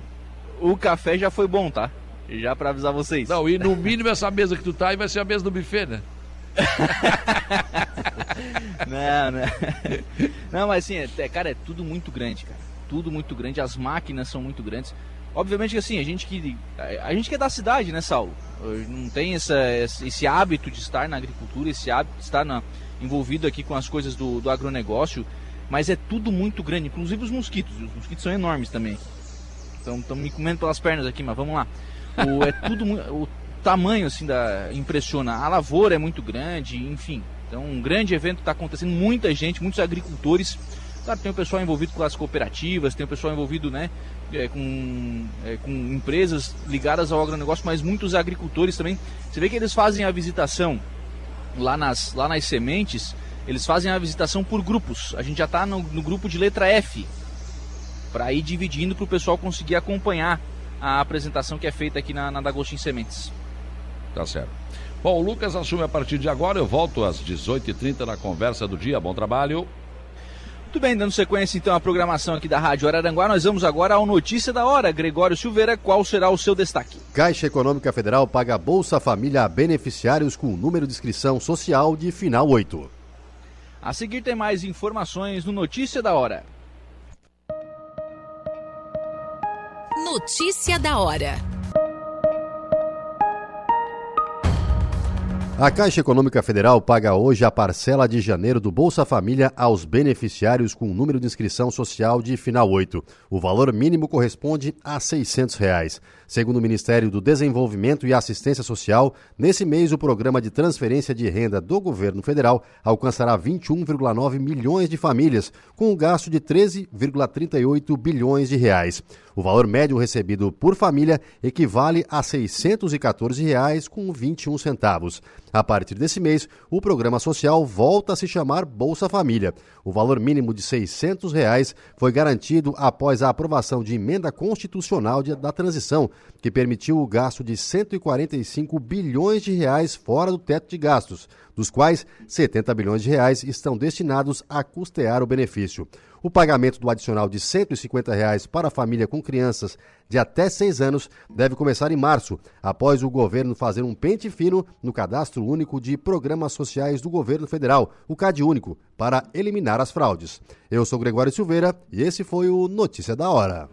O café já foi bom, tá? Já para avisar vocês. Não, e no mínimo essa mesa que tu tá aí vai ser a mesa do buffet, né? <laughs> não, não. Não, mas assim, é, cara, é tudo muito grande, cara. Tudo muito grande, as máquinas são muito grandes. Obviamente que assim, a gente que. A gente que é da cidade, né, Saulo? Não tem essa, esse hábito de estar na agricultura, esse hábito de estar na, envolvido aqui com as coisas do, do agronegócio. Mas é tudo muito grande, inclusive os mosquitos. Os mosquitos são enormes também. Estão me comendo pelas pernas aqui, mas vamos lá. O, é tudo o tamanho assim da impressiona. A lavoura é muito grande, enfim. Então um grande evento está acontecendo, muita gente, muitos agricultores. Claro, tem o pessoal envolvido com as cooperativas, tem o pessoal envolvido, né, é, com, é, com empresas ligadas ao agronegócio, mas muitos agricultores também. Você vê que eles fazem a visitação lá nas, lá nas sementes, eles fazem a visitação por grupos. A gente já está no, no grupo de letra F, para ir dividindo para o pessoal conseguir acompanhar a apresentação que é feita aqui na, na Dagostin Sementes. Tá certo. Bom, o Lucas assume a partir de agora. Eu volto às 18h30 na conversa do dia. Bom trabalho. Muito bem, dando sequência então à programação aqui da Rádio Araranguá, nós vamos agora ao Notícia da Hora. Gregório Silveira, qual será o seu destaque? Caixa Econômica Federal paga Bolsa Família a beneficiários com número de inscrição social de final 8. A seguir tem mais informações no Notícia da Hora. Notícia da hora. A Caixa Econômica Federal paga hoje a parcela de janeiro do Bolsa Família aos beneficiários com número de inscrição social de final 8. O valor mínimo corresponde a 600 reais. Segundo o Ministério do Desenvolvimento e Assistência Social, nesse mês o programa de transferência de renda do governo federal alcançará 21,9 milhões de famílias, com um gasto de 13,38 bilhões de reais. O valor médio recebido por família equivale a 614 reais com 21 centavos. A partir desse mês, o programa social volta a se chamar Bolsa Família. O valor mínimo de 600 reais foi garantido após a aprovação de emenda constitucional da transição, que permitiu o gasto de 145 bilhões de reais fora do teto de gastos, dos quais 70 bilhões de reais estão destinados a custear o benefício. O pagamento do adicional de 150 reais para a família com crianças de até 6 anos deve começar em março, após o governo fazer um pente fino no cadastro único de programas sociais do governo federal, o CAD Único, para eliminar as fraudes. Eu sou Gregório Silveira e esse foi o Notícia da Hora.